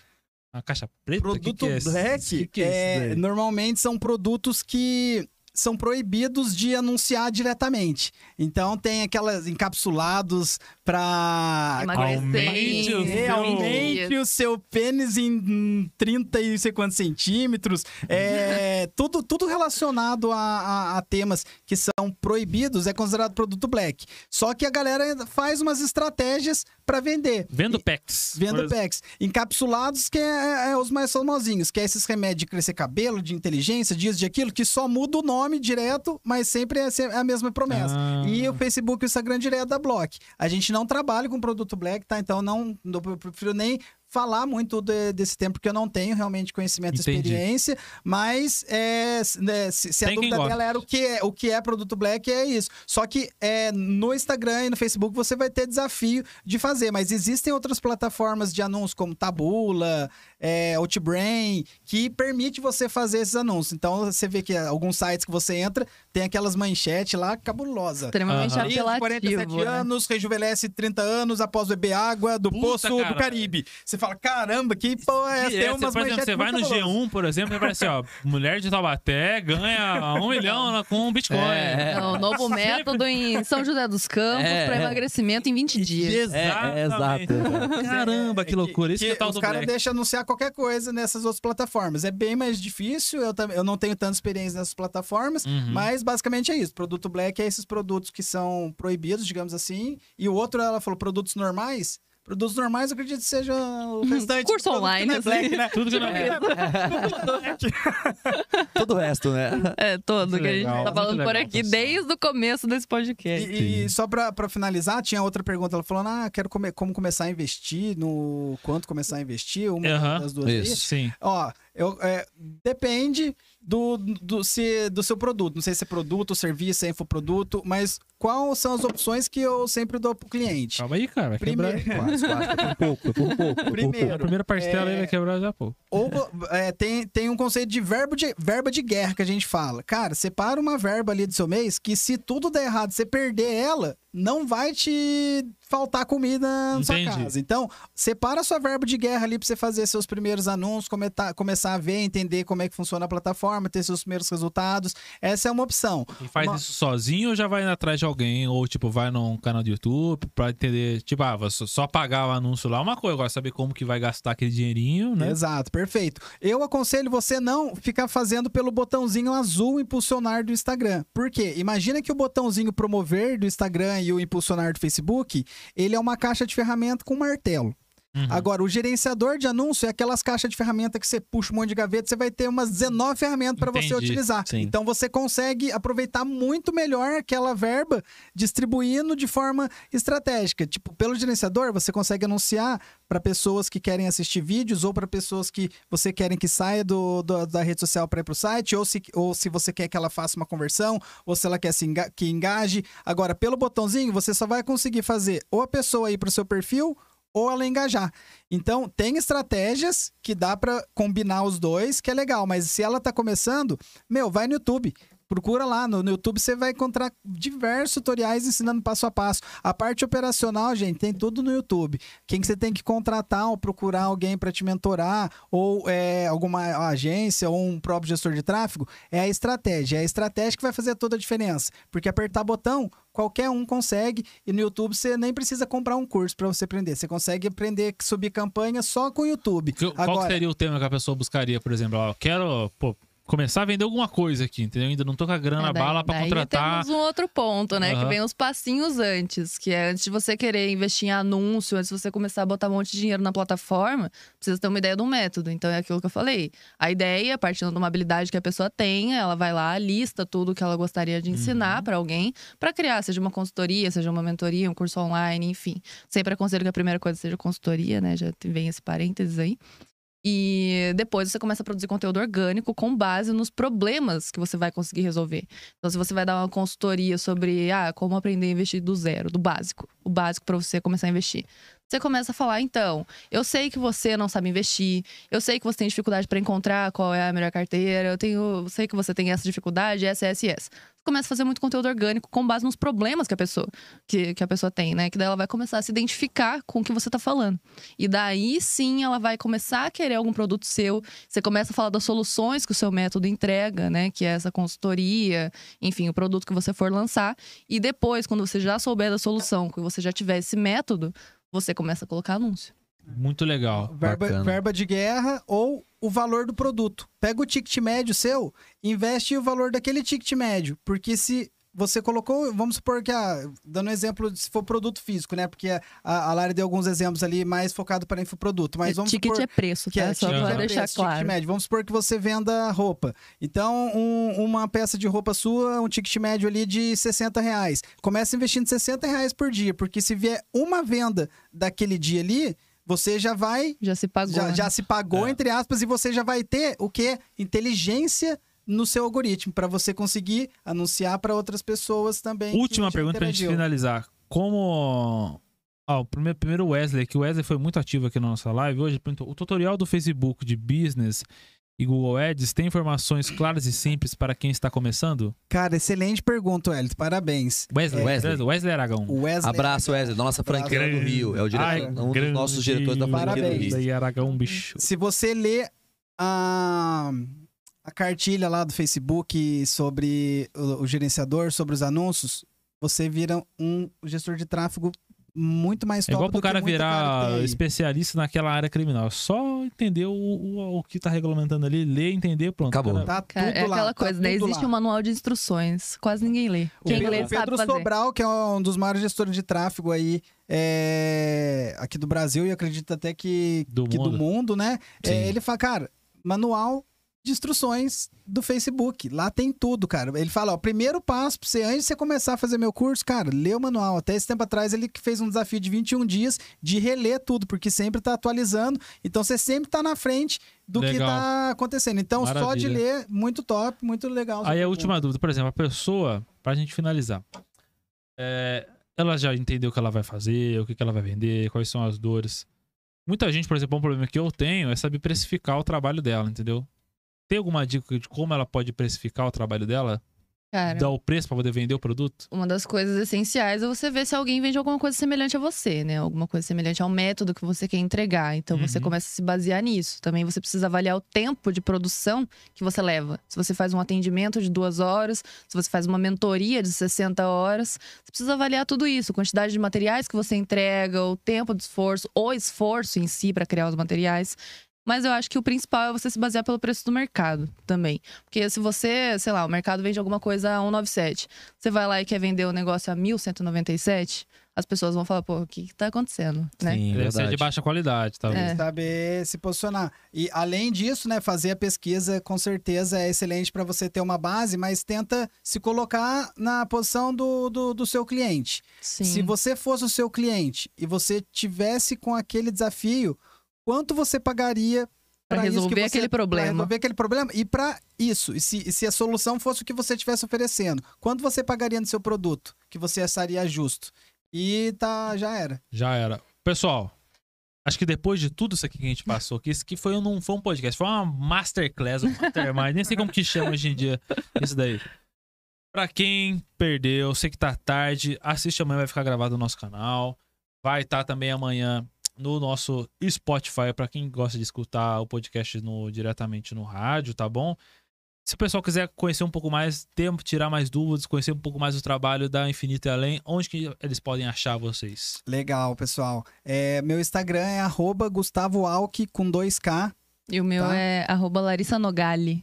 Uma caixa preta? O que Produto que é black que que é é, normalmente são produtos que são proibidos de anunciar diretamente. Então tem aquelas encapsulados para Aumente o seu- Realmente o seu pênis em 30 e sei quantos centímetros. É, tudo, tudo relacionado a, a- a temas que são proibidos é considerado produto black. Só que a galera faz umas estratégias para vender. Vendo packs. Vendo packs. Encapsulados, que é, é os mais famosinhos, que é esses remédios de crescer cabelo, de inteligência, disso, de aquilo, que só muda o nome direto, mas sempre é se- é a mesma promessa. Ah. E o Facebook e o Instagram direto da Block. A gente não trabalha com produto black, tá? Então não, não- eu prefiro nem falar muito de- desse tempo, porque eu não tenho realmente conhecimento e experiência, mas é, né, se, se a dúvida dela era o que, é, o que é produto black, é isso. Só que é, no Instagram e no Facebook você vai ter desafio de fazer, mas existem outras plataformas de anúncios, como Tabula, é, Outbrain, que permite você fazer esses anúncios. Então você vê que alguns sites que você entra, tem aquelas manchetes lá cabulosa. Extremamente. Marido, apelativo. 47 né? anos, rejuvenesce 30 anos após beber água do Puta, poço cara. do Caribe. Você fala, caramba, que porra é essa? Tem Direto, umas por exemplo, você vai no cabulosas. G1, por exemplo, e aparece, ó, mulher de Taubaté ganha um milhão com um Bitcoin. É. É o novo método em São José dos Campos É, para é. emagrecimento em 20 dias. É, é, exato. Caramba, que loucura. Isso que, é tal os do caras Black. deixam anunciar qualquer coisa nessas outras plataformas. É bem mais difícil, eu, tam- eu não tenho tanta experiência nessas plataformas, Uhum. mas basicamente é isso. Produto black é esses produtos que são proibidos, digamos assim. E o outro, ela falou, produtos normais. Produtos normais, eu acredito que seja o restante. Curso que online, não é black, assim. né? Tudo que não é. Todo o resto, né? É, todo Muito que a gente legal, tá muito falando por legal, aqui pessoal. desde o começo desse podcast. E, e só pra, pra finalizar, tinha outra pergunta. Ela falou: Ah, quero come- como começar a investir, no quanto começar a investir, uma Aham, das duas aí. isso. Sim. Ó, Eu, é, depende do, do, se, do seu produto. Não sei se é produto, serviço, é infoproduto, mas quais são as opções que eu sempre dou pro cliente? Calma aí, cara. Primeiro- quebrar. Quase, quase. Por um pouco, por um pouco. foi por Primeiro, A primeira parcela É. aí vai quebrar já, pô. Ou é, tem, tem um conceito de, verbo de verba de guerra que a gente fala. Cara, separa uma verba ali do seu mês que se tudo der errado, você perder ela, não vai te faltar comida na sua Entendi. casa. Então, separa a sua verba de guerra ali pra você fazer seus primeiros anúncios, começar a ver, entender como é que funciona a plataforma, ter seus primeiros resultados. Essa é uma opção. E faz Uma- isso sozinho ou já vai atrás de alguém? Ou, tipo, vai num canal do YouTube pra entender. Tipo, ah, só pagar o anúncio lá é uma coisa. Agora, saber como que vai gastar aquele dinheirinho, né? Exato, perfeito. Eu aconselho você não ficar fazendo pelo botãozinho azul impulsionar do Instagram. Por quê? Imagina que o botãozinho promover do Instagram e o impulsionar do Facebook, ele é uma caixa de ferramenta com martelo. Uhum. Agora, o gerenciador de anúncio é aquelas caixas de ferramenta que você puxa um monte de gaveta, você vai ter umas 19 ferramentas para você utilizar. sim. Então você consegue aproveitar muito melhor aquela verba distribuindo de forma estratégica. Tipo, pelo gerenciador, você consegue anunciar para pessoas que querem assistir vídeos ou para pessoas que você querem que saia do, do- da rede social para ir para o site, ou se, ou se você quer que ela faça uma conversão, ou se ela quer se enga- que engaje. Agora, pelo botãozinho, você só vai conseguir fazer ou a pessoa ir para o seu perfil ou ela engajar. Então, tem estratégias que dá para combinar os dois, que é legal, mas se ela tá começando, meu, vai no YouTube. Procura lá, no, no YouTube você vai encontrar diversos tutoriais ensinando passo a passo. A parte operacional, gente, tem tudo no YouTube. Quem que você tem que contratar ou procurar alguém para te mentorar, ou é, alguma agência, ou um próprio gestor de tráfego, é a estratégia. É a estratégia que vai fazer toda a diferença. Porque apertar botão, qualquer um consegue, e no YouTube você nem precisa comprar um curso para você aprender. Você consegue aprender subir campanha só com o YouTube. Que- Qual seria o tema que a pessoa buscaria, por exemplo? Ó, quero pô, começar a vender alguma coisa aqui, entendeu? Ainda não tô com a grana É, daí- bala pra daí contratar. temos um outro ponto, né? Que Aham. vem os passinhos antes, que é antes de você querer investir em anúncio, antes de você começar a botar um monte de dinheiro na plataforma, precisa ter uma ideia de um método. Então é aquilo que eu falei. A ideia, partindo de uma habilidade que a pessoa tem, ela vai lá, lista tudo que ela gostaria de ensinar Uhum. pra alguém, pra criar, seja uma consultoria, seja uma mentoria, um curso online, enfim. Sempre aconselho que a primeira coisa seja consultoria, né? Já vem esse parênteses aí. E depois você começa a produzir conteúdo orgânico com base nos problemas que você vai conseguir resolver. Então, se você vai dar uma consultoria sobre ah, como aprender a investir do zero, do básico, o básico para você começar a investir. Você começa a falar, então, eu sei que você não sabe investir, eu sei que você tem dificuldade para encontrar qual é a melhor carteira, eu tenho, eu sei que você tem essa dificuldade, essa, essa essa. Você começa a fazer muito conteúdo orgânico com base nos problemas que a pessoa que, que a pessoa tem, né? Que daí ela vai começar a se identificar com o que você tá falando. E daí sim ela vai começar a querer algum produto seu. Você começa a falar das soluções que o seu método entrega, né? Que é essa consultoria, enfim, o produto que você for lançar. E depois, quando você já souber da solução, que você já tiver esse método, você começa a colocar anúncio. Muito legal. Verba, verba de guerra ou o valor do produto. Pega o ticket médio seu, investe o valor daquele ticket médio. Porque se você colocou, vamos supor que, ah, dando um exemplo, se for produto físico, né? Porque a, a Lari deu alguns exemplos ali mais focado para infoproduto. Mas É, vamos ticket supor é preço, que tá? é Só ticket pra é deixar preço, ticket claro. médio. Vamos supor que você venda roupa. Então, um- uma peça de roupa sua, um ticket médio ali de 60 reais. Começa investindo 60 reais por dia, porque se vier uma venda daquele dia ali, você já vai Já se pagou. já, né? já se pagou, É. entre aspas, e você já vai ter o quê? Inteligência no seu algoritmo, para você conseguir anunciar para outras pessoas também. Última pergunta pra gente interagiu. finalizar. Como. Ó, o primeiro, primeiro Wesley, que o Wesley foi muito ativo aqui na nossa live hoje, perguntou: o tutorial do Facebook de Business e Google Ads tem informações claras e simples para quem está começando? Cara, excelente pergunta, Elito. Parabéns. Wesley, É. Wesley, Wesley Aragão. Wesley. Abraço, Wesley, da nossa franquia lá do Grande. Rio. É o diretor, Ai, um dos grande nossos diretores da franquia do Parabéns. Rio. Wesley Aragão, bicho. Se você ler a, a cartilha lá do Facebook sobre o, o gerenciador, sobre os anúncios, você vira um gestor de tráfego muito mais É top igual do pro que cara cara virar aí. especialista naquela área criminal. Só entender o, o, o que tá regulamentando ali, ler, entender, pronto. Acabou. Cara, Tá Cara, tudo é lá, aquela tá coisa, né? tudo Existe lá. um manual de instruções. Quase ninguém lê. O Quem Pedro, lê sabe Pedro fazer. Sobral, que é um dos maiores gestores de tráfego aí é, aqui do Brasil e acredito até que Do que mundo. do mundo, né? É, ele fala, cara, manual de instruções do Facebook. Lá tem tudo, cara. Ele fala, ó, primeiro passo pra você, antes de você começar a fazer meu curso, cara, lê o manual. Até esse tempo atrás ele que fez um desafio de 21 dias de reler tudo, porque sempre tá atualizando. Então você sempre tá na frente do que Legal. tá acontecendo. Então só de Maravilha. ler, muito top, muito legal. Aí a última dúvida, por exemplo, a pessoa, pra gente finalizar, é, ela já entendeu o que ela vai fazer, o que, que ela vai vender, quais são as dores. Muita gente, por exemplo, um problema que eu tenho é saber precificar o trabalho dela, entendeu? Tem alguma dica de como ela pode precificar o trabalho dela? Cara, Dar o preço pra poder vender o produto? uma das coisas essenciais é você ver se alguém vende alguma coisa semelhante a você, né? Alguma coisa semelhante ao método que você quer entregar. Então você Uhum. começa a se basear nisso. Também você precisa avaliar o tempo de produção que você leva. Se você faz um atendimento de duas horas, se você faz uma mentoria de 60 horas, você precisa avaliar tudo isso. Quantidade de materiais que você entrega, o tempo de esforço, o esforço em si para criar os materiais. Mas eu acho que o principal é você se basear pelo preço do mercado também. Porque se você, sei lá, o mercado vende alguma coisa a 197, você vai lá e quer vender o negócio a 1197, as pessoas vão falar, pô, o que, que tá acontecendo, né? Sim, Deve ser de baixa qualidade, tá? É. saber se posicionar. E além disso, né, fazer a pesquisa com certeza é excelente para você ter uma base, mas tenta se colocar na posição do, do, do seu cliente. Sim. Se você fosse o seu cliente e você tivesse com aquele desafio, quanto você pagaria que resolver você- aquele pra problema. resolver aquele problema e para isso. E se, e se a solução fosse o que você estivesse oferecendo, quanto você pagaria no seu produto que você acharia justo? E tá, já era. Já era. Pessoal, acho que depois de tudo isso aqui que a gente passou aqui, isso aqui foi, não foi um podcast, foi uma masterclass, um mastermind, nem sei como que chama hoje em dia isso daí. Pra quem perdeu, sei que tá tarde, assiste amanhã, vai ficar gravado no nosso canal. Vai estar também amanhã no nosso Spotify, pra quem gosta de escutar o podcast no, diretamente no rádio, tá bom? Se o pessoal quiser conhecer um pouco mais, ter, tirar mais dúvidas, conhecer um pouco mais do trabalho da Infinito e Além, onde que eles podem achar vocês? Legal, pessoal. É, meu Instagram é arroba Gustavo Alck com 2K. E o meu Tá. é arroba Larissa Nogali.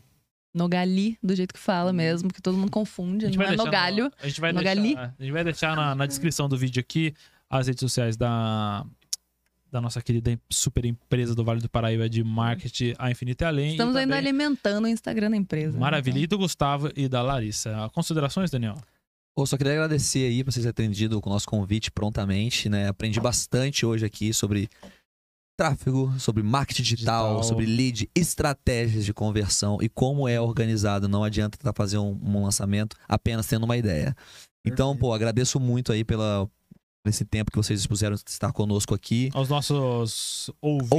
Nogali, do jeito que fala mesmo, porque todo mundo confunde, não é Nogalho. no- a gente vai Nogali. deixar, a gente vai deixar na, na descrição do vídeo aqui as redes sociais da, da nossa querida super empresa do Vale do Paraíba de marketing, a Infinita e Além. Estamos e ainda também- alimentando o Instagram da empresa. né? Maravilha. E do Gustavo e da Larissa. Considerações, Daniel? Pô, só queria agradecer aí por vocês terem atendido com o nosso convite prontamente, né? Aprendi bastante hoje aqui sobre tráfego, sobre marketing digital, Digital. sobre lead, estratégias de conversão e como é organizado. Não adianta tentar fazer um, um lançamento apenas tendo uma ideia. Então, pô, agradeço muito aí pela esse tempo que vocês dispuseram de estar conosco aqui. Aos nossos ouvintes,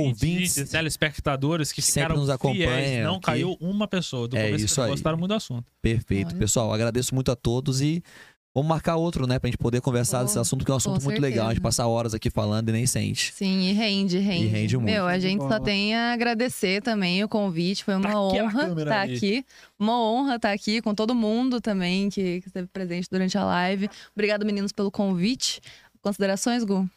Ouvintes. telespectadores que Sempre ficaram nos acompanham fiéis. Não aqui. caiu uma pessoa. Do É começo isso que aí. gostaram muito do assunto. Perfeito. Olha. Pessoal, agradeço muito a todos e vamos marcar outro, né? Pra gente poder conversar desse assunto, que é um assunto muito legal. A gente certeza. passa horas aqui falando e nem sente. Sim, e rende, rende. E rende muito. Meu, a gente só tem a agradecer também o convite. Foi uma Tá aqui a honra estar ali. aqui. Uma honra estar aqui com todo mundo também que, que esteve presente durante a live. Obrigado, meninos, pelo convite. Considerações, Gu?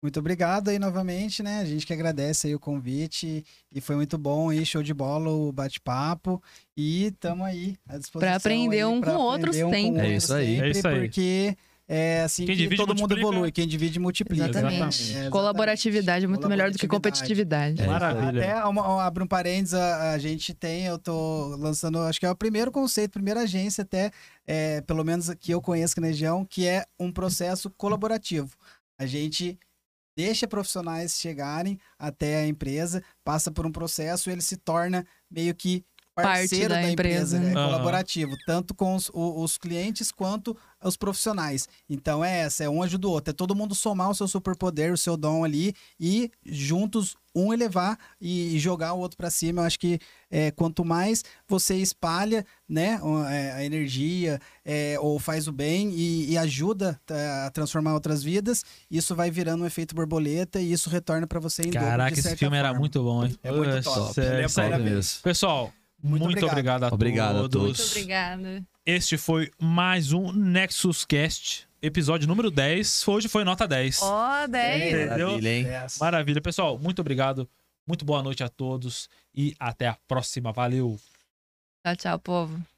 Muito obrigado aí novamente, né? A gente que agradece aí o convite e foi muito bom aí, show de bola o bate-papo e tamo aí à disposição. Pra aprender aí, um com o outro um sempre. É isso aí. sempre, É isso aí. Porque é assim Quem que todo mundo multiplica. evolui, quem divide multiplica. Exatamente. Exatamente. É. Colaboratividade é muito melhor do que competitividade. É Maravilha. Até uma, uma- abre um parênteses, a, a gente tem, eu tô lançando, acho que é o primeiro conceito, primeira agência até, é, pelo menos que eu conheço aqui na região, que é um processo colaborativo. A gente deixa profissionais chegarem até a empresa, passa por um processo e ele se torna meio que parceiro da da, empresa, empresa, é né? Aham. colaborativo, tanto com os, os clientes quanto os profissionais. Então é essa, é um ajuda o outro, é todo mundo somar o seu superpoder, o seu dom ali e juntos um elevar e, jogar o outro para cima. Eu acho que é, quanto mais você espalha, né, é, a energia é, ou faz o bem e, e ajuda tá, a transformar outras vidas, isso vai virando um efeito borboleta e isso retorna para você em dobro, Caraca, de esse filme era forma. muito bom, hein? É muito top. é Ele é mesmo. mesmo. Pessoal, muito, Muito obrigado. obrigado. a Obrigado a todos. Muito obrigada. Este foi mais um Nexus Cast, episódio número 10. Hoje foi nota 10. Ó, 10. Entendeu? Maravilha, hein? Maravilha, pessoal. Muito obrigado. Muito boa noite a todos e até a próxima. Valeu. Tchau, tchau, povo.